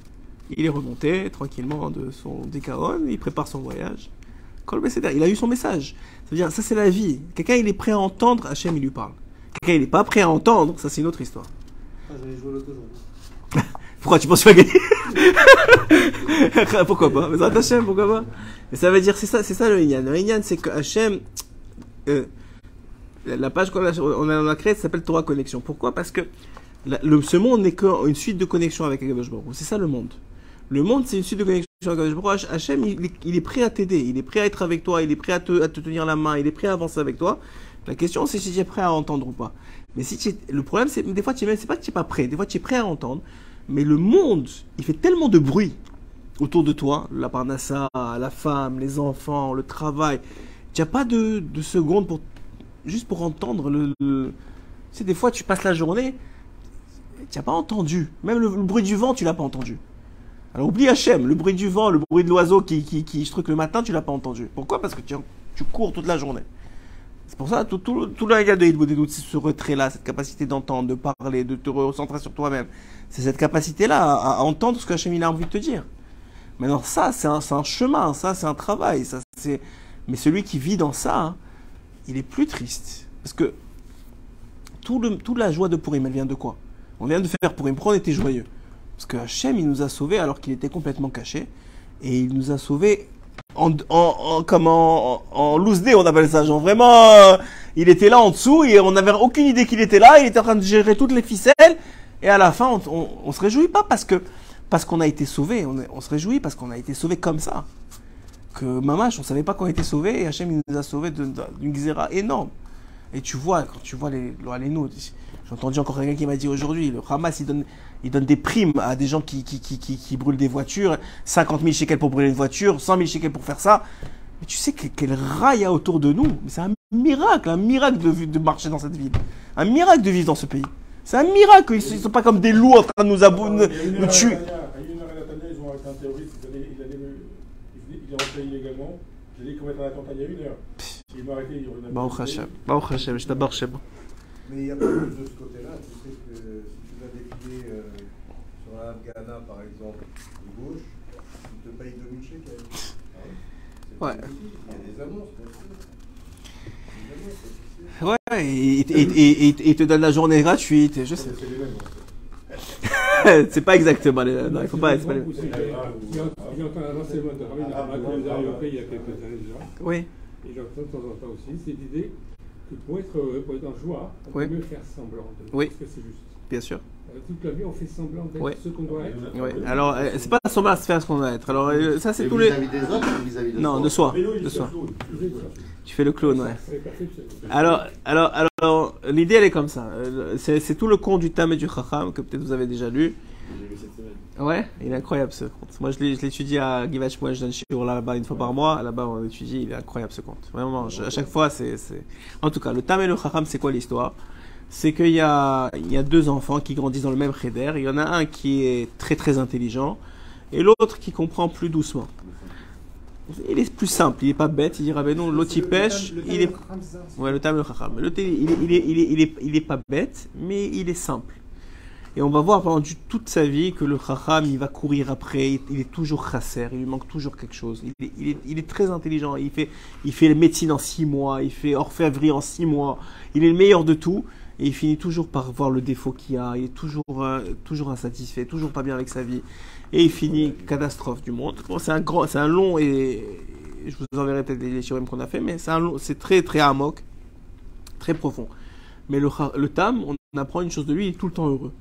Il est remonté tranquillement de son décaron, il prépare son voyage. Il a eu son message. Ça veut dire, ça c'est la vie. Quelqu'un il est prêt à entendre, Hachem il lui parle. Quelqu'un il n'est pas prêt à entendre, ça c'est une autre histoire. Ah, J'allais jouer. Pourquoi tu penses vas gagner Pourquoi pas? Mais Hachem, pourquoi pas? Mais ça veut dire, c'est ça, c'est ça le Inyan. Le Inyan, c'est que Hachem, euh, la, page qu'on a, on a, on a créée s'appelle Torah Connexion. Pourquoi? Parce que la- le, ce monde n'est qu'une suite de connexions avec Akadosh Baruch. C'est ça le monde. Le monde, c'est une suite de connexions avec. Hachem, il, est- il est prêt à t'aider, il est prêt à être avec toi, il est prêt à te, à te tenir la main, il est prêt à avancer avec toi. La question, c'est si tu es prêt à entendre ou pas. Mais si le problème, c'est des fois, tu même, c'est pas que tu n'es pas prêt. Des fois, tu es prêt à entendre. Mais le monde, il fait tellement de bruit autour de toi, la parnassa, la femme, les enfants, le travail. Tu n'as pas de, de seconde pour juste pour entendre le- Tu sais, des fois, tu passes la journée, tu n'as pas entendu. Même le, le bruit du vent, tu l'as pas entendu. Alors oublie Hachem, le bruit du vent, le bruit de l'oiseau qui, qui, qui truc le matin, tu l'as pas entendu. Pourquoi? Parce que tu, tu cours toute la journée. C'est pour ça, tout, tout, tout le gars de Hidboudédout, c'est ce retrait-là, cette capacité d'entendre, de parler, de te recentrer sur toi-même. C'est cette capacité-là à, entendre ce que il a envie de te dire. Maintenant, ça, c'est un, un chemin, ça, c'est un travail. Ça. Mais celui qui vit dans ça, hein, il est plus triste. Parce que tout le, toute la joie de Purim, elle vient de quoi? On vient de faire Purim. Pourquoi on était joyeux? Parce que Hachem, il nous a sauvés alors qu'il était complètement caché. Et il nous a sauvés en, comme en, en, loose day, on appelle ça. Genre vraiment, euh, il était là en dessous et on n'avait aucune idée qu'il était là. Il était en train de gérer toutes les ficelles. Et à la fin, on, on, on se réjouit pas parce que parce qu'on a été sauvé. On, se réjouit parce qu'on a été sauvé comme ça. Que Mamash, on savait pas qu'on était sauvé et Hachem il nous a sauvés d'une xéra énorme. Et tu vois, quand tu vois les lois les nôtres, j'ai entendu encore quelqu'un qui m'a dit aujourd'hui, le Hamas, il donne, il donne des primes à des gens qui, qui, qui, qui, qui brûlent des voitures, 50 000 shekels pour brûler une voiture, 100 000 shekels pour faire ça. Mais tu sais que- quel rail il y a autour de nous. Mais C'est un miracle, un miracle de, marcher dans cette ville. Un miracle de vivre dans ce pays. C'est un miracle. Ils ne sont pas comme des loups en train de nous, abou- nous, tuer. Netanya, il y a une heure à Netanya, ils ont arrêté un terroriste, il allait, il allait le- il- il est rentré illégalement, il allait commettre un attentat il y a une heure. Ils m'ont arrêté, ils ont Baruch Hashem. Baruch Hashem. Je t'aborde Hashem. Mais il y a pas de ce côté-là. Tu sais que défiler euh, sur un Afghana, par exemple, de gauche, tu te payes 2000 shekels. Ah oui C'est Ouais. Il y a des annonces, bien sûr. Des annonces, officielles. Ouais, et, et, et, et- et il te donne la journée gratuite. Je sais. C'est mêmes. pas exactement les. Non, il faut pas. c'est pas les- Aussi, Il y a- il il il quelques années déjà. Oui. Et j'entends de temps en temps aussi, c'est l'idée que pour être heureux, pour être en joie, on Oui. peut mieux faire semblant de Oui. parce que c'est juste. Bien sûr. Euh, Toute la vie, on fait semblant d'être Oui. ce qu'on doit être. Ouais. Alors, euh, c'est pas seulement à se faire ce qu'on doit être. Alors, euh, ça, c'est tous les. Vis-à-vis des autres ou vis-à-vis de Non, soi de soi. Vélo, De soi. Tu fais le clown, ouais. Alors, alors, alors, l'idée elle est comme ça. C'est tout le conte du Tam et du Chacham que peut-être vous avez déjà lu. Ouais, il est incroyable ce conte. Moi je l'étudie à Givach, moi je donne shiur là-bas une fois par mois. Là-bas on étudie, il est incroyable ce conte. Vraiment, je- à chaque fois c'est. c'est- En tout cas, le Tam et le Chacham, c'est quoi l'histoire? C'est qu'il y a, il y a deux enfants qui grandissent dans le même cheder. Il y en a un qui est très très intelligent et l'autre qui comprend plus doucement. Il est plus simple, il est pas bête, il dira ben non, l'autre il pêche, il est Ouais, le Tam le. Le il est, il, est, il, est, il, est, il est pas bête, mais il est simple. Et on va voir pendant toute sa vie que le Chacham, il va courir après, il, est toujours chasser, il lui manque toujours quelque chose. Il est, il est, il est très intelligent, il fait, il fait la médecine en six mois, il fait orfèvrerie en six mois, il est le meilleur de tout, et il finit toujours par voir le défaut qu'il a, il est toujours, euh, toujours insatisfait, toujours pas bien avec sa vie, et il finit catastrophe du monde. C'est un grand, c'est un long, et je vous enverrai peut-être les shiurim qu'on a fait, mais c'est un long- c'est très très amok, très profond. Mais le, le tam, on apprend une chose de lui, il est tout le temps heureux.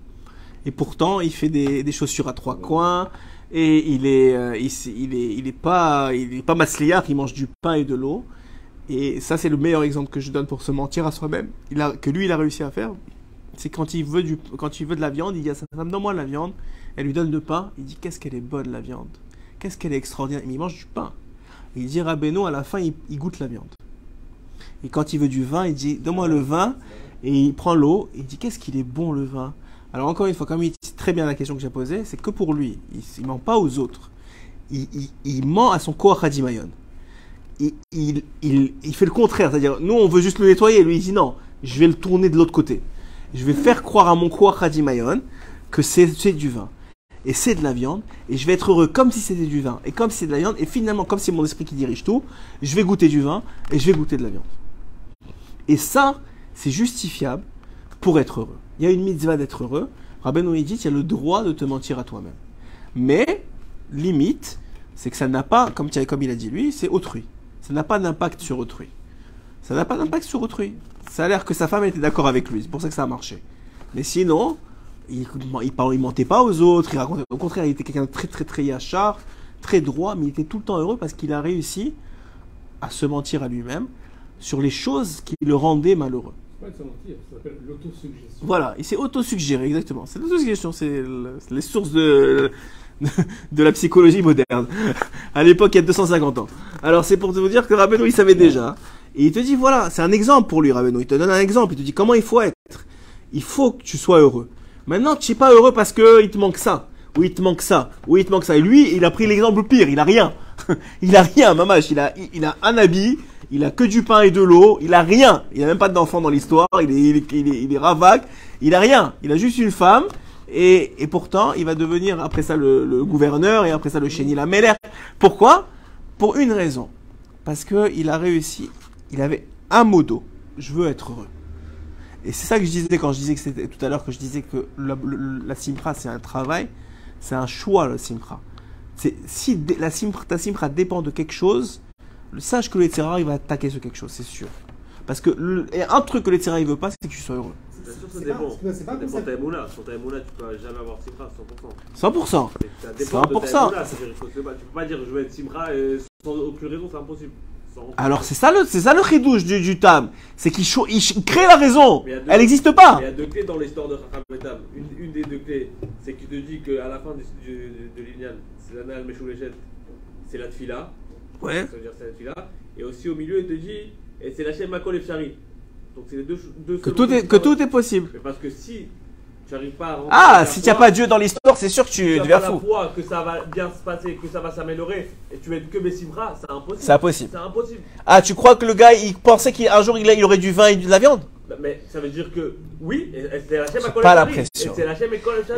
Et pourtant, il fait des, des chaussures à trois coins, et il est, euh, il, est, il est pas, il est pas masliach, il mange du pain et de l'eau. Et ça, c'est le meilleur exemple que je donne pour se mentir à soi-même. Que lui, il a réussi à faire. C'est quand il veut du, quand il veut de la viande, il dit à sa femme, donne-moi la viande. Elle lui donne le pain. Il dit, qu'est-ce qu'elle est bonne la viande. Qu'est-ce qu'elle est extraordinaire. Il mange du pain. Il dit, Rabbeinu, à la fin, il, goûte la viande. Et quand il veut du vin, il dit, donne-moi le vin. Et il prend l'eau. Il dit, qu'est-ce qu'il est bon le vin. Alors encore une fois, comme il dit très bien la question que j'ai posée, c'est que pour lui. Il, il ment pas aux autres. Il, ment à son Koach Hadimayon. Il, fait le contraire. C'est-à-dire, nous, on veut juste le nettoyer. Lui, il dit non, je vais le tourner de l'autre côté. Je vais faire croire à mon Koach Hadimayon que c'est du vin. Et c'est de la viande. Et je vais être heureux comme si c'était du vin. Et comme si c'est de la viande. Et finalement, comme c'est mon esprit qui dirige tout, je vais goûter du vin et je vais goûter de la viande. Et ça, c'est justifiable pour être heureux. Il y a une mitzvah d'être heureux. Rabbeinu dit, il y a le droit de te mentir à toi-même. Mais, limite, c'est que ça n'a pas, comme, tu- comme il a dit lui, c'est autrui. Ça n'a pas d'impact sur autrui. Ça n'a pas d'impact sur autrui. Ça a l'air que sa femme était d'accord avec lui, c'est pour ça que ça a marché. Mais sinon, il, il mentait pas aux autres, il racontait, au contraire, il était quelqu'un de très très très yachar, très droit, mais il était tout le temps heureux parce qu'il a réussi à se mentir à lui-même sur les choses qui le rendaient malheureux. C'est pas de se mentir, ça s'appelle l'autosuggestion. Voilà, il s'est autosuggéré, exactement. C'est l'autosuggestion, c'est le- c'est les sources de, de la psychologie moderne. À l'époque, il y a 250 ans. Alors, c'est pour te vous dire que Rabbeinu, il savait déjà. Et il te dit, voilà, c'est un exemple pour lui, Rabbeinu. Il te donne un exemple, il te dit comment il faut être. Il faut que tu sois heureux. Maintenant, tu n'es pas heureux parce que il te manque ça, ou il te manque ça, ou il te manque ça. Et lui, il a pris l'exemple pire, il a rien. il a rien, mamache. Il a, il a un habit, il a que du pain et de l'eau, il a rien. Il a même pas d'enfant dans l'histoire, il est, il est, il est, il il a rien. Il a juste une femme, et, pourtant, il va devenir après ça le, gouverneur, et après ça le chéni la Meller. Pourquoi? Pour une raison. Parce que il a réussi, il avait un modo, je veux être heureux. Et c'est ça que je disais quand je disais que c'était tout à l'heure que je disais que la, la simpra c'est un travail, c'est un choix le simpra. C'est si la simpra, ta simpra dépend de quelque chose, sache que le il va attaquer sur quelque chose, c'est sûr. Parce que et un truc que le il veut pas, c'est que tu sois heureux. Sûr, ça C'est pas- dépend. c'est pas- dépend de ta. Sur ta émoula, tu peux jamais avoir Simra 100%. 100%. Ça dépend de ta 100%. émoula. C'est-à-dire, il faut se battre. Tu peux pas dire je veux être Simra et sans aucune raison, c'est impossible. Alors c'est ça le, c'est ça le chidouche du, du tam. C'est qu'il il il crée la raison. Elle n'existe pas. Il y a deux clés dans l'histoire de Chacham et Tam. Une, une des deux clés, c'est qu'il te dit qu'à la fin du, du- de l'Inyan, c'est la Nal Meshoulechet, c'est la Tfila. Ouais. Ça veut dire c'est la Tfila. Et aussi au milieu, il te dit, et c'est la chaîne Makol et. Donc c'est les deux, deux Que tout est, que tout est possible. Mais parce que si tu n'arrives pas à Ah, si tu n'as pas Dieu dans l'histoire, c'est sûr que tu tu deviens fou. foi que ça va bien se passer, que ça va s'améliorer, et tu es que Bessimra, c'est impossible. C'est impossible. Ah, tu crois que le gars, il pensait qu'un jour il, il aurait du vin et de la viande? Mais ça veut dire que oui, c'est la chaîne pas la pression.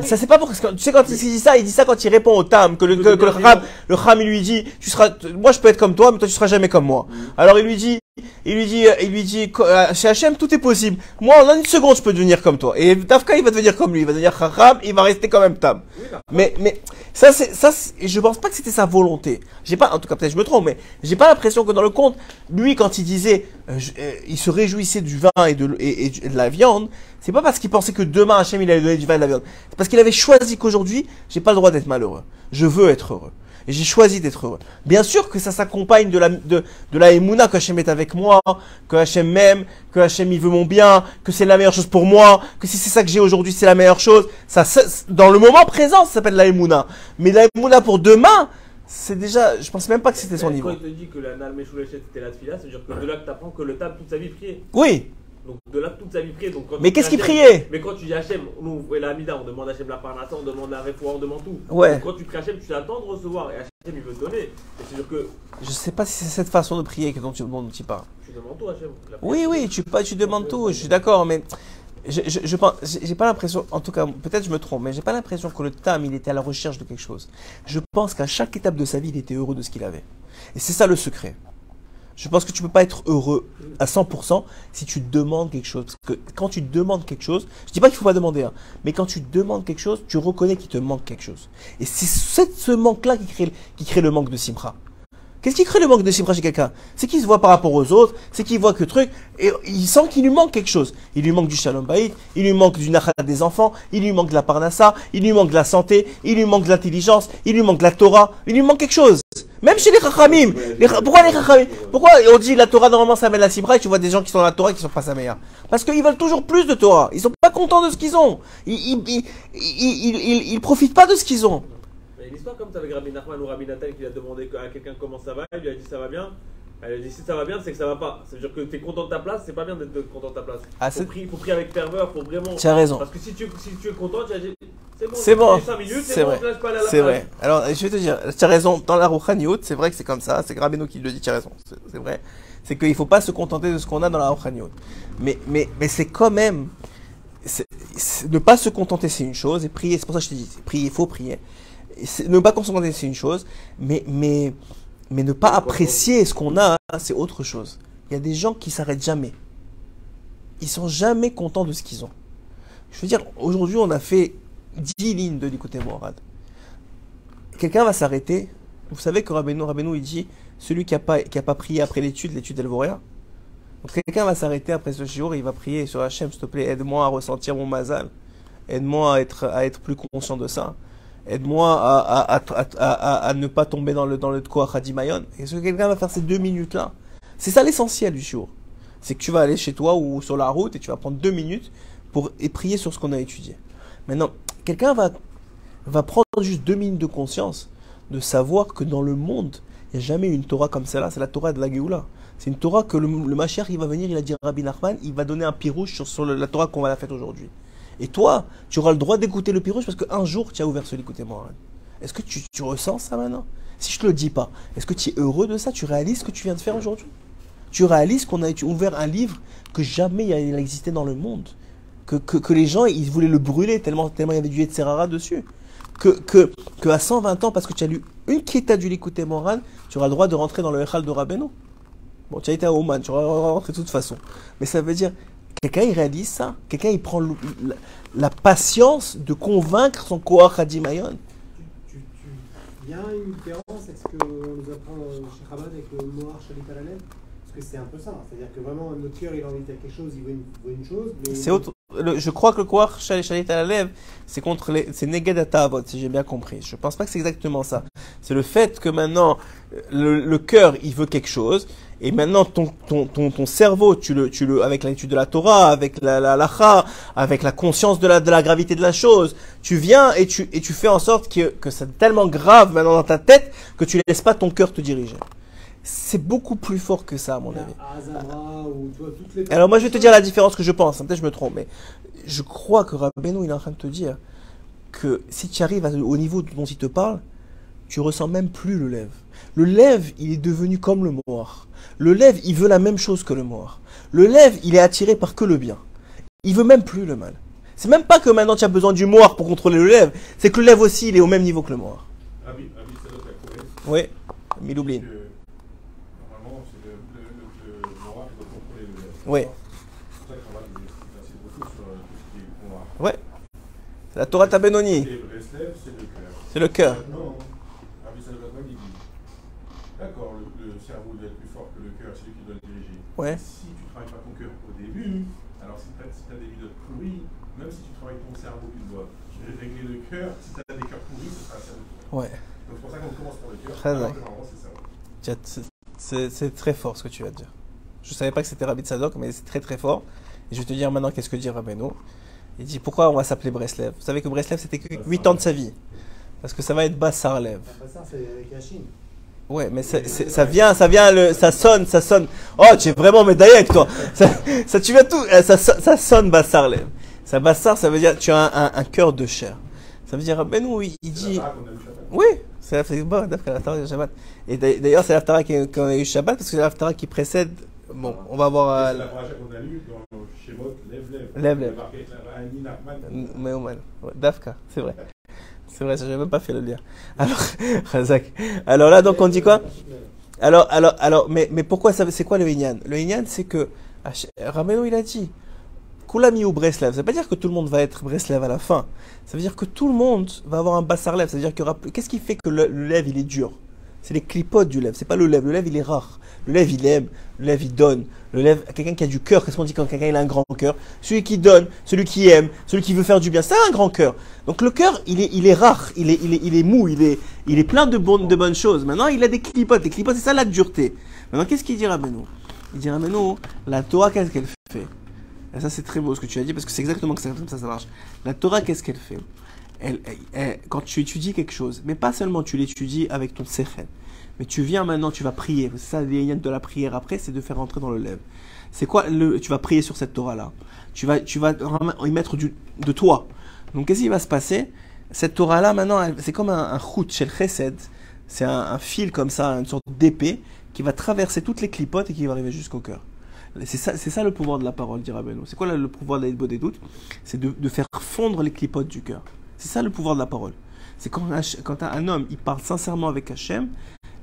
Ça c'est pas pour tu sais quand il dit ça, il dit ça quand il répond au tam que le Que le le kham, le kham il lui dit tu seras moi je peux être comme toi mais toi tu seras jamais comme moi. Alors il lui dit il lui dit il lui dit euh, chez Hachem tout est possible. Moi en une seconde je peux devenir comme toi et Dafka il va devenir comme lui, il va devenir kham, il va rester quand même tam. D'accord. Mais mais ça c'est ça c'est- je pense pas que c'était sa volonté. J'ai pas en tout cas peut-être je me trompe mais j'ai pas l'impression que dans le conte lui quand il disait euh, je- euh, il se réjouissait du vin et de et de la viande, c'est pas parce qu'il pensait que demain Hachem il allait donner du vin et de la viande. C'est parce qu'il avait choisi qu'aujourd'hui j'ai pas le droit d'être malheureux. Je veux être heureux. Et j'ai choisi d'être heureux. Bien sûr que ça s'accompagne de la, de, de la émouna que Hachem est avec moi, que Hachem m'aime, que Hachem il veut mon bien, que c'est la meilleure chose pour moi, que si c'est ça que j'ai aujourd'hui c'est la meilleure chose. Ça, ça- dans le moment présent ça s'appelle la émouna. Mais la émouna pour demain, c'est déjà, je pense même pas que c'était son niveau. Quand il te dit que la Nal Meshoulechet c'était la Tfila, ça veut dire que de là que tu apprends que le table toute sa vie priait. Oui, Donc de là toute sa vie. Donc, quand mais qu'est-ce qu'il priait? Mais quand tu dis Hachem, nous, et la Amida, on demande Hachem la Parnassa, on demande la Refoua, on demande tout. Ouais. Donc, quand tu pries Hachem, tu attends de recevoir. Et Hachem, il veut te donner. Et c'est sûr que Je sais pas si c'est cette façon de prier que dont tu, dont tu parles. tu demandes tout Hachem. Oui, oui, tu, pas, tu demandes tout, je suis d'accord, mais je, je, je pense, j'ai pas l'impression, en tout cas, peut-être je me trompe, mais j'ai pas l'impression que le Tam, il était à la recherche de quelque chose. Je pense qu'à chaque étape de sa vie, il était heureux de ce qu'il avait. Et c'est ça le secret. Je pense que tu peux pas être heureux à 100% si tu demandes quelque chose. Parce que quand tu demandes quelque chose, je dis pas qu'il faut pas demander, hein, mais quand tu demandes quelque chose, tu reconnais qu'il te manque quelque chose. Et c'est ce, ce manque-là qui crée, qui crée le manque de Simra. Qu'est-ce qui crée le manque de Simra chez quelqu'un? C'est qu'il se voit par rapport aux autres, c'est qu'il voit que truc, et il sent qu'il lui manque quelque chose. Il lui manque du shalom baït, il lui manque du nachat des enfants, il lui manque de la parnassa, il lui manque de la santé, il lui manque de l'intelligence, il lui manque de la Torah, il lui manque quelque chose. Même chez les chachamim. Pourquoi les chachamim Pourquoi on dit la Torah normalement ça mène la Simra et tu vois des gens qui sont dans la Torah et qui sont pas sa meilleure Parce qu'ils veulent toujours plus de Torah. Ils sont pas contents de ce qu'ils ont. Ils- ils- ils profitent pas de ce qu'ils ont. Mais l'histoire comme ça avec Rabbi Nachman ou Rabbi Nathan qui lui a demandé à quelqu'un comment ça va, il lui a dit ça va bien. Elle a dit si ça va bien, c'est que ça va pas. Ça veut dire que tu es content de ta place, c'est pas bien d'être content de ta place. Ah, faut, prier, faut avec ferveur, faut vraiment. Tu as raison. Parce que si tu, si tu es content, tu as dit c'est bon, C'est bon. 5 minutes, C'est c'est bon, vrai. C'est vrai. Alors, je vais te dire, tu as raison. Dans la Rouchaniout, c'est vrai que c'est comme ça. C'est Grabeno qui le dit, tu as raison. C'est vrai. C'est qu'il ne faut pas se contenter de ce qu'on a dans la Rouchaniout. Mais, mais, mais c'est quand même. ne pas se contenter, c'est une chose. Et prier, c'est pour ça que je te dis, prier, il faut prier. Ne pas se contenter, c'est une chose. Mais, mais, mais ne pas apprécier ce qu'on a, c'est autre chose. Il y a des gens qui s'arrêtent jamais. Ils sont jamais contents de ce qu'ils ont. Je veux dire, aujourd'hui, on a fait 10 lignes de l'écouter Morad. Quelqu'un va s'arrêter. Vous savez que Rabbeinu, il dit celui qui n'a pas, pas prié après l'étude, l'étude, rien. Donc quelqu'un va s'arrêter après ce jour et il va prier sur Hachem, s'il te plaît, aide-moi à ressentir mon mazal. Aide-moi à être, à être plus conscient de ça. Aide-moi à, à, à, ne pas tomber dans le, dans le Hadimayon. Est-ce que quelqu'un va faire ces deux minutes-là? C'est ça l'essentiel du jour. C'est que tu vas aller chez toi ou sur la route et tu vas prendre deux minutes pour et prier sur ce qu'on a étudié. Maintenant, quelqu'un va, va prendre juste deux minutes de conscience de savoir que dans le monde, il n'y a jamais une Torah comme celle-là, c'est la Torah de la Géoula. C'est une Torah que le, le Mashiach, va venir, il a dit Rabbi Nachman, il va donner un pirouche sur, sur la Torah qu'on va la faire aujourd'hui. Et toi, tu auras le droit d'écouter le pirouche parce qu'un jour, tu as ouvert ce écoutez moi. Est-ce que tu, ressens ça maintenant? Si je te le dis pas, est-ce que tu es heureux de ça? Tu réalises ce que tu viens de faire aujourd'hui? Tu réalises qu'on a ouvert un livre que jamais il a- dans le monde? Que, que, les gens, ils voulaient le brûler tellement, tellement il y avait du Serrara dessus? Que, que, que à 120 ans, parce que tu as lu une quitta du Likuté Moran, tu auras le droit de rentrer dans le Echal de Rabbeinu? Bon, tu as été à Oman, tu auras rentré de toute façon. Mais ça veut dire, quelqu'un il réalise ça? Quelqu'un il prend la, la patience de convaincre son Koach Hadimayon. Il y a une différence, est-ce qu'on nous apprend euh, chez Chabad avec le noir la lèvre Parce que c'est un peu ça, c'est-à-dire que vraiment notre cœur il a envie de faire quelque chose, il veut une, veut une chose, mais. C'est autre. le- je crois que le Koach Shalit lèvre, c'est contre les, c'est Neged Atavot, si j'ai bien compris. Je pense pas que c'est exactement ça. C'est le fait que maintenant, le, le cœur, il veut quelque chose, et maintenant ton, ton, ton, ton cerveau, tu le, tu le, avec l'étude de la Torah, avec la, la, lacha, avec la conscience de la, de la gravité de la chose, tu viens et tu, et tu fais en sorte que, que c'est tellement grave maintenant dans ta tête que tu laisses pas ton cœur te diriger. C'est beaucoup plus fort que ça, à mon avis. Alors moi je vais te dire la différence que je pense, peut-être je me trompe, mais je crois que Rabbeinu il est en train de te dire que si tu arrives au niveau dont il te parle, tu ressens même plus le lève. Le lève, il est devenu comme le moire. Le lève, il veut la même chose que le moire. Le lève, il est attiré par que le bien. Il veut même plus le mal. C'est même pas que maintenant tu as besoin du moire pour contrôler le lève, c'est que le lève aussi, il est au même niveau que le moire. Rabbi, Rabbi Sadok a trouvé Oui, Miloublin. que normalement, c'est le, le, le, le noir qui doit contrôler le lait. Oui. C'est pour ça Rabbi il insiste beaucoup sur euh, tout ce qui est. Ouais. C'est la Torah Tabenoni. C'est le cœur. C'est le cœur. Maintenant, Rabbi Sadok Akman, il dit D'accord, le, le cerveau doit être plus fort que le cœur, c'est lui qui doit le diriger. Ouais. Si tu travailles pas ton cœur au début, alors si tu as, si t'as des vidéos pourries, même si tu travailles ton cerveau, tu dois régler le cœur. Si tu as des cœurs pourris, ce sera le cerveau. Ouais. Donc c'est pour ça qu'on commence par le cœur. Très bien. c'est très fort ce que tu vas te dire. Je savais pas que c'était Rabbi Tzadok, mais c'est très très fort. Et je vais te dire maintenant qu'est-ce que dit Rabbeinu. Il dit pourquoi on va s'appeler Breslev? Vous savez que Breslev c'était que 8 ans de sa vie. Parce que ça va être Bassar Lev. Après ça, c'est avec la Chine. Ouais, mais c'est- ça vient, ça vient, le, ça sonne, ça sonne. Oh, tu es vraiment médaillé avec toi. Ça, ça tu viens tout, euh, ça, ça sonne Bassar. Ça Bassar, ça veut dire tu as un, un, un cœur de chair. Ça veut dire Rabbeinu, il, il dit. la. Oui, c'est la bon, l'Aftara du Shabbat. Et d'a- d'ailleurs, c'est l'Aftara qui- qu'on a eu Shabbat parce que c'est l'Aftara qui précède. Bon, on va voir. Euh, C'est la qu'on a lue dans Shemot, Lève, Lève. Lève, Lève. Dafka, c'est vrai. C'est vrai, j'avais même pas fait le lien. Alors, Razak. Alors là, donc on dit quoi? Alors, alors, alors, mais, mais pourquoi ça C'est quoi le Inyan? Le Inyan, c'est que Hach- Rabbeinu, il a dit Koulami ou Breslev. Ça veut pas dire que tout le monde va être Breslev à la fin. Ça veut dire que tout le monde va avoir un bassar lève. C'est-à-dire qu'il y aura Qu'est-ce qui fait que le, le lève, il est dur? C'est les clipotes du lève. C'est pas le lève. Le lève, il est rare. Le lève, il aime. Le lève, il donne. Le lève, quelqu'un qui a du cœur. Qu'est-ce qu'on dit quand quelqu'un a un grand cœur? Celui qui donne, celui qui aime, celui qui veut faire du bien. C'est un grand cœur. Donc le cœur, il est, rare. Il est, il il est mou. Il est, plein de, bonnes choses. Maintenant, il a des clipotes. Les clipotes, c'est ça la dureté. Maintenant, qu'est-ce qu'il dit Rabbeinu Il dit Rabbeinu, la Torah, qu'est-ce qu'elle fait? Et ça, c'est très beau ce que tu as dit parce que c'est exactement ça, comme ça ça marche. La Torah, qu'est-ce qu'elle fait? Quand tu étudies quelque chose, mais pas seulement tu l'étudies avec ton sechel, mais tu viens maintenant, tu vas prier. C'est ça, les de la prière après, c'est de faire rentrer dans le lève. C'est quoi Tu vas prier sur cette Torah-là? Tu vas, tu vas y mettre de toi. Donc, qu'est-ce qui va se passer? Cette Torah-là, maintenant, c'est comme un, un chesed. C'est un, fil comme ça, une sorte d'épée qui va traverser toutes les clipotes et qui va arriver jusqu'au cœur. C'est ça, ça le pouvoir de la parole, dit Rabbeinu. C'est quoi le, pouvoir de des doutes C'est de faire fondre les clipotes du cœur. C'est ça le pouvoir de la parole. C'est quand, un, homme il parle sincèrement avec Hachem,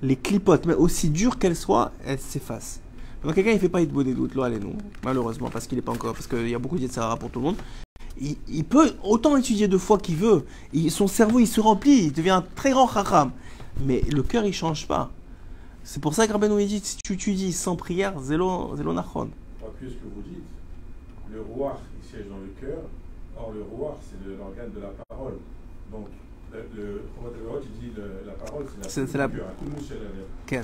les clipotes, mais aussi dures qu'elles soient, elles s'effacent. Quand quelqu'un il fait pas de des doutes, là, allez nous, malheureusement, parce qu'il est pas encore, parce qu'il y a beaucoup de Sahara pour tout le monde. Il, il peut autant étudier deux fois qu'il veut. Il- son cerveau il se remplit, il devient un très grand chacham. Mais le cœur il change pas. C'est pour ça que Rabbeinu il dit si tu étudies sans prière, zélo, zélo nachon. Pas plus que vous dites. Le roi, il siège dans le cœur. Or, le roi, c'est l'organe de la parole. Donc, le, roi, tu dis le- la parole, c'est la C'est- la- hein, dit le cœur.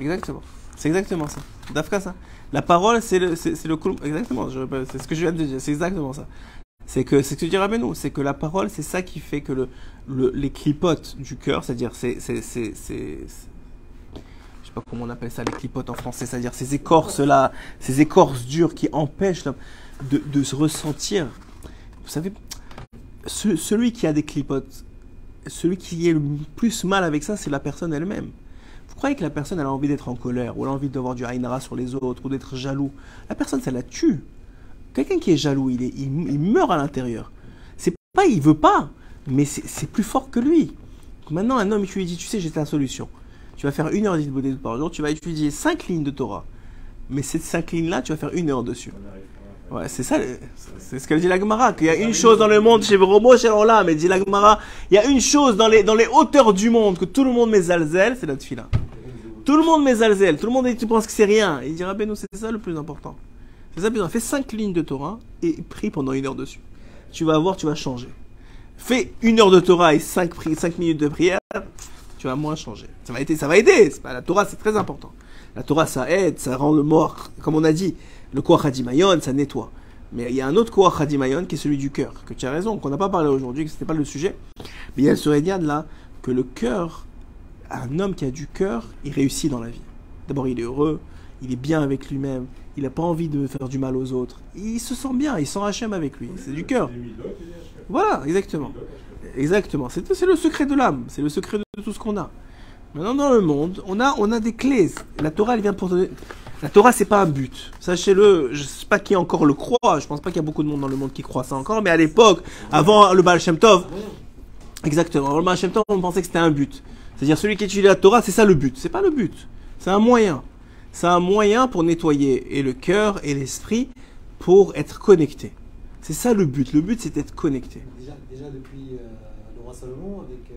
Exactement. C'est exactement ça. Dafka ça. La parole, c'est le, c'est, le Exactement. c'est ce que je viens de dire. C'est exactement ça. C'est que c'est ce que dit Rabbeinu. C'est que la parole, c'est ça qui fait que le, le- les clipotes du cœur, c'est-à-dire c'est, c'est, c'est, je sais pas comment on appelle ça, les clipotes en français, c'est-à-dire ces écorces là, ces écorces dures qui empêchent l'homme de, se ressentir. Vous savez, ce- celui qui a des clipotes, celui qui est le plus mal avec ça, c'est la personne elle-même. Vous croyez que la personne elle a envie d'être en colère ou elle a envie d'avoir du haïnara sur les autres ou d'être jaloux? La personne ça la tue. Quelqu'un qui est jaloux, il, est, il, meurt à l'intérieur. C'est pas il veut pas, mais c'est plus fort que lui. Maintenant un homme tu lui dis tu sais j'ai ta solution. Tu vas faire une heure d'idée par jour, tu vas étudier cinq lignes de Torah. Mais ces cinq lignes là tu vas faire une heure dessus. Ouais, c'est ça, c'est ce qu'elle dit la Gemara, qu'il y a une chose dans le monde chez Romo, chez Rola, mais dit la Gemara, il y a une chose dans les, dans les hauteurs du monde que tout le monde met zalzel, c'est la tefila. Tout le monde met zalzel, tout le monde dit, tu penses que c'est rien. Il dira, ben non, c'est ça le plus important. C'est ça le plus important. Fais 5 lignes de Torah et prie pendant une heure dessus. Tu vas voir, tu vas changer. Fais une heure de Torah et 5 minutes de prière, tu vas moins changer. Ça va aider, ça va aider. Pas, la Torah, c'est très important. La Torah, ça aide, ça rend le mort, comme on a dit, le Koach Hadimayon, ça nettoie. Mais il y a un autre Koach Hadimayon qui est celui du cœur, que tu as raison, qu'on n'a pas parlé aujourd'hui, que ce n'était pas le sujet. Mais il y a ce Rédian là, que le cœur, un homme qui a du cœur, il réussit dans la vie. D'abord, il est heureux, il est bien avec lui-même, il n'a pas envie de faire du mal aux autres. Il se sent bien, il sent Hachem avec lui, c'est du cœur. Voilà, exactement. Exactement. C'est le secret de l'âme. C'est le secret de tout ce qu'on a. Maintenant, dans le monde, on a, on a des clés. La Torah, elle vient pour donner. La Torah, c'est pas un but. Sachez-le. Je sais pas qui encore le croit. Je pense pas qu'il y a beaucoup de monde dans le monde qui croit ça encore. Mais à l'époque, avant le Baal Shem Tov, exactement. Avant le Baal Shem Tov, on pensait que c'était un but. C'est-à-dire celui qui étudie la Torah, c'est ça le but. C'est pas le but. C'est un moyen. C'est un moyen pour nettoyer et le cœur et l'esprit pour être connecté. C'est ça le but. Le but, c'est d'être connecté. Déjà, déjà depuis euh, le roi Salomon, avec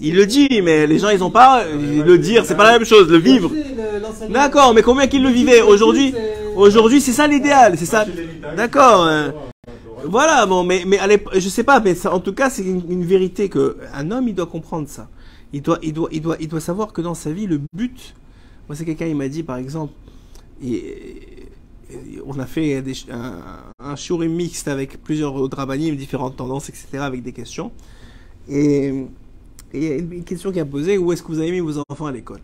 il le dit. Mais les gens, ils ont pas. Le dire, c'est pas la même chose. Le vivre. D'accord, mais combien qu'ils le vivaient Aujourd'hui, C'est- aujourd'hui, c'est ça l'idéal. C'est ça. D'accord, Torah. Voilà, bon, mais, mais l'époque- je sais pas, mais ça, en tout cas, c'est une, une vérité que un homme, il doit comprendre ça. Il doit, il doit, il doit, il doit savoir que dans sa vie, le but. Moi, c'est quelqu'un, il m'a dit, par exemple, et, et on a fait des, un, un mixte avec plusieurs rabbinim, différentes tendances, etc., avec des questions. Et il y a une question qui a posé où est-ce que vous avez mis vos enfants à l'école?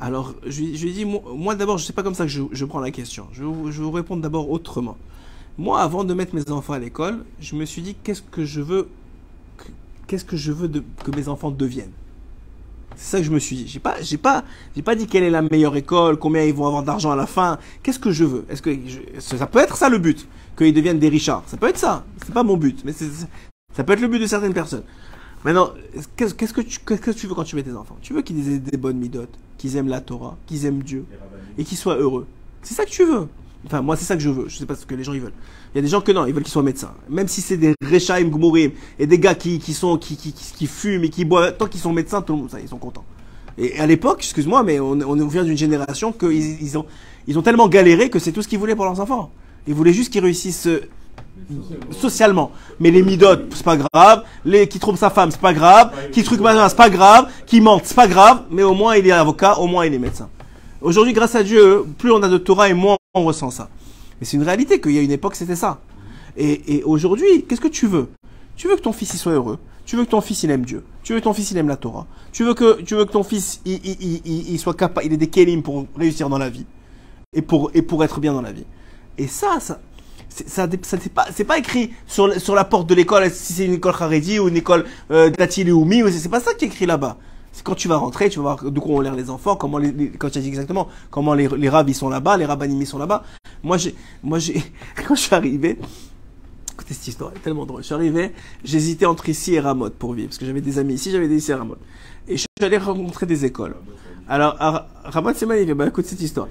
Alors, je, lui- ai dit, moi, d'abord, je sais pas comme ça que je, prends la question. Je, vous- répondre d'abord autrement. Moi, avant de mettre mes enfants à l'école, je me suis dit qu'est-ce que je veux, que- qu'est-ce que je veux que mes enfants deviennent? C'est ça que je me suis dit. J'ai pas, j'ai pas, j'ai pas dit quelle est la meilleure école, combien ils vont avoir d'argent à la fin. Qu'est-ce que je veux? Est-ce que ça peut être ça le but, qu'ils deviennent des richards. Ça peut être ça. C'est pas mon but, mais ça peut être le but de certaines personnes. Maintenant, qu'est-ce, qu'est-ce que tu, qu'est-ce que tu veux quand tu mets tes enfants? Tu veux qu'ils aient des bonnes midotes, qu'ils aiment la Torah, qu'ils aiment Dieu et qu'ils soient heureux. C'est ça que tu veux. Enfin, moi, c'est ça que je veux. Je sais pas ce que les gens ils veulent. Il y a des gens que non, ils veulent qu'ils soient médecins. Même si c'est des Rechaim Gmourim et des gars qui, qui sont qui, qui, qui, fument et qui boivent, tant qu'ils sont médecins, tout le monde, ça, ils sont contents. Et à l'époque, excuse-moi, mais on, on vient d'une génération qu'ils ils ont, ils ont tellement galéré que c'est tout ce qu'ils voulaient pour leurs enfants. Ils voulaient juste qu'ils réussissent socialement. Mais les midotes, c'est pas grave. Les qui trompent sa femme, c'est pas grave. Qui truc machin, c'est pas grave. Qui mentent, c'est pas grave. Mais au moins il est avocat, au moins il est médecin. Aujourd'hui, grâce à Dieu, plus on a de Torah et moins on ressent ça. Mais c'est une réalité qu'il y a une époque, c'était ça. Et, et aujourd'hui, qu'est-ce que tu veux? Tu veux que ton fils il soit heureux. Tu veux que ton fils il aime Dieu. Tu veux que ton fils il aime la Torah. Tu veux que, tu veux que ton fils il, il, il, il- soit capable, il ait des kelim pour réussir dans la vie et pour, et pour être bien dans la vie. Et ça, ça, ça, c'est pas, pas écrit sur, sur la porte de l'école si c'est une école Haredi ou une école euh, Dati ou Mi, ou c'est pas ça qui est écrit là-bas. C'est quand tu vas rentrer, tu vas voir de quoi ont l'air les enfants, comment les, les- quand tu as dit exactement, comment les, les rabbis sont là-bas, les rabbinim sont là-bas. Moi j'ai, moi j'ai, quand je suis arrivé, écoutez cette histoire, est tellement drôle. Je suis arrivé, j'hésitais entre ici et Ramot pour vivre, parce que j'avais des amis ici, j'avais des ici à Ramot. Et je suis allé rencontrer des écoles. Alors, à Ramot, c'est magnifique. Bah, écoute cette histoire.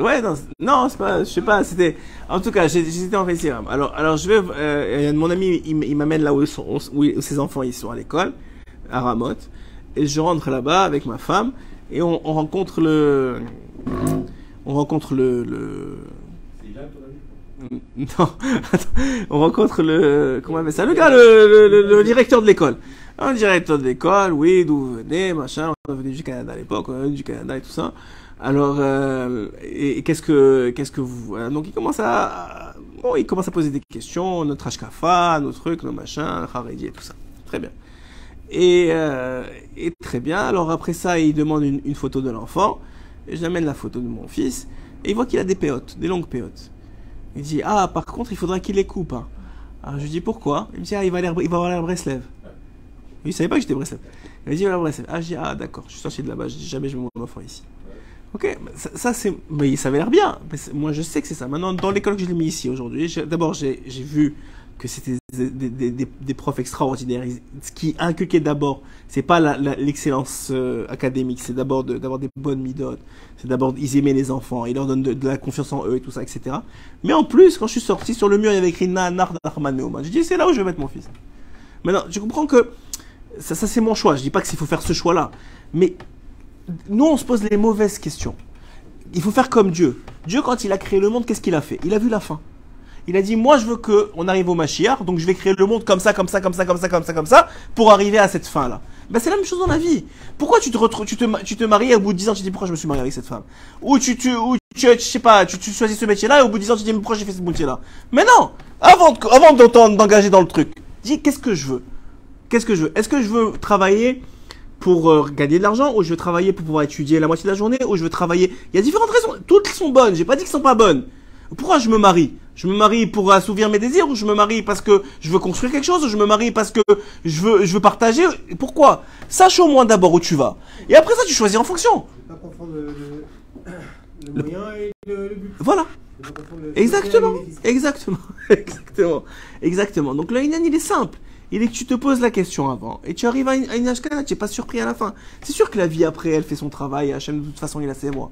Ouais, non, non, c'est pas, je sais pas, c'était, en tout cas, j'étais en récit. Alors, alors, je vais, euh, mon ami, il, m'amène là où, sont- où, ses enfants, ils sont à l'école, à Ramot, et je rentre là-bas avec ma femme, et on, on rencontre le, on rencontre le, le, non, on rencontre le, comment on appelle ça, le gars, le, le, le- directeur de l'école. Un directeur de l'école, oui, d'où vous venez, machin, on venait du Canada à l'époque, on venait du Canada et tout ça. Alors, euh, et, qu'est-ce que, qu'est-ce que vous, donc il commence à, bon, il commence à poser des questions, notre Ashkafa, nos trucs, nos machins, Haredi et tout ça. Très bien. Et, euh, et très bien. Alors après ça, il demande une, photo de l'enfant. J'amène la photo de mon fils. Et il voit qu'il a des péotes, des longues péotes. Il dit Ah, par contre, il faudra qu'il les coupe. hein. Alors je lui dis Pourquoi? Il me dit Ah, il va, aller- il va avoir l'air Breslev. Il savait pas que j'étais Breslev. Il m'a dit Il va aller. Ah, je dis Ah, d'accord, je suis sorti de là-bas. Je dis Jamais je mets mon enfant ici. Ok, ça, c'est. Mais ça avait l'air bien. Moi, je sais que c'est ça. Maintenant, dans l'école que je l'ai mis ici aujourd'hui, d'abord, j'ai vu que c'était des, des, des, des profs extraordinaires. Ce qui inculquait d'abord, c'est pas l'excellence euh, académique, c'est d'abord d'avoir des bonnes midotes. C'est d'abord, ils aimaient les enfants, ils leur donnent de, la confiance en eux et tout ça, etc. Mais en plus, quand je suis sorti sur le mur, il y avait écrit Nanar Darman Neoma. J'ai dit, c'est là où je vais mettre mon fils. Maintenant, je comprends que ça, ça c'est mon choix. Je dis pas que s'il faut faire ce choix-là. Mais nous, on se pose les mauvaises questions. Il faut faire comme Dieu. Dieu, quand il a créé le monde, qu'est-ce qu'il a fait? Il a vu la fin. Il a dit, moi, je veux que on arrive au Mashiach, donc je vais créer le monde comme ça, comme ça, comme ça, comme ça, comme ça, comme ça, pour arriver à cette fin-là. Ben, c'est la même chose dans la vie. Pourquoi tu te, tu, te, tu te maries et au bout de 10 ans, tu te dis pourquoi je me suis marié avec cette femme? Ou tu, tu, ou tu, je sais pas, tu, tu choisis ce métier-là et au bout de 10 ans, tu te dis pourquoi j'ai fait ce métier-là? Mais non Avant, avant d'engager dans le truc, dis qu'est-ce que je veux? Qu'est-ce que je veux? Est-ce que je veux travailler pour euh, gagner de l'argent ou je veux travailler pour pouvoir étudier la moitié de la journée ou je veux travailler Il y a différentes raisons. Toutes sont bonnes. J'ai pas dit qu'elles sont pas bonnes. Pourquoi je me marie? Je me marie pour assouvir mes désirs ou je me marie parce que je veux construire quelque chose ou je me marie parce que je veux je veux partager? Pourquoi? Sache au moins d'abord où tu vas. Et après ça tu choisis en fonction. Pas le, le, le moyen et le, le but. Voilà. Exactement, exactement, exactement, exactement. Donc le Inan, il est simple. Il est que tu te poses la question avant et tu arrives à une, à tu n'es pas surpris à la fin. C'est sûr que la vie après, elle fait son travail, Hachem de toute façon, il a ses voies.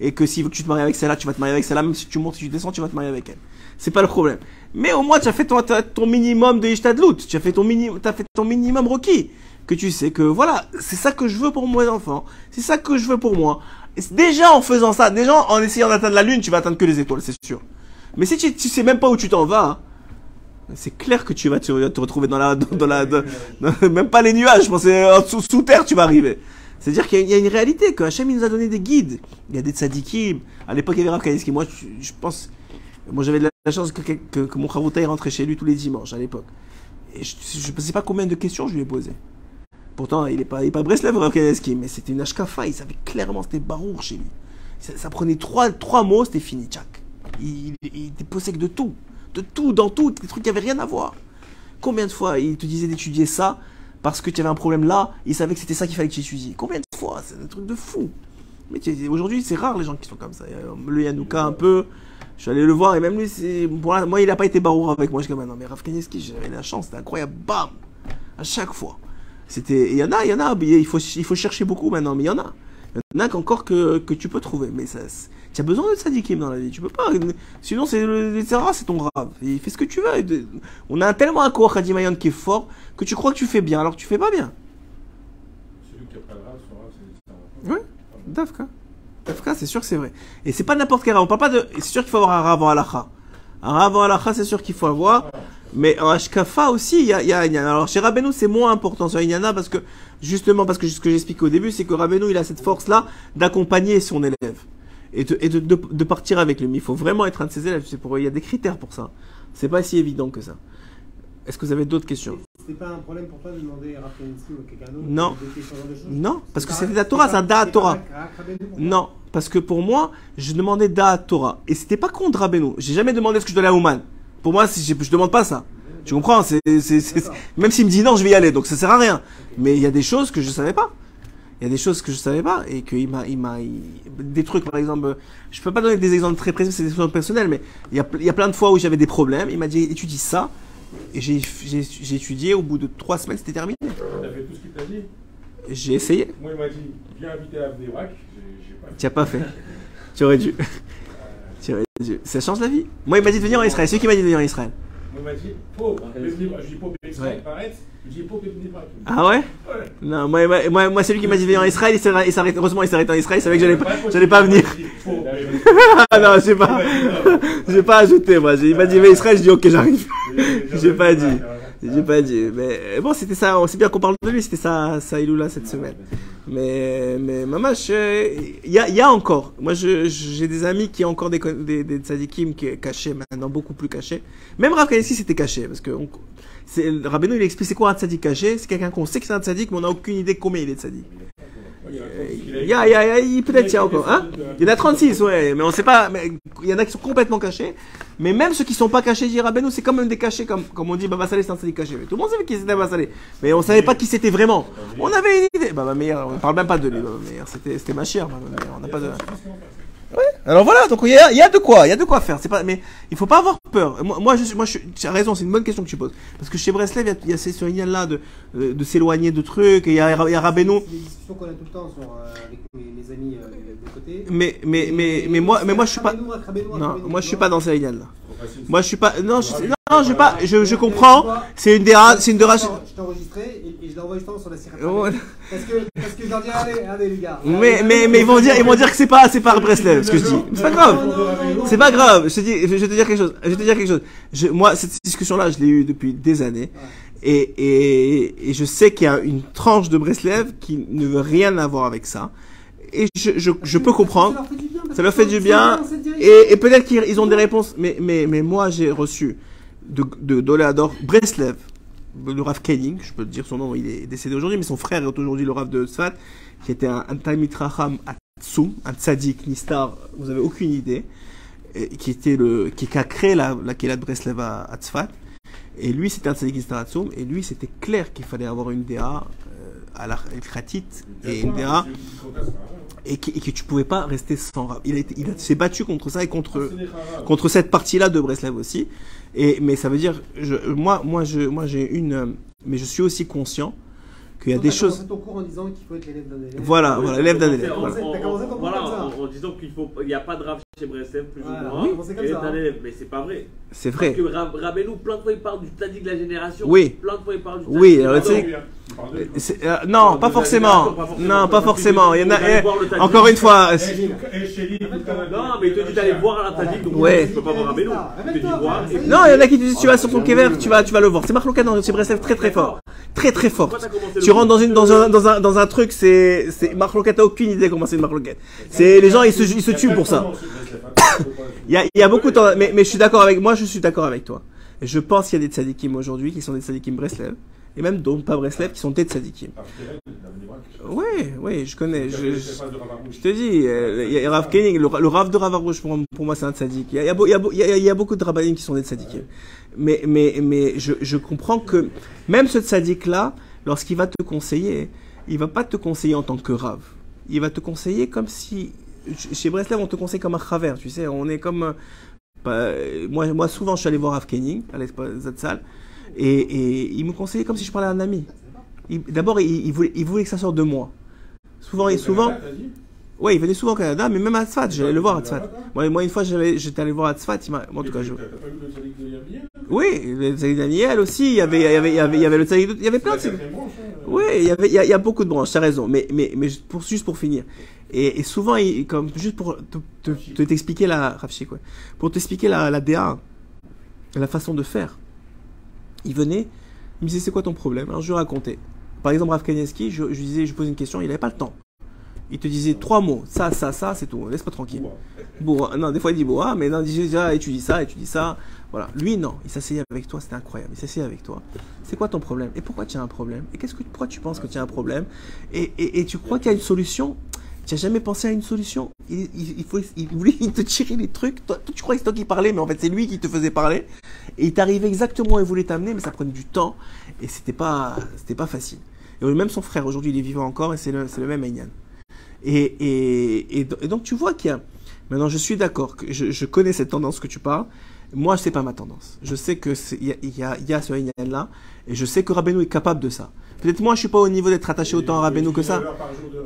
Et que s'il veut que tu te maries avec celle-là, tu vas te marier avec celle-là, même si tu montes et tu descends, tu vas te marier avec elle. C'est pas le problème. Mais au moins, tu as fait ton, ton minimum de Ishtadlout, tu as fait ton, mini, as fait ton minimum requis. Que tu sais que voilà, c'est ça que je veux pour mes enfants, c'est ça que je veux pour moi. Et déjà en faisant ça, déjà en essayant d'atteindre la lune, tu vas atteindre que les étoiles, c'est sûr. Mais si tu, tu sais même pas où tu t'en vas, hein, c'est clair que tu vas te, retrouver dans la, même pas les nuages, je pense, que en dessous, sous terre tu vas arriver. C'est-à-dire qu'il y, a- une réalité, que Hachem il nous a donné des guides. Il y a des tzadikim. À l'époque, il y avait Rav Kanievski. Moi, je, je pense, moi j'avais la, chance que, que, que, que mon rentrait chez lui tous les dimanches à l'époque. Et je ne sais pas combien de questions je lui ai posées. Pourtant, il n'est pas, il pas Breslev, Rav Kanievski, mais c'était une Ashkafa. Il savait clairement, c'était Barour chez lui. Ça, prenait trois, trois mots, c'était fini, tchac. Il, il était possède de tout. De tout, dans tout, des trucs qui n'avaient rien à voir. Combien de fois il te disait d'étudier ça parce que tu avais un problème là, il savait que c'était ça qu'il fallait que tu étudies. Combien de fois C'est un truc de fou. Mais aujourd'hui, c'est rare les gens qui sont comme ça. Le Yanouka, un peu. Je suis allé le voir et même lui, c'est. Bon, moi, il n'a pas été barour avec moi. Suis comme, non, mais Rav Kanievski, j'avais la chance, c'était incroyable. Bam À chaque fois. C'était. Il y en a, il y en a. Il faut, chercher beaucoup maintenant, mais il y en a. Il y en a qu'encore que, que tu peux trouver. Mais ça, c'est- tu as besoin de sadikim dans la vie. Tu peux pas. Sinon, c'est le c'est ton rave. Il fait ce que tu veux. On a tellement un cours Hadimayon qui est fort que tu crois que tu fais bien alors que tu fais pas bien. Celui qui a pas Ouais. Dafka. Dafka, c'est sûr que c'est vrai. Et c'est pas n'importe quel rave. On parle pas de. C'est sûr qu'il faut avoir un rave en halakha. Un rave en halakha, c'est sûr qu'il faut avoir. Mais en Ashkafa aussi, il y a, y a- Alors chez Rabbeinu, c'est moins important sur Inyana parce que, justement, parce que ce que j'expliquais au début, c'est que Rabbeinu, il a cette force-là d'accompagner son élève. Et, de, et de, de, de partir avec lui. Mais il faut vraiment être un de ses élèves. C'est pour, il y a des critères pour ça. C'est pas si évident que ça. Est-ce que vous avez d'autres questions? C'était pas un problème pour toi de demander à Rav Kanievski ou à quelqu'un d'autre Non. de Non, parce que c'était la Torah, c'est un c'est Torah. Non, parce que pour moi, je demandais Da'at Torah. Et c'était pas contre Rabbeinu. J'ai jamais demandé ce que je donnais à Ouman. Pour moi, je, je demande pas ça. Tu comprends? C'est. Même s'il me dit non, je vais y aller. Donc ça sert à rien. Mais il y a des choses que je savais pas. Il y a des choses que je savais pas. Et qu'il m'a. Il m'a il- Des trucs, par exemple. Je peux pas donner des exemples très précis, c'est des exemples personnels. Mais il y, a, il y a plein de fois où j'avais des problèmes. Il m'a dit étudie ça. Et j'ai, j'ai, j'ai étudié. Au bout de trois semaines, c'était terminé. T'as fait tout ce qu'il t'a dit? J'ai essayé. Moi, il m'a dit, viens habiter à Abdébrac. J'ai j'ai pas fait. Tu as pas fait. tu aurais dû. tu aurais dû. Ça change la vie. Moi, il m'a dit de venir en Israël. C'est lui qui m'a dit de venir en Israël. Moi, il m'a dit, pauvre, Ah, je dis pauvre, Ouais. Je dis pauvre. Ah. Non, moi, moi, moi, moi, c'est lui qui m'a dit venir en Israël. Il s'arrête, heureusement, il s'arrête en Israël. Il savait que j'allais pas, j'allais pas venir. Ah non, j'ai pas, j'ai pas ajouté, moi. J'ai- Il m'a dit, mais Israël, je dis, ok, j'arrive. J'ai pas dit. J'ai pas dit. Mais bon, c'était ça. On sait bien qu'on parle de lui. C'était ça, ça Iloula cette semaine? Mais, mais, mamash, euh, il y a, il y a encore. Moi, j'ai des amis qui ont encore des, des, des tzadikim qui est cachés maintenant, beaucoup plus cachés. Même Rav Kanievski, c'était caché. Parce que on- Rabbeinu, il explique c'est quoi un tzadik caché? C'est quelqu'un qu'on sait que c'est un tzadik, mais on n'a aucune idée combien il est tzadik. Il y a, il y a, peut-être il y a encore. Hein? Il y en a 36, ouais, mais on sait pas. Mais il y en a qui sont complètement cachés. Mais même ceux qui sont pas cachés, dit Rabbeinu, c'est quand même des cachés, comme, comme on dit, Baba Saleh, c'est un tzadik caché. Mais tout le monde savait qui c'était Baba Saleh. Mais on savait pas qui c'était vraiment. On avait une idée. Baba Meir, on parle même pas de lui, Baba Meir. C'était, c'était ma chère, Baba Meir. On n'a pas de. Ouais. Alors voilà, donc il y a, y a de quoi, il y a de quoi faire. C'est pas, mais il faut pas avoir peur. Moi, moi, je, moi, je, tu as raison, c'est une bonne question que tu poses. Parce que chez Breslev, il y a, y ce là de, de, de s'éloigner de trucs. Et il y a, y a Rabbeinu. C'est des discussions qu'on a tout le temps sur, euh, avec mes, mes amis euh, de côté. Mais, mais, mais, mais moi, mais moi, je suis pas. Non, moi, je suis pas dans ces là. Moi, je suis pas. Non, je, non, je pas. Je, je comprends. C'est une des c'est une rach- Je t'ai enregistré et, je l'envoie justement sur la série. Parce que, parce que je leur dis, allez, allez les gars. Mais, mais, mais ils vont dire, ils vont dire que c'est pas, c'est pas Breslev, ce que je dis. C'est pas grave. C'est pas grave. Je te dis, je vais te dire quelque chose. Je vais te dire quelque chose. Je, moi, cette discussion-là, je l'ai eue depuis des années. Et, et, et je sais qu'il y a une tranche de Breslev qui ne veut rien avoir avec ça. Et je, je, je peux comprendre. Ça leur fait du bien. Et, et peut-être qu'ils ils ont des réponses. Mais, mais, mais moi, j'ai reçu de, de Doléador Breslev, le Rav Kenning, je peux te dire son nom, il est décédé aujourd'hui, mais son frère est aujourd'hui le Rav de Sfat, qui était un, un Talmid Raham Atsum, un tzaddik, Nistar, vous avez aucune idée, et qui était le, qui, qui a créé la, la Kéla de Breslev à, à Tzfat. Et lui, c'était un tzaddik Nistar Atsum, et lui, c'était clair qu'il fallait avoir une DA euh, à la Khatit, et une DA, et, qui- et que tu pouvais pas rester sans Rav. Il, a il s'est battu contre ça et contre, contre cette partie-là de Breslev aussi. Et, mais ça veut dire, je, moi, moi, je, moi, j'ai une, euh, mais je suis aussi conscient qu'il y a des choses. ton cours en disant qu'il faut être l'élève d'un élève. Voilà, voilà, élève d'un élève. en- voilà. en- disant qu'il faut, il n'y a pas de rave chez Breslev plus Voilà, ou moins. oui, ça, d'un hein. élève, mais c'est pas vrai. C'est Parce vrai. que Rab- Rabbeinu, plein de fois, il parle du tzadik de la génération. Oui. Plein de fois, il parle du Oui, tzadik. alors, Pardon. tu sais- C'est- euh, non, pas forcément. Non, pas forcément. Il y en a. Eh, encore une fois. Eh, eh, Non, mais il te dit d'aller voir la tzadik, donc Ouais. tu peux pas voir et- Non, il y en a qui te disent tu vas sur ton kever, tu vas, tu vas le voir. C'est Marc Locan dans chez Breslev très très fort, très très fort. Pourquoi t'as commencé le Tu rentres dans une dans cours un dans un dans un truc, c'est c'est Marc Locan t'as aucune idée comment c'est une. C'est les gens ils se ils se tuent pour ça. Il y a, il y a beaucoup de mais, mais je suis d'accord avec moi, je suis d'accord avec toi. Je pense qu'il y a des tzadikim aujourd'hui qui sont des tzadikim Breslev, et même d'autres pas Breslev qui sont des tzadikim. Oui, oui, je connais. Je, je- je te dis, euh, il y a Rav Koenig, le, le Rav de Rav Arouche, pour, pour moi, c'est un tzadik. Il y a, il y a il y a beaucoup de rabbinim qui sont des tzadikim. Mais, mais, mais je, je comprends que même ce tzadik-là, lorsqu'il va te conseiller, il va pas te conseiller en tant que Rav. Il va te conseiller comme si. Chez Breslev, on te conseille comme un Chaver, tu sais. On est comme. euh, moi, moi, souvent, je suis allé voir Rav Koenig, à l'espace Zatzal, et, et il me conseillait comme si je parlais à un ami. D'abord, il, il voulait, il voulait que ça sorte de moi. Souvent, et souvent. Ouais, il venait souvent au Canada, mais même à Tzfat, j'allais le voir à Tzfat. Moi, moi une fois, j'étais allé voir à Tzfat, il m'a. moi, en tout cas, je. T'as pas vu le tzadik de Yabiel Oui, le Tzadik Daniel aussi, il y avait, il y avait, il y avait, il y avait le Tzadik, il y avait plein de hein. Oui, il y avait, il y a, il y a beaucoup de branches, t'as raison, mais, mais, mais juste pour, juste pour finir. Et, et souvent, il, comme, juste pour te, te- te- t'expliquer la, Rafshik, ouais. pour t'expliquer la, la DA, la façon de faire. Il venait, il me disait, c'est quoi ton problème? Alors, je lui racontais. Par exemple, Rav Kaneski, je, je lui disais, je posais une question, il n'avait pas le temps. Il te disait trois mots, ça, ça, ça, c'est tout, laisse-moi tranquille. Bourra. Non, des fois il dit bourra, mais non, il dit déjà, étudie ça, étudie ça. Voilà. Lui, non, il s'asseyait avec toi, c'était incroyable. Il s'asseyait avec toi. C'est quoi ton problème? Et pourquoi tu as un problème? Et qu'est-ce que, pourquoi tu penses que tu as un problème? Et, et, et tu crois qu'il y a une solution? Tu n'as jamais pensé à une solution? Il, il, voulait te tirer les trucs. Toi, tu crois que c'est toi qui parlais, mais en fait, c'est lui qui te faisait parler. Et il t'arrivait exactement où il voulait t'amener, mais ça prenait du temps. Et c'était pas, pas facile. Et même son frère, aujourd'hui, il est vivant encore, et c'est le, le même Aynan. Et, et, et, do- et donc tu vois qu'il y a... Maintenant, je suis d'accord, que je, je connais cette tendance que tu parles. Moi, c'est pas ma tendance. Je sais que c'est- il y a, il y, a, il y a ce là et je sais que Rabbeinu est capable de ça. Peut-être moi, je suis pas au niveau d'être attaché autant à Rabbeinu que ça.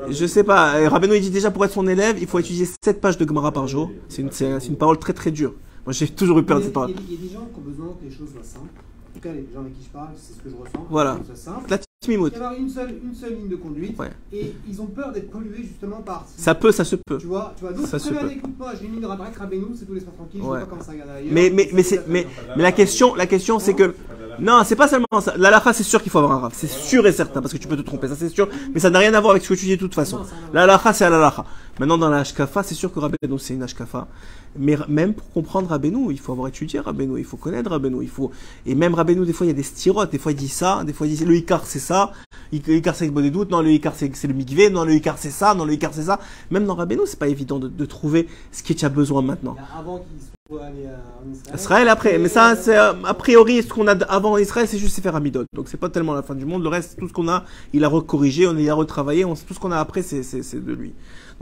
Je sais pas. Rabbeinu, il dit déjà pour être son élève, il faut étudier 7 pages de Gemara par jour. C'est une, c'est c'est une parole très très dure. Moi, j'ai toujours eu peur de cette a- parole. Il y, a- il y a des gens qui ont besoin que les choses soient simples. En tout cas, les gens avec qui je parle, c'est ce que je ressens. Voilà. Il y avoir une seule, une seule ligne de conduite. Ouais. Et ils ont peur d'être pollués justement par. Ça peut, ça se peut. Tu vois, tu vois. Donc, Ça très bien, écoute-moi, j'ai une ligne de Rabbeinu, c'est tout, laisse-moi tranquille, je Ouais. sais pas comment ça regarde ailleurs. Mais, mais, mais, à mais, mais la question, la question, c'est que, non, c'est pas seulement ça. L'alaha, c'est sûr qu'il faut avoir un raf. C'est sûr et certain, parce que tu peux te tromper, ça c'est sûr. Mais ça n'a rien à voir avec ce que tu dis de toute façon. À L'alaha, c'est l'alaha. Maintenant, dans la Hashkafa, c'est sûr que Rabbeinu, c'est une Hashkafa. Mais même pour comprendre Rabbeinu, il faut avoir étudié Rabbeinu, il faut connaître Rabbeinu, il faut, et même Rabbeinu, des fois, il y a des styrotes, des fois, il dit ça, des fois, il dit, le Icar, c'est ça, le Icar, c'est le bon des doutes, non, le Icar, c'est le Mikvé, non, le Icar, c'est ça, non, le Icar, c'est ça. Même dans Rabbeinu, c'est pas évident de, de trouver ce que tu as besoin maintenant. Avant en Israël. Israël après, mais ça, c'est euh, a priori ce qu'on a avant Israël, c'est juste faire Amidot. Donc c'est pas tellement la fin du monde. Le reste, tout ce qu'on a, il a recorrigé, on il a retravaillé. On, tout ce qu'on a après, c'est de lui.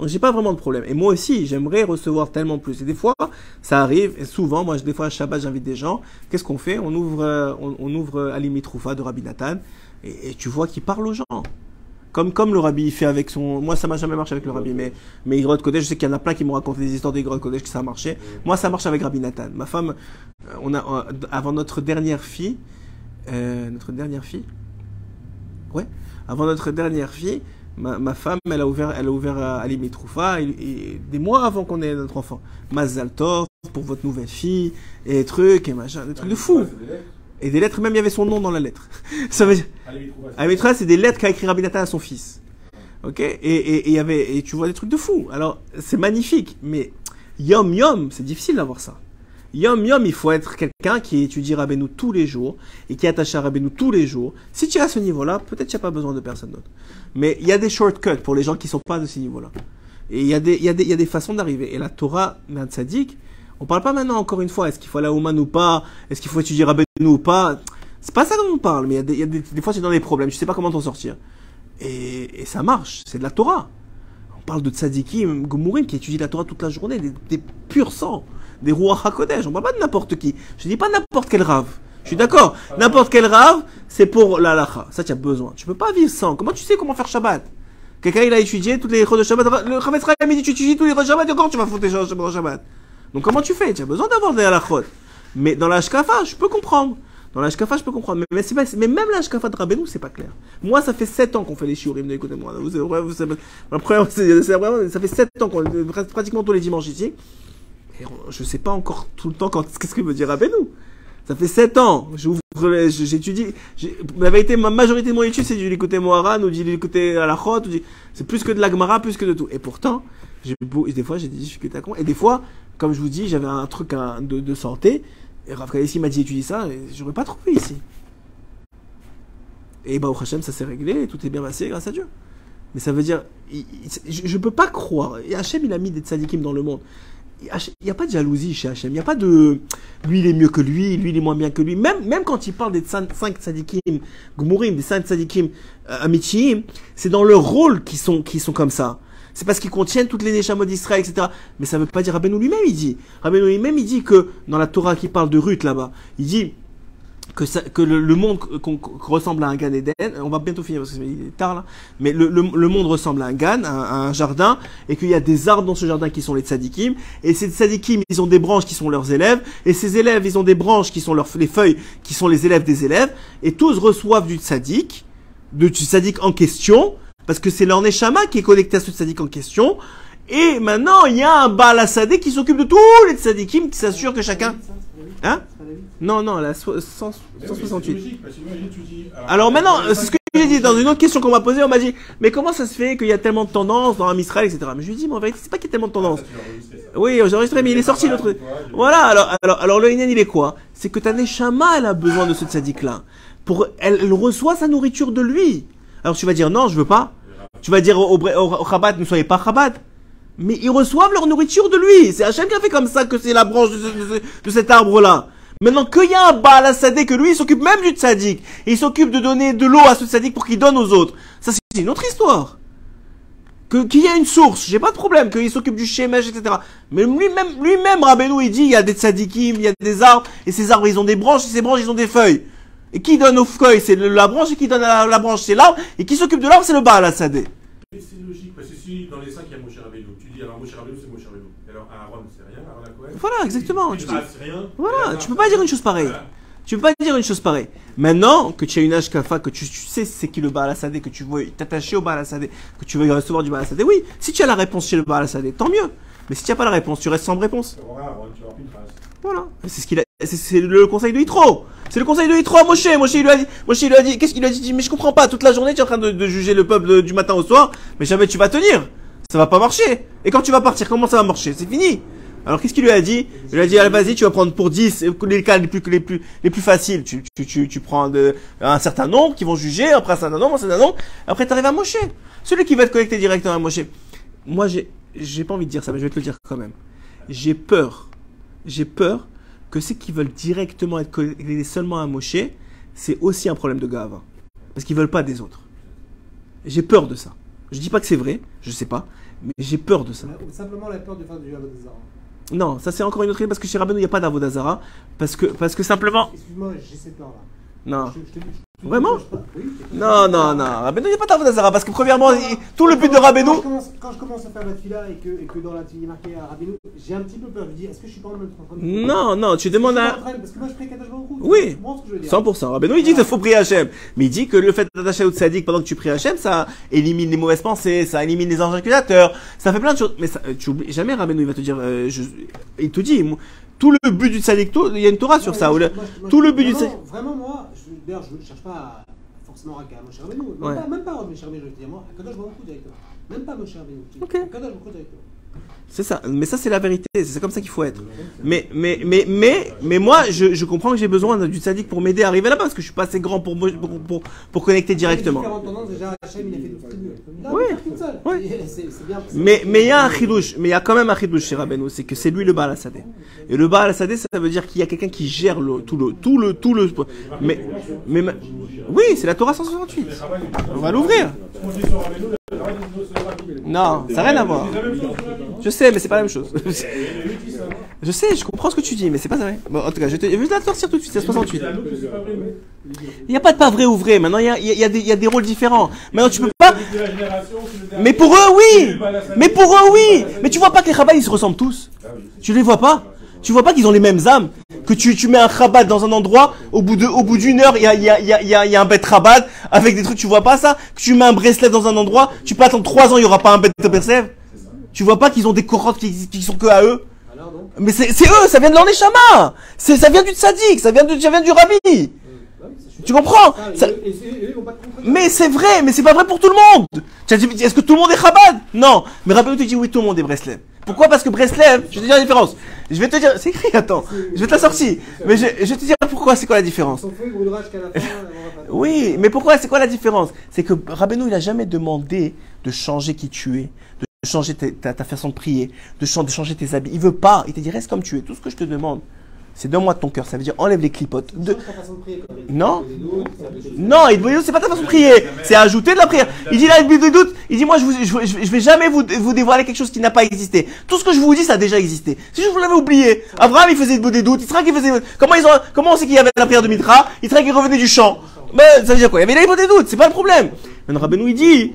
J'ai pas vraiment de problème. Et moi aussi, j'aimerais recevoir tellement plus. Et des fois, ça arrive. Et souvent, moi, des fois à Shabbat, j'invite des gens. Qu'est-ce qu'on fait? On ouvre, euh, on, on ouvre euh, Ali Mitroufa de Rabbi Nathan, et, tu vois qu'il parle aux gens. Comme, comme le rabbi il fait avec son. Moi, ça m'a jamais marché avec le rabbi, mais, mais Igrot Kodesh, je sais qu'il y en a plein qui m'ont raconté des histoires d'Igrot Kodesh que ça a marché. Moi, ça marche avec Rabbi Nathan. Ma femme, euh, on a, avant notre dernière fille, euh, notre dernière fille, ouais, avant notre dernière fille, ma, ma femme, elle a ouvert, elle a ouvert à Mitroufa, et, et des mois avant qu'on ait notre enfant. Mazal Tov pour votre nouvelle fille, et des trucs, et machin, des trucs de fou. Et des lettres, même il y avait son nom dans la lettre. Ça veut dire. C'est des lettres qu'a écrit Rabbi Nathan à son fils. Ok? Et, et, et il y avait, et tu vois des trucs de fou. Alors, c'est magnifique, mais Yom Yom, c'est difficile d'avoir ça. Yom Yom, il faut être quelqu'un qui étudie Rabbeinu tous les jours et qui est attaché à Rabbeinu tous les jours. Si tu es à ce niveau-là, peut-être tu n'as pas besoin de personne d'autre. Mais il y a des shortcuts pour les gens qui sont pas de ce niveau-là. Et il y, a des- y, a des- y a des façons d'arriver. Et la Torah, d'un tzaddik, on parle pas maintenant encore une fois, est-ce qu'il faut aller à Ouman ou pas, est-ce qu'il faut étudier Rabbeinu ou pas? C'est pas ça dont on parle, mais il y a des, il y a des, des fois tu es dans des problèmes, tu sais pas comment t'en sortir. Et, et ça marche, c'est de la Torah. On parle de tzadikim, Gomourim, qui étudient la Torah toute la journée, des, des purs sangs, des Ruach HaKodesh. On parle pas de n'importe qui. Je dis pas n'importe quel rave. Je suis d'accord. N'importe quel rave, c'est pour la lacha. Ça, tu as besoin. Tu peux pas vivre sans. Comment tu sais comment faire Shabbat? Quelqu'un, il a étudié toutes les chos de Shabbat. Le Chavetz il dit tu étudies tous les chos de Shabbat et encore tu vas foutre les chos de Shabbat? Donc comment tu fais? Tu as besoin d'avoir des halachot. Mais dans la shkafa, je peux comprendre. Dans la shkafa, je peux comprendre. Mais, mais, pas- mais même la shkafa de Rabbeinu, c'est pas clair. Moi, ça fait 7 ans qu'on fait les shiurim, écoutez-moi. Vous, vous, savez- la première- ça fait 7 ans qu'on pratiquement tous les dimanches ici. Et je sais pas encore tout le temps qu'est-ce que veut dire Rabbeinu. Ça fait 7 ans. J'étudie. La vérité, ma majorité de mon étude, c'est du l'écouter Moharan ou du l'écouter à la Chot. ou du- C'est plus que de l'Agmara, plus que de tout. Et pourtant, des fois, j'ai des difficultés à comprendre. Et des fois, comme je vous dis, j'avais un truc hein, de, de santé. Et Rav m'a dit étudie ça. Et j'aurais pas trouvé ici. Et bah, au Hachem, ça s'est réglé. Et tout est bien passé grâce à Dieu. Mais ça veut dire, je, je peux pas croire. Et Hachem, il a mis des tzadikim dans le monde. Il n'y a pas de jalousie chez Hachem. Il n'y a pas de lui il est mieux que lui, lui il est moins bien que lui. Même, même quand il parle des 5 tzadikim, Gmurim, des 5 tzadikim euh, c'est dans leur rôle qu'ils sont, sont comme ça. C'est parce qu'ils contiennent toutes les Neshamot d'Israël, etc. Mais ça ne veut pas dire Rabbeinu lui-même, il dit. Rabbeinu lui-même, il dit que dans la Torah qui parle de Ruth là-bas, il dit que, ça- que le, le monde ressemble à un Gan Eden, on va bientôt finir parce qu'il est tard là, mais le, le- le monde ressemble à un Gan, à, un- jardin, et qu'il y a des arbres dans ce jardin qui sont les tzadikim, et ces tzadikim, ils ont des branches qui sont leurs élèves, et ces élèves, ils ont des branches qui sont leurs, les feuilles qui sont les élèves des élèves, et tous reçoivent du tzadik, du tzadik en question, parce que c'est leur neshama qui est connecté à ce tzadik en question, et maintenant, il y a un Baal qui s'occupe de tous les tzadikim, qui s'assure que chacun... Hein Non, non, la so- 100 Mais oui, 168. c'est logique, parce que imagine, tu dis, Alors maintenant, les c'est ce que j'ai dit dans une autre question qu'on m'a posée, on m'a dit, mais comment ça se fait qu'il y a tellement de tendances dans un Israël, etc. Mais je lui ai dit, mais en vérité, c'est pas qu'il y a tellement de tendances. Ah, ça. Oui, j'ai enregistré, mais il est sorti l'autre. Voilà, alors, alors, alors le Hénen, il est quoi? C'est que ta Neshama, elle a besoin de ce tzaddik-là. Pour, elle, elle reçoit sa nourriture de lui. Alors tu vas dire, non, je veux pas. Tu vas dire au, au, au, au Chabad, ne soyez pas Chabad. Mais ils reçoivent leur nourriture de lui. C'est Hachem qui a fait comme ça que c'est la branche de, ce- de ce- de cet arbre-là. Maintenant qu'il y a un Baal que lui, il s'occupe même du tzaddik. Et il s'occupe de donner de l'eau à ce tzaddik pour qu'il donne aux autres. Ça, c'est une autre histoire. Que, qu'il y a une source, j'ai pas de problème, qu'il s'occupe du shemesh, etc. Mais lui-même, lui-même, Rabbeinu, il dit, il y a des tzadikim, il y a des arbres, et ces arbres, ils ont des branches, et ces branches, ils ont des feuilles. Et qui donne aux feuilles, c'est la branche, et qui donne à la, branche, c'est l'arbre, et qui s'occupe de l'arbre, c'est le Baal Assadé. C'est logique, parce que si dans les cinq, il y a Moshe Rabbeinu, tu dis alors Moshe Rabbeinu, c'est Moshe Rabbeinu. Alors Aaron, c'est rien, Aaron à Cohen Voilà, exactement. Tu dis- rien. Voilà, tu peux pas dire une chose pareille. Tu peux pas dire une chose pareille. Maintenant que tu as une Ashkafa, que tu, tu sais c'est qui le Baal Assadé, que tu veux t'attacher au Baal Assadé, que tu veux recevoir du Baal Assadé, oui. Si tu as la réponse chez le Baal Assadé, tant mieux. Mais si tu n'as pas la réponse, tu restes sans réponse. Voilà. C'est ce qu'il a. C'est, le conseil de Yitro. C'est le conseil de Yitro à Moshe. Moshe il lui a dit. Moshe il lui a dit. Qu'est-ce qu'il lui a dit? Mais je comprends pas. Toute la journée tu es en train de, de juger le peuple de- du matin au soir, mais jamais tu vas tenir. Ça va pas marcher. Et quand tu vas partir, comment ça va marcher? C'est fini. Alors qu'est-ce qu'il lui a dit? Il lui a dit allez vas-y tu vas prendre pour 10 euh, les cas les plus les plus les plus faciles. Tu tu tu, tu prends de, un certain nombre qui vont juger après un certain nombre un certain nombre. Après tu arrives à Moshe. Celui qui va être connecté directement à Moshe. Moi j'ai j'ai pas envie de dire ça mais je vais te le dire quand même. J'ai peur j'ai peur que ceux qui veulent directement être connectés seulement à Moshe, c'est aussi un problème de gave. Parce qu'ils veulent pas des autres. J'ai peur de ça. Je dis pas que c'est vrai, je sais pas, mais j'ai peur de ça. Ou simplement la peur de faire du Avodazara. Non, ça c'est encore une autre idée parce que chez Rabbeinu il n'y a pas d'Avodazara. Parce que, parce que simplement. Excuse-moi, j'ai cette peur-là. Non. Je- te- Vraiment Non, non, non. Rabbeinu il n'y a pas d'Avodazara parce que premièrement, il- tout le but de Rabbeinu. Quand je commence, quand je commence à faire la fila et que, et que dans la fila il est marqué à Rabbeinu, j'ai un petit peu peur. Je dis, est-ce que je suis pas en train de. Non, non, tu Je suis demandes pas à. en train de- Parce que moi je prie Kadash Baruch Hu, Oui. Tu comprends ce que je veux dire 100%. Rabbeinu il dit qu'il faut prier Hachem. Mais il dit que le fait d'attacher au tzaddik pendant que tu pries Hachem, ça élimine les mauvaises pensées, ça élimine les anges accusateur, ça fait plein de choses. Mais ça, euh, tu oublies, jamais Rabbeinu il va te dire, euh, je- il te dit, moi, Tout le but du tzaddik, tout- il y a une Torah sur ça. ou le- Moi, je- moi, tout le but du vraiment, tzaddik. Vraiment, moi, d'ailleurs, je ne cherche pas à- forcément à Moshe Rabbeinu. Même Ouais. pas, même pas Moshe Rabbeinu, je te dire, moi, à Baruch Hu directement. Même pas Moshe Rabbeinu. je dis, Ok. à Kadosh Baruch Hu directement. C'est ça, mais ça c'est la vérité, c'est comme ça qu'il faut être. Mais, mais, mais, mais, mais moi, je, je comprends que j'ai besoin du tzaddik pour m'aider à arriver là-bas, parce que je suis pas assez grand pour, pour, pour, pour connecter directement. Il y a différentes tendances, déjà, Hachem, il a fait 12 tribus. Là, Oui. Oui. Bien. Mais mais il y a un mais il y a quand même un chidouche chez Rabbeinu, c'est que c'est lui le Baal Assadé. Et le Baal Assadé, ça veut dire qu'il y a quelqu'un qui gère le, tout le tout le tout le mais mais- oui, c'est la Torah 168. On va l'ouvrir. Non, ça n'a rien à voir. Je sais, mais c'est pas la même chose. Je sais, je comprends ce que tu dis, mais c'est pas vrai. Bon, en tout cas, je, te, je vais te la sortir tout de suite, c'est 68. C'est à nous que c'est pas vrai, mais- Il n'y a pas de pas vrai ou vrai, maintenant il y a, il y des, il y a des rôles différents. Maintenant tu peux pas... Mais pour eux, oui Mais pour eux, oui Mais tu vois pas que les Chabad, ils se ressemblent tous Tu les vois pas? Tu vois pas qu'ils ont les mêmes âmes Que tu, tu mets un Chabad dans un endroit, au bout de, au bout d'une heure, il y a, il y, a, il y, a, il y a- y a un bête Chabad avec des trucs, tu vois pas ça? Que tu mets un Breslev dans un endroit, tu peux attendre 3 ans, il y aura pas un bête Breslev Tu vois pas qu'ils ont des cohortes qui, qui sont que à eux? Alors, non Mais c'est c'est eux, ça vient de l'Orneshama C'est Ça vient du tzaddik, ça vient, de, ça vient du Rabbi c'est sûr. Tu comprends? Ça, et eux- et eux, comprendre. Mais c'est vrai, mais c'est pas vrai pour tout le monde. Tu Est-ce que tout le monde est Chabad Non. Mais Rabbeinu te dit oui, tout le monde est Breslev. Pourquoi Parce que Breslev, je vais te dire la différence. Je vais te dire, c'est écrit, attends, je vais te la sortir. Mais je, je vais te dire pourquoi, c'est quoi la différence. Oui, mais pourquoi, c'est quoi la différence? C'est que Rabbeinu, il a jamais demandé de changer qui tu es, de changer ta, ta- ta façon de prier, de, de changer tes habits. Il veut pas. Il te dit, reste comme tu es. Tout ce que je te demande, c'est donne-moi de ton cœur. Ça veut dire, enlève les clipotes. De- il. Non. Non, il dit, c'est pas ta façon de prier, c'est ajouter de la prière. Il dit là, il doute, il dit moi je, vous, je, je- je vais jamais vous, vous dévoiler quelque chose qui n'a pas existé. Tout ce que je vous dis, ça a déjà existé. Si je vous l'avais oublié, Abraham il faisait des doutes, Israël il faisait. Comment ils ont, comment on sait qu'il y avait la prière de Mitra, Israël qui revenait du champ. Ben ça veut dire quoi? Il y avait il des doutes, c'est pas le problème. Maintenant Rabbeinu il dit.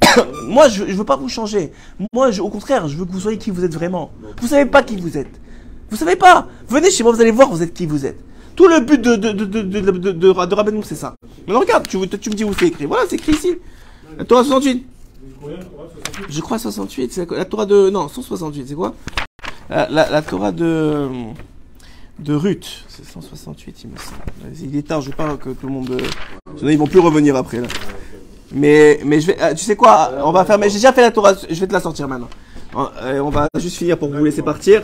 moi, je, je veux pas vous changer. Moi, je- au contraire, je veux que vous soyez qui vous êtes vraiment. Vous savez pas qui vous êtes. Vous savez pas. Venez chez moi, vous allez voir, vous êtes qui vous êtes. Tout le but de, de, de, de, de, de, c'est ça. Maintenant, regarde, tu, tu me dis où c'est écrit. Voilà, c'est écrit ici. La Torah 68. Combien, Torah, 68? Je crois 68. C'est la, Torah de. Non, 168, c'est quoi? La, la, Torah de. De Ruth. C'est 168, il me semble. Il est tard, je pas que tout le monde. euh, Sinon, ils vont plus revenir après, là. Mais, mais je vais. ah, tu sais quoi? On va faire. mais J'ai déjà fait la Torah. Je vais te la sortir maintenant. On, euh, on va juste finir pour vous laisser partir.